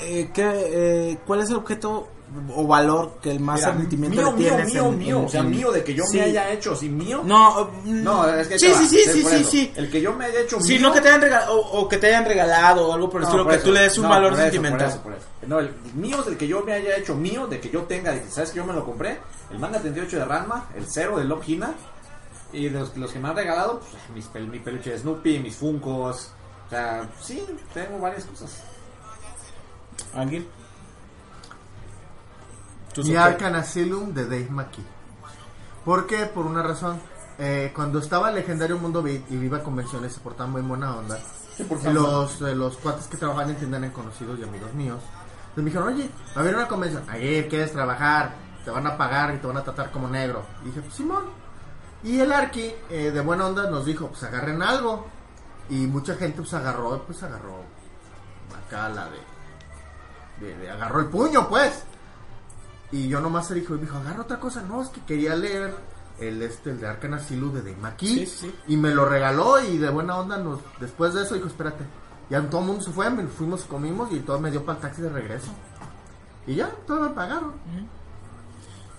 eh, ¿qué, eh, ¿Cuál es el objeto o valor que el más Mira, sentimiento mío, le mío, tienes? mío, en- mío. en- O sea, en- mío de que yo Sí. me haya hecho, ¿sí? ¿Mío? No, mm, No, es que sí, sí, sí, sí, sí, sí. El que yo me haya hecho Sí, mío. no que te hayan regalado o, o que te hayan regalado o algo por el No, estilo, por que eso. tú le des un No, valor por eso, sentimental. por eso, por eso. No, el mío es el que yo me haya hecho mío, de que yo tenga, de que sabes que yo me lo compré. El manga 38 de Ranma, el cero de Love Hina. Y los, los que me han regalado, pues, mis, pel- mi peluche de Snoopy, mis Funcos. O sea, sí, tengo varias cosas. Ángel. Ok. Arcan Asylum de Dave McKee. ¿Por qué? Por una razón. Eh, cuando estaba en Legendario Mundo Beat y iba a convenciones, se portaban muy buena onda. los, eh, los cuates que trabajan en tienda eran conocidos y amigos míos. Entonces me dijeron, oye, va a haber una convención. Ayer quieres trabajar, te van a pagar y te van a tratar como negro. Y dije, pues Simón. Y el Arqui, eh, de buena onda, nos dijo, pues agarren algo. Y mucha gente pues agarró, pues agarró acá la de, de- de- agarró el puño, pues. Y yo nomás se dijo, y me dijo, agarra otra cosa. No, es que quería leer el este el de Arcan Asylum de. Sí, sí, sí. Y me lo regaló y de buena onda nos, después de eso dijo, espérate. Ya todo el mundo se fue, me fuimos, comimos y todo me dio para el taxi de regreso. Y ya, todo me pagaron.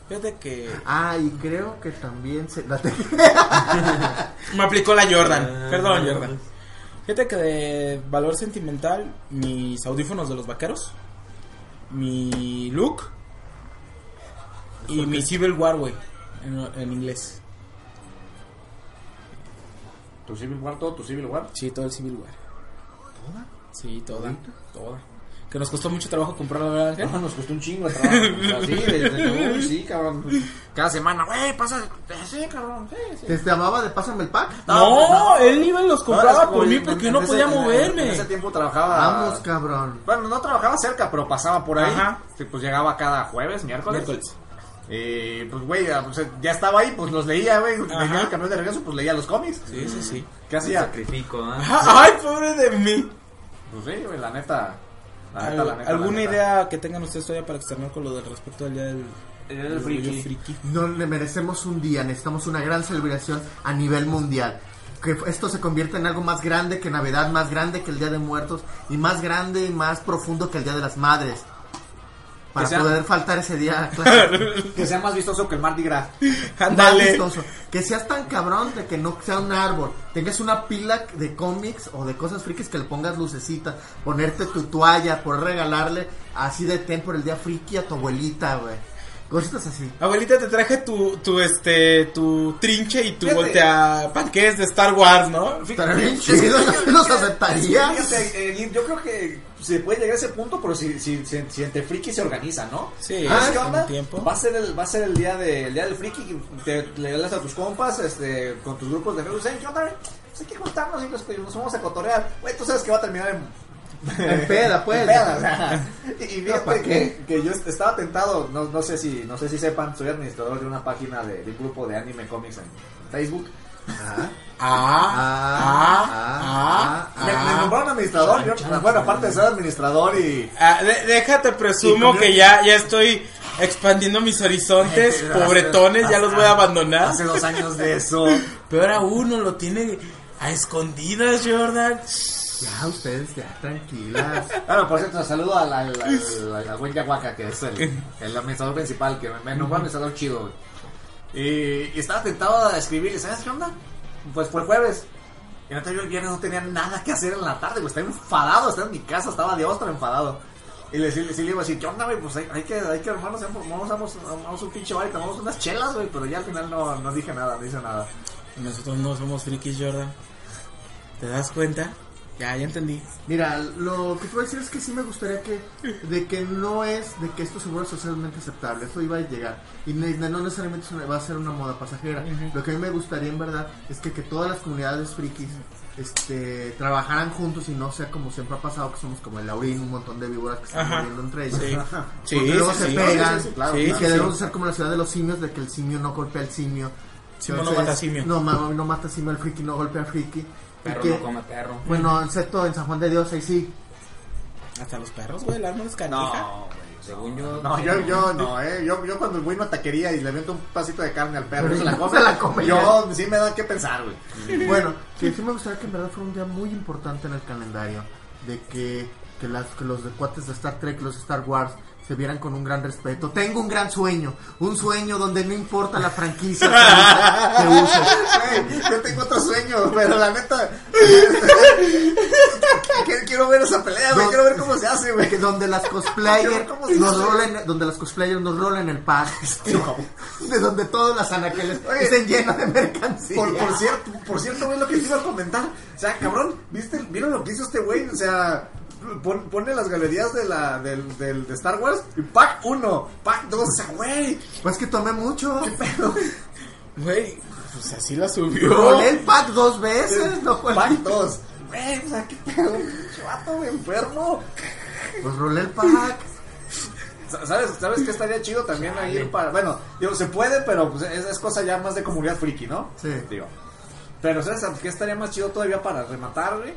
Fíjate que Ah, y creo que también se... me aplicó la Jordan. Perdón, Jordan. Fíjate que de valor sentimental, mis audífonos de los vaqueros, mi look y mi Civil War, güey, en, en inglés. ¿Tu Civil War, todo tu Civil War? Sí, todo el Civil War. ¿Toda? Sí, toda. Toda. Que nos costó mucho trabajo comprarla, ¿verdad, Ángel? No, nos costó un chingo de trabajo. O sea, sí, de- de- uy, sí, cabrón. Cada semana, güey, pasa. Sí, cabrón, sí, sí. ¿Te llamaba de pásame el pack? No, él iba y los compraba No, por mí porque en no podía moverme. En ese tiempo trabajaba. Vamos, cabrón. Bueno, no trabajaba cerca, pero pasaba por ahí. Ajá. Sí, pues llegaba cada jueves, miércoles. Miércoles. Y pues, güey, ya, pues, ya estaba ahí, pues los leía, güey. Venía el camión de regreso, pues leía los cómics. Sí, sí, sí. ¿Qué hacía? Sacrifico, ¿eh? Ay, pobre de mí. Pues sí, güey, la neta. La Al- neta, la neta. ¿Alguna la neta. idea que tengan ustedes todavía para externar con lo del respecto del día del, El día del del friki. orgullo friki? No le merecemos un día, necesitamos una gran celebración a nivel mundial. Que esto se convierta en algo más grande que Navidad, más grande que el Día de Muertos y más grande y más profundo que el Día de las Madres. Para sea- poder faltar ese día. Que sea más vistoso que el Mardi Gras. Más vistoso. Que seas tan cabrón de que no sea un árbol. Tengas una pila de cómics o de cosas frikis que le pongas lucecita. Ponerte tu toalla, por regalarle así de ten por el día friki a tu abuelita, güey. Cositas así. Abuelita, te traje tu, tu, este, tu trinche y tu Fíjate. voltea panqués de Star Wars, ¿no? Yo los aceptaría. Fíjate, eh, yo creo que se puede llegar a ese punto, pero si, si, si, si entre friki se organiza, ¿no? Sí, ¿Sabes ah, qué onda? tiempo. Va a ser el, va a ser el día de, el día del friki, te le das a tus compas, este, con tus grupos de amigos, ¿eh? ¿qué onda? Pues hay que juntarnos y nos, nos vamos a cotorrear. Güey, tú sabes que va a terminar en En peda, pues. En peda, o sea. Y, y No, ¿pa' fíjate que, que yo estaba tentado, no, no sé si no sé si sepan, soy administrador de una página de, de un grupo de anime comics en Facebook. Ah, Ah, ah, ah, Me, me nombraron administrador, yo- bueno, aparte de ser administrador y Ah, de- déjate presumo que ya, ya estoy expandiendo mis horizontes, pobretones, ya los voy a abandonar. hace dos años de eso. Peor aún, no lo tiene a escondidas, Jordan. ya, ustedes ya, tranquilas. Bueno, por cierto, saludo al, al, al, al- al buen Yahuaca, que es el, el administrador principal, que me, me nombró administrador chido. güey. Y, y estaba tentado a escribirle, ¿sabes qué onda? Pues fue el jueves. Y neta, yo el viernes no tenía nada que hacer en la tarde. Estaba enfadado, estaba en mi casa, estaba de ostra enfadado. Y le, sí le iba a decir, ¿qué onda, güey? Pues hay, que, hay que armarnos, vamos, vamos, vamos un pinche bar y tomamos unas chelas, güey. Pero ya al final no, no dije nada, no hice nada. Nosotros no somos frikis, Jordan. ¿Te das cuenta? Ya, ya entendí. Mira, lo que te voy a decir es que sí me gustaría que, de que no es, de que esto se vuelva socialmente aceptable, esto iba a llegar, y ne- no necesariamente va a ser una moda pasajera, lo que a mí me gustaría en verdad es que, que todas las comunidades frikis este, trabajaran juntos y no sea como siempre ha pasado, que somos como el Laurín, un montón de víboras que están Ajá. muriendo entre ellos. Sí. Sí, Porque luego sí, se sí. pegan, Sí, sí, sí, claro, y claro, que sí. debemos ser como la ciudad de los simios, de que el simio no golpea al simio. Simio no mata simio. No mata simio, el friki no golpea al friki. Perro no come perro. bueno, excepto en San Juan de Dios, ahí sí. Hasta los perros, güey, el arma es canija. Según yo. No, yo, yo no, eh. Yo, yo cuando voy a una taquería y le meto un pasito de carne al perro, se la no come, la come Yo sí me da que pensar, güey. Bueno, que sí me gustaría que en verdad fuera un día muy importante en el calendario. De que, que, las, que los de cuates de Star Trek, los de Star Wars, se vieran con un gran respeto. Tengo un gran sueño. Un sueño donde no importa la franquicia que, que uses. Güey, yo tengo otro sueño, pero la neta. quiero ver esa pelea, güey. No. Quiero ver cómo se hace, güey. Donde las cosplayers ¿Cómo se nos rolen, donde las cosplayers nos rolen el pack. De donde todos las anaqueles estén llenos de mercancía. Por, por cierto, por cierto, güey, lo que te iba a comentar. O sea, cabrón, ¿viste, ¿vieron lo que hizo este güey? O sea, pon- pone las galerías de la del, del- de Star Wars y pack 1, pack 2, o sea, güey. Pues que tomé mucho. Güey, pues así la subió. Rolé el pack dos veces, no fue. Pack 2. Güey, o sea, qué pedo, pinche vato, güey, enfermo. Pues rolé el pack. Sa- ¿Sabes, ¿Sabes qué estaría chido también ahí ir para... Bueno, digo, se puede, pero pues, es, es cosa ya más de comunidad friki, ¿no? Sí. Digo. Pero ¿sabes qué estaría más chido todavía para rematar, güey?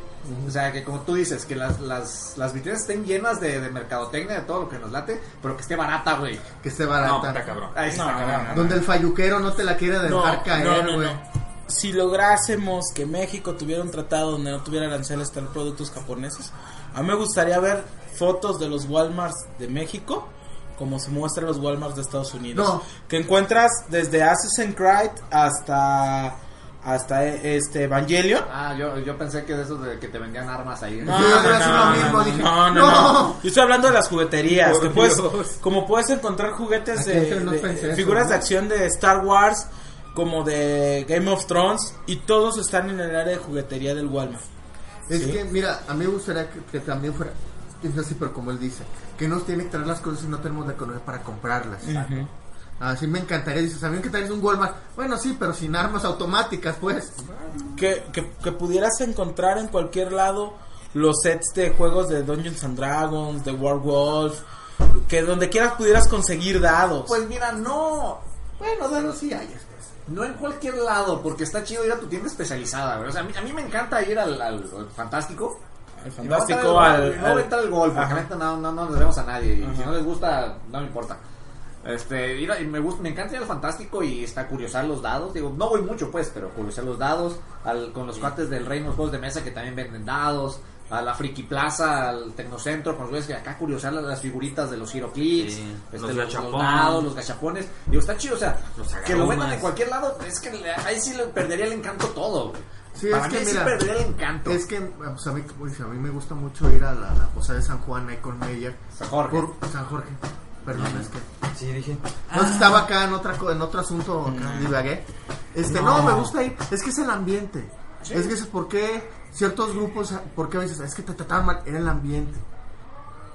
O sea, que como tú dices, que las, las, las vitrinas estén llenas de, de mercadotecnia, de todo lo que nos late, pero que esté barata, güey. Que esté No, barata. está cabrón. Ahí No, está cabrón. no, no. Donde el falluquero no te la quiere No, dejar caer, no, no, güey. no. Si lográsemos que México tuviera un tratado donde no tuviera aranceles tal productos japoneses, a mí me gustaría ver fotos de los Walmarts de México como se muestran los Walmarts de Estados Unidos. No. Que encuentras desde Assassin's Creed hasta hasta eh, este Evangelion. Ah, yo, yo pensé que de esos de que te vendían armas ahí. No, no, no, lo no, mismo, no, dije, no, no, ¡no! no. Yo estoy hablando de las jugueterías. Que puedes, como puedes encontrar juguetes Aquí de, figuras ¿no? de acción de Star Wars, como de Game of Thrones, y todos están en el área de juguetería del Walmart. Es Sí. que, mira, a mí me gustaría que, que también fuera. Es así, pero como él dice, que nos tiene que traer las cosas y no tenemos la economía para comprarlas. Así me encantaría. Dice, ¿sabían que traes un Walmart? Bueno, sí, pero sin armas automáticas, pues. Que, que, que pudieras encontrar en cualquier lado los sets de juegos de Dungeons and Dragons, de Warwolf, que donde quieras pudieras conseguir dados. Pues mira, no. Bueno, bueno, sí hay. No en cualquier lado, porque está chido ir a tu tienda especializada, güey. O sea, a mí, a mí me encanta ir al, al- al Fantástico. el no fantástico entrar al, al, no entrar al golf, porque neta no, no, no nos vemos a nadie. Y Ajá. si no les gusta, no me importa. Este, ir a- y me gusta, me encanta ir al fantástico y está curiosar los dados. Digo, no voy mucho pues, pero curiosar los dados. Al, con los cuates del Reino de los Juegos de Mesa que también venden dados. A la Friki Plaza, al Tecnocentro, con los güeyes que acá curiosar las, las figuritas de los Hero Clicks, Sí, este, los los, los gachapón. dados, los gachapones. Digo, está chido, o sea, Los que lo vendan agarumas. en cualquier lado, es que le- ahí sí le perdería el encanto todo, güey. Sí, Para es mí que sí mira, perdería el encanto. Es que pues, a, mí, pues, a mí me gusta mucho ir a la, la posada de San Juan ahí con Meyer. San Jorge. Por San Jorge. Perdón, es que. Sí, dije. No, que estaba acá en, otra, en otro asunto, acá divagué. Este, no. me gusta ir. Es que es el ambiente. Es que es por qué ciertos grupos, por qué a veces, es que te trataban mal, era el ambiente.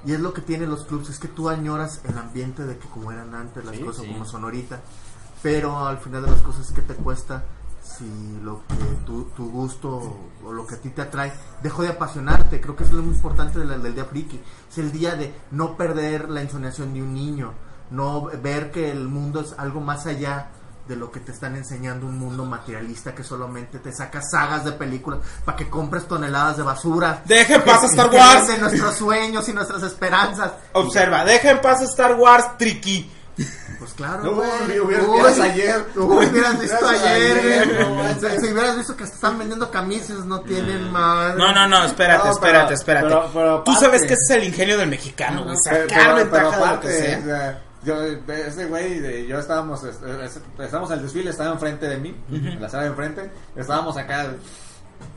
Y es lo que tienen los clubs, es que tú añoras el ambiente de que como eran antes las Sí, cosas, sí. como son ahorita. Pero al final de las cosas, ¿qué te cuesta si lo que tu, tu gusto o lo que a ti te atrae dejó de apasionarte? Creo que eso es lo muy importante del, del día friki. Es el día de no perder la ensoñación de un niño, no ver que el mundo es algo más allá de lo que te están enseñando un mundo materialista que solamente te saca sagas de películas para que compres toneladas de basura. Deja en paz a Star Wars. venden nuestros sueños y nuestras esperanzas. Observa, deja en paz Star Wars, Tricky. Pues claro, No, güey. hubieras- ayer. Uy, hubieras visto ayer, güey. Si hubieras visto que están vendiendo camisas, no tienen más. No, no, no, espérate, No, espérate, pero- espérate. pero- pero Tú sabes que ese es el ingenio del mexicano, güey. Sacar ventaja pero de lo que aparte, sea. o sea, yo, ese güey, de- yo estábamos, es- es- estábamos al desfile, estaba enfrente de mí, en la sala de enfrente, estábamos acá.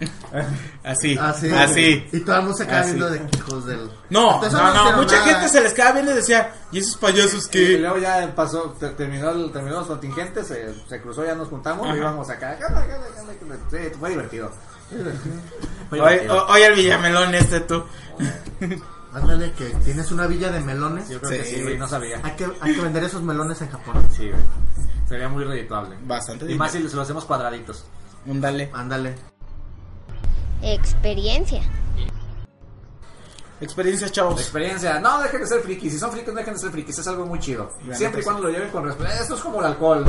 Así, Así. así. Y toda la música Así. viendo de hijos del. No, eso no, no, mucha nada. gente se les quedaba viendo y decía, ¿y esos payasos Y qué? luego ya pasó, te- terminó, el- terminó los contingentes, se, se cruzó, ya nos juntamos Ajá. y íbamos acá. Sí, fue divertido. Fue Oye, divertido. oye, el Villamelón este tú. Ándale, que tienes una villa de melones. Yo creo que Sí. sí, güey, no sabía. Hay que, hay que vender esos melones en Japón. Sí, güey. Sería muy redituable. Bastante Y más si se lo hacemos cuadraditos. Ándale. Ándale. Experiencia. Experiencia, chavos. Experiencia. No, dejen de ser frikis. Si son frikis, dejen de ser frikis. Es algo muy chido. Siempre y cuando lo lleven con respeto. Esto es como el alcohol.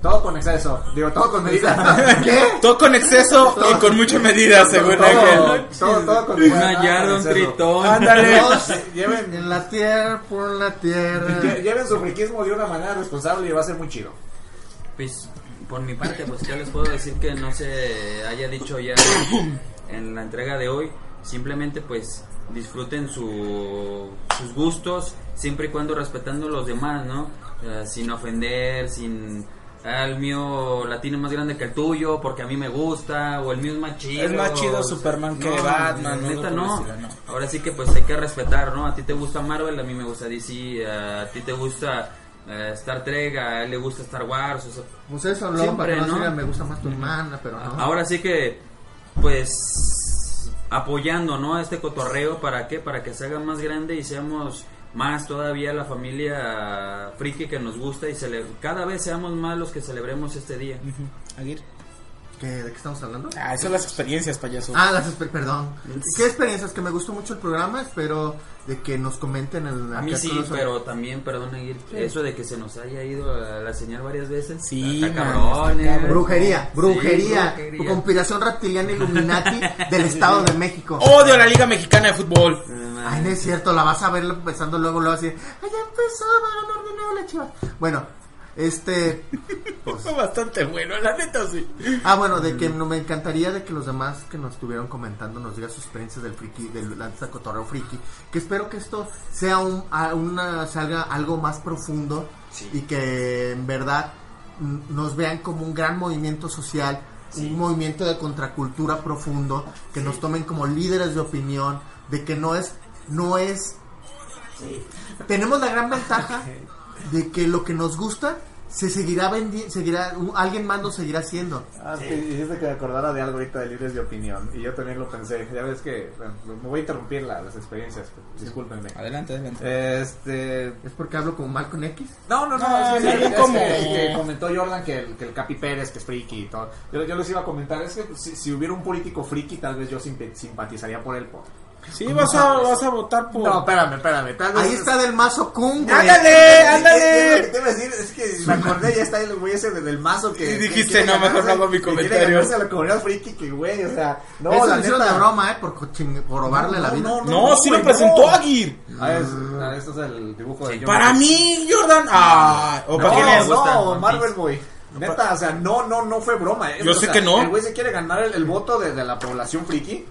Todo con exceso. Digo, todo con medida. ¿Qué? Todo con exceso y con mucha medida, según todo, Ángel. todo, todo con medida. Una yarda, un tritón. Ándale. Lleven, En la tierra, por la tierra. lle- lleven su friquismo de una manera responsable y va a ser muy chido. Pues por mi parte, pues ya les puedo decir que no se haya dicho ya en la entrega de hoy. Simplemente pues disfruten su, sus gustos, siempre y cuando respetando los demás, ¿no? Sin ofender, sin... "Ah, el mío la tiene más grande que el tuyo porque a mí me gusta o el mío es más chido. Es más chido Superman que Batman, no, Neta no. Ahora sí que pues hay que respetar, ¿no? A ti te gusta Marvel, a mí me gusta DC, a ti te gusta eh, Star Trek, a él le gusta Star Wars, o sea, Pues eso, luego Siempre, para que no me gusta más tu hermana, pero no. Ahora sí que, pues, apoyando, ¿no? A este cotorreo, ¿para qué? Para que se haga más grande y seamos más todavía la familia friki que nos gusta y cada vez seamos más los que celebremos este día. Aguirre. ¿Qué, ¿De qué estamos hablando? Ah, esas son las experiencias, payaso. Ah, las esper- perdón. ¿Qué experiencias? Que me gustó mucho el programa. Espero de que nos comenten en A mí sí, los- pero también, perdón, Aguirre, eso de que se nos haya ido a la señal varias veces. Sí, man, está eh. Brujería, brujería, Sí, brujería. conspiración reptiliana Illuminati del Estado de México. Odio a la Liga Mexicana de Fútbol. Ay, no es cierto, la vas a ver empezando luego, luego así. Ay, ya empezó, va a ganar de nuevo la chiva. Bueno, este. pues, Fue bastante bueno, la neta sí. ah, bueno, de que no, me encantaría de que los demás que nos estuvieron comentando nos digan sus experiencias del friki, del lanza cotorreo friki. Que espero que esto sea un, a- una, salga algo más profundo y que en verdad nos vean como un gran movimiento social, un movimiento de contracultura profundo, que nos tomen como líderes de opinión, de que no es, no es tenemos la gran ventaja de que lo que nos gusta se seguirá vendiendo, seguirá, alguien más lo seguirá haciendo. Ah, sí, hiciste que me acordara de algo ahorita de libres de opinión. Y yo también lo pensé. Ya ves que. Bueno, me voy a interrumpir la- las experiencias. Discúlpenme. Adelante, adelante. Este. ¿Es porque hablo como mal con X? No, no, no. No, es es como- que- que comentó Jordan que el, que el Capi Pérez, que es friki y todo. Yo, yo les iba a comentar. Es que si, si hubiera un político friki, tal vez yo simp- simpatizaría por él. Por... Sí, vas a, vas a votar por. No, espérame, espérame. Tal vez Ahí está del mazo Kun, güey. ¡Ándale! Es- ¡Ándale! es lo que te iba a decir es que me acordé, ya está el güey ese del, del mazo que. Y que dijiste, quiere no, mejor ganarse- no hago mi que comentario. ganarse a la comunidad friki, que güey, o sea. No, Eso la neta. de broma, ¿eh? Por, coching- por robarle la vida. No, sí lo presentó no. Aguirre. Ah, es, ah, este es el dibujo de Para mí, Jordan. Ah, o para No, quién es. gusta no, Marvel. Boy. Neta, o sea, no, no, no fue broma. eh. Yo O sé sea, que no. El güey se quiere ganar el, el voto de, de la población friki.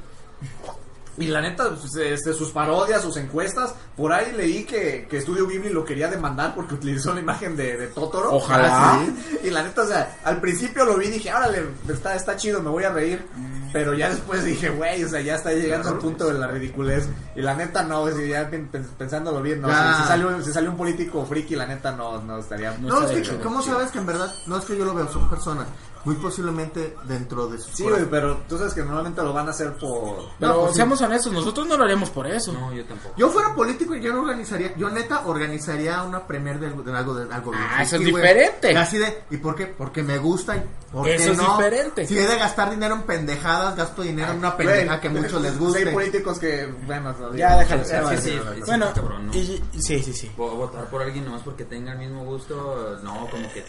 Y la neta, pues, este, sus parodias, sus encuestas, por ahí leí que, que Studio Ghibli lo quería demandar porque utilizó la imagen de, de Totoro. Ojalá. Sí. Y la neta, o sea, al principio lo vi y dije, órale, está, está chido, me voy a reír. Pero ya después dije, güey, o sea, ya está llegando al punto de la ridiculez. Y la neta, no, o sea, ya pen- pen- pensándolo bien, no. Ya. Si, si salió, si salió un político friki, la neta, no, no estaría. No, es que. ¿cómo sabes que en verdad? No es que yo lo veo, son personas. Muy posiblemente dentro de sus Sí, güey, pero tú sabes que normalmente lo van a hacer por... Pero No, pues sí. seamos honestos, nosotros no lo haríamos por eso. No, yo tampoco. Yo fuera político y yo no organizaría, yo neta organizaría una premier de, de algo de algo bien Ah, eso es diferente. Así de, ¿y por qué? Porque me gusta y ¿por qué Eso es diferente. Si he de gastar dinero en pendejadas, gasto dinero en una pendeja Güey, que muchos les Hay guste. políticos que, bueno... no, Ya, déjalo. sí, sí, sí, sí. sí. Bueno, está cabrón, ¿no? y, y- sí, sí, sí. Vo- Votar por alguien nomás porque tenga el mismo gusto, no, como que...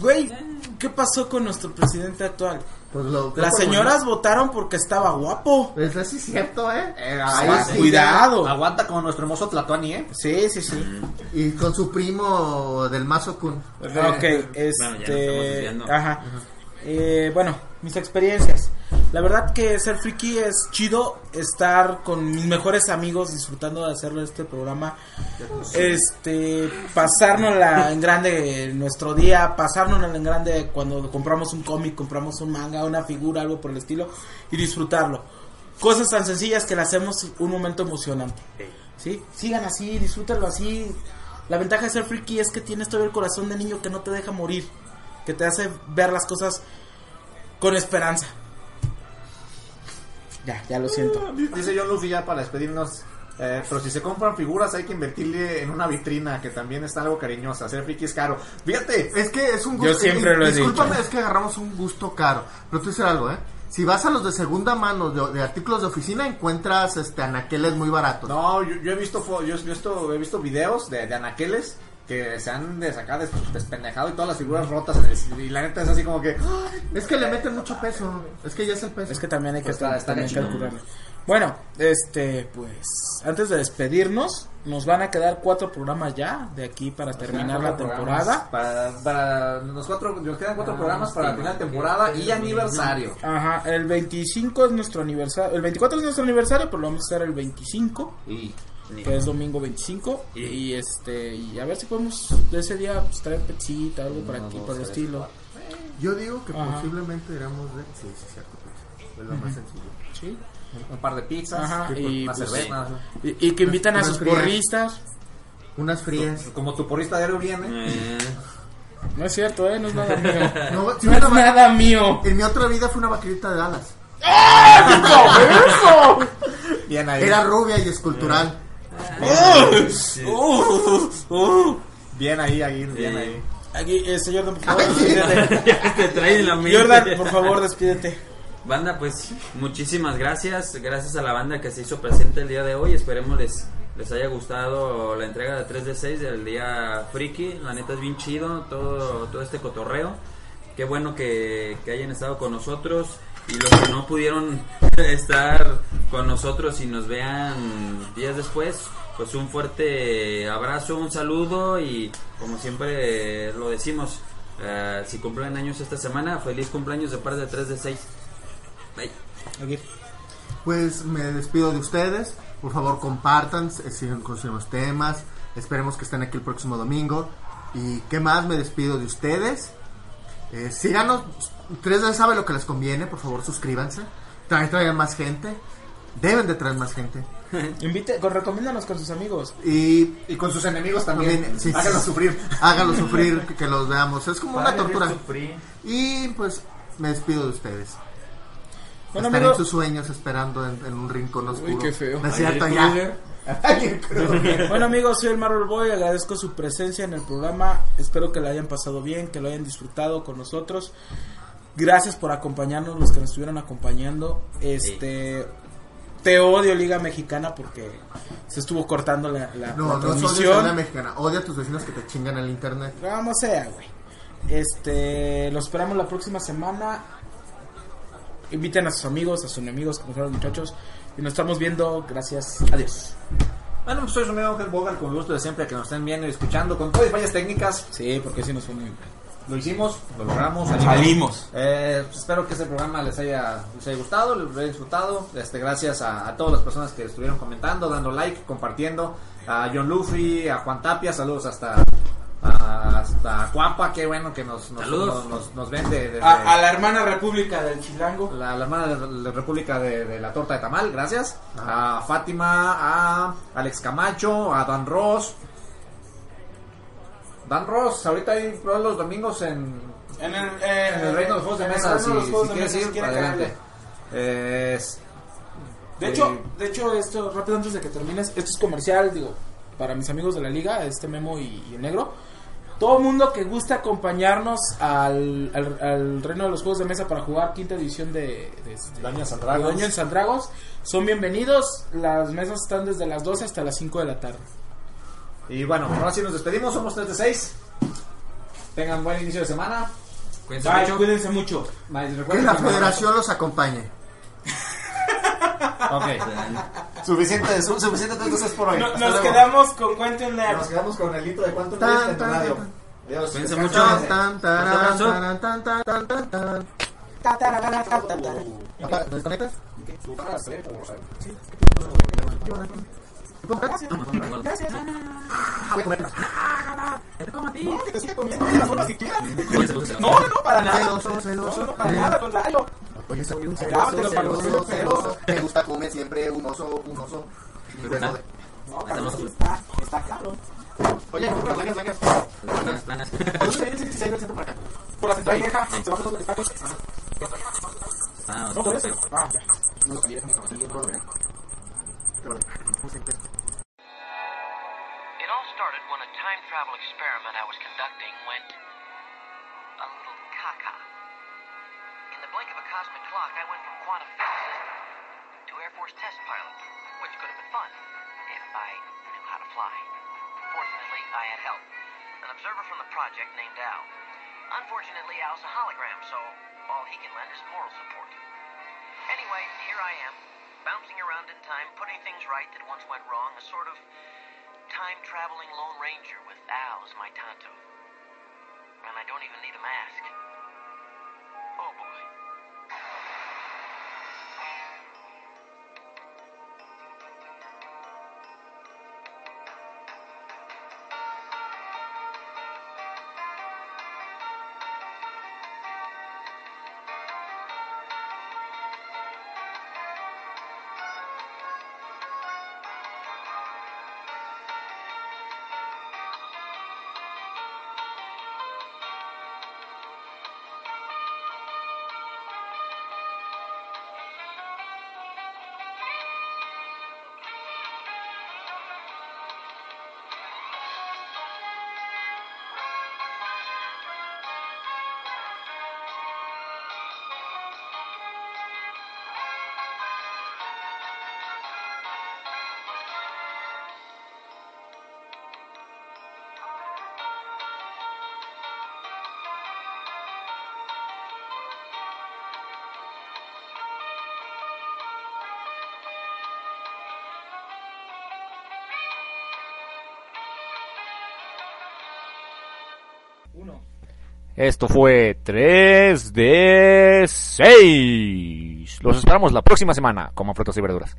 Güey, ¿qué pasó con nuestro presidente actual? Pues lo- Las señoras votaron porque estaba guapo. Pues así es cierto, ¿eh? Eh, Ahí aguanta, sí, Cuidado. Aguanta con nuestro hermoso Tlatuani, ¿eh? Sí, sí, sí. Y con su primo del Mazo Kun. Ok, Bueno, ya nos estamos este. Ajá. Eh, bueno, mis experiencias. La verdad que ser friki es chido estar con mis mejores amigos disfrutando de hacerlo este programa. Este, pasárnosla en grande nuestro día, pasárnosla en grande cuando compramos un cómic, compramos un manga, una figura, algo por el estilo y disfrutarlo. Cosas tan sencillas que le hacemos un momento emocionante. ¿Sí? Sigan así, disfrútenlo así. La ventaja de ser friki es que tienes todavía el corazón de niño que no te deja morir, que te hace ver las cosas con esperanza. Ya, ya lo siento. Dice John Luffy ya para despedirnos. eh, pero si se compran figuras hay que invertirle en una vitrina que también está algo cariñosa. Hacer friki es caro. Fíjate, Es que es un Yo gusto. siempre lo he Discúlpame, dicho. es que agarramos un gusto caro. Pero te voy algo, ¿eh? Si vas a los de segunda mano de, de artículos de oficina, encuentras este anaqueles muy baratos. no, yo, yo he visto fo- yo, he visto, he visto videos de, de anaqueles que se han de sacar des- despendejado y todas las figuras rotas. y la neta es así como que. Es que le meten mucho peso. Es que ya es el peso. Es que también hay que Pues está- está chido. calcularlo. Bueno, este, pues, antes de despedirnos, nos van a quedar cuatro programas ya de aquí para terminar la temporada. Para, para los cuatro, nos quedan cuatro programas para la final de temporada y aniversario. Ajá, el 25 es nuestro aniversario, el 24 es nuestro aniversario, pero lo vamos a hacer el 25, Y que es domingo 25, y este, y a ver si podemos de ese día pues, traer pechita, algo por aquí, por el estilo. Yo digo que Ajá. posiblemente iremos de. Sí, sí, cierto. Pues. Es lo más sencillo. Sí. un par de pizzas, Ajá, y, una pues, cerveza. Y, y que invitan a sus frías. porristas. Unas frías. Como tu porrista diario viene. Eh, No es cierto, ¿eh? No es nada mío. No, es una nada mío. En mi otra vida fue una vaquerita de alas. Bien ahí. Era rubia y escultural. Bien ahí, ahí, bien Sí. ahí. Aquí, eh, señor, por favor, Te traen la mente. Jordan, por favor, despídete. Banda, pues muchísimas gracias. Gracias a la banda que se hizo presente el día de hoy. Esperemos les, les haya gustado la entrega de 3 de 6 del día Friki. La neta es bien chido todo, todo este cotorreo. Qué bueno que, que hayan estado con nosotros. Y los que no pudieron estar con nosotros y nos vean días después, pues un fuerte abrazo, un saludo y como siempre lo decimos, eh, si cumplen años esta semana, feliz cumpleaños de parte de 3 de 6. Bye. Pues me despido de ustedes. Por favor, compartan, eh, sigan con los temas. Esperemos que estén aquí el próximo domingo. ¿Y qué más? Me despido de ustedes. Eh, síganos. Ustedes ya saben lo que les conviene. Por favor, suscríbanse. Traen, traigan más gente. Deben de traer más gente. Invite, con, recomiéndanos con sus amigos. Y Y con sus enemigos también. También, sí. Háganlos sufrir. háganlos sufrir, que, que los veamos. Es como una tortura. sufrir. Y pues me despido de ustedes. Bueno, Estaré amigo- en sus sueños esperando en, en un rincón oscuro. qué feo. No es cierto, ya. Bueno amigos, soy el Marvel Boy, agradezco su presencia en el programa, espero que la hayan pasado bien, que lo hayan disfrutado con nosotros. Gracias por acompañarnos, los que nos estuvieron acompañando. Este, te odio Liga Mexicana porque se estuvo cortando la, la, No, la no odias a la transmisión. mexicana. Odia a tus vecinos que te chingan el internet. Como sea, güey. Este, lo esperamos la próxima semana. Inviten a sus amigos, a sus enemigos, como fueron muchachos. Y nos estamos viendo. Gracias. Adiós. Bueno, pues soy su amigo Ángel Bogar, con gusto de siempre que nos estén viendo y escuchando, con todas las fallas técnicas. Sí, porque si nos fue muy bien. Lo hicimos, lo logramos. Salimos. Eh, pues espero que este programa les haya, les haya gustado, les haya disfrutado. Este, gracias a, a todas las personas que estuvieron comentando, dando like, compartiendo. A John Luffy, a Juan Tapia, saludos hasta hasta Cuapa, qué bueno que nos, nos, Saludos. nos, nos- nos ven de, de- A, de- a la hermana república del Chilango. la, la hermana de la República de, de la Torta de Tamal, gracias. A Fátima, a Alex Camacho, a Dan Ross. Dan Ross, ahorita hay los domingos en, En el, eh, en el Reino de los Juegos de en Mesa. Si, de los Juegos si de quieres Mesa, ir, si adelante. Es- De eh, hecho, de hecho, esto, rápido antes de que termines, esto es comercial, digo, para mis amigos de la liga, este Memo y, y el Negro. Todo mundo que gusta acompañarnos al, al, al Reino de los Juegos de Mesa para jugar quinta edición de, de este, de. Dungeons and Dragons, son bienvenidos. Las mesas están desde las 12 hasta las 5 de la tarde. Y bueno, ahora sí nos despedimos, somos 3 de 6. Tengan buen inicio de semana. Cuídense Bye, mucho. cuídense mucho. Que la federación los acompañe. Ok. Suficiente, su- suficiente 3 de 6 por hoy. No- nos luego. quedamos con Quentin Laird. Nos quedamos con el hito de cuánto Tan, es en tan, radio. tan. Adiós. Cuídense mucho. Tan, tan, tarán, abrazo. tarán, tan, tan, No, no, para nada. Celoso, celoso. Para nada. Oye, soy un celoso. Me gusta comer siempre un oso, un oso. Está claro. Oye, vengas, vengas. Planas, planas. Por la central vieja, se los. Ah, No, por eso. perfecto. Ah, ya. No, también. It all started when a time travel experiment I was conducting went a little caca. In the blink of a cosmic clock, I went from quantum physicist to Air Force test pilot, which could have been fun if I knew how to fly. Fortunately, I had help, an observer from the project named Al. Unfortunately, Al's a hologram, so all he can lend is moral support. Anyway, here I am, bouncing around in time, putting things right that once went wrong, a sort of time traveling Lone Ranger with Al as my Tonto. And I don't even need a mask. Esto fue 3 de 6. Los esperamos la próxima semana como frutas y verduras.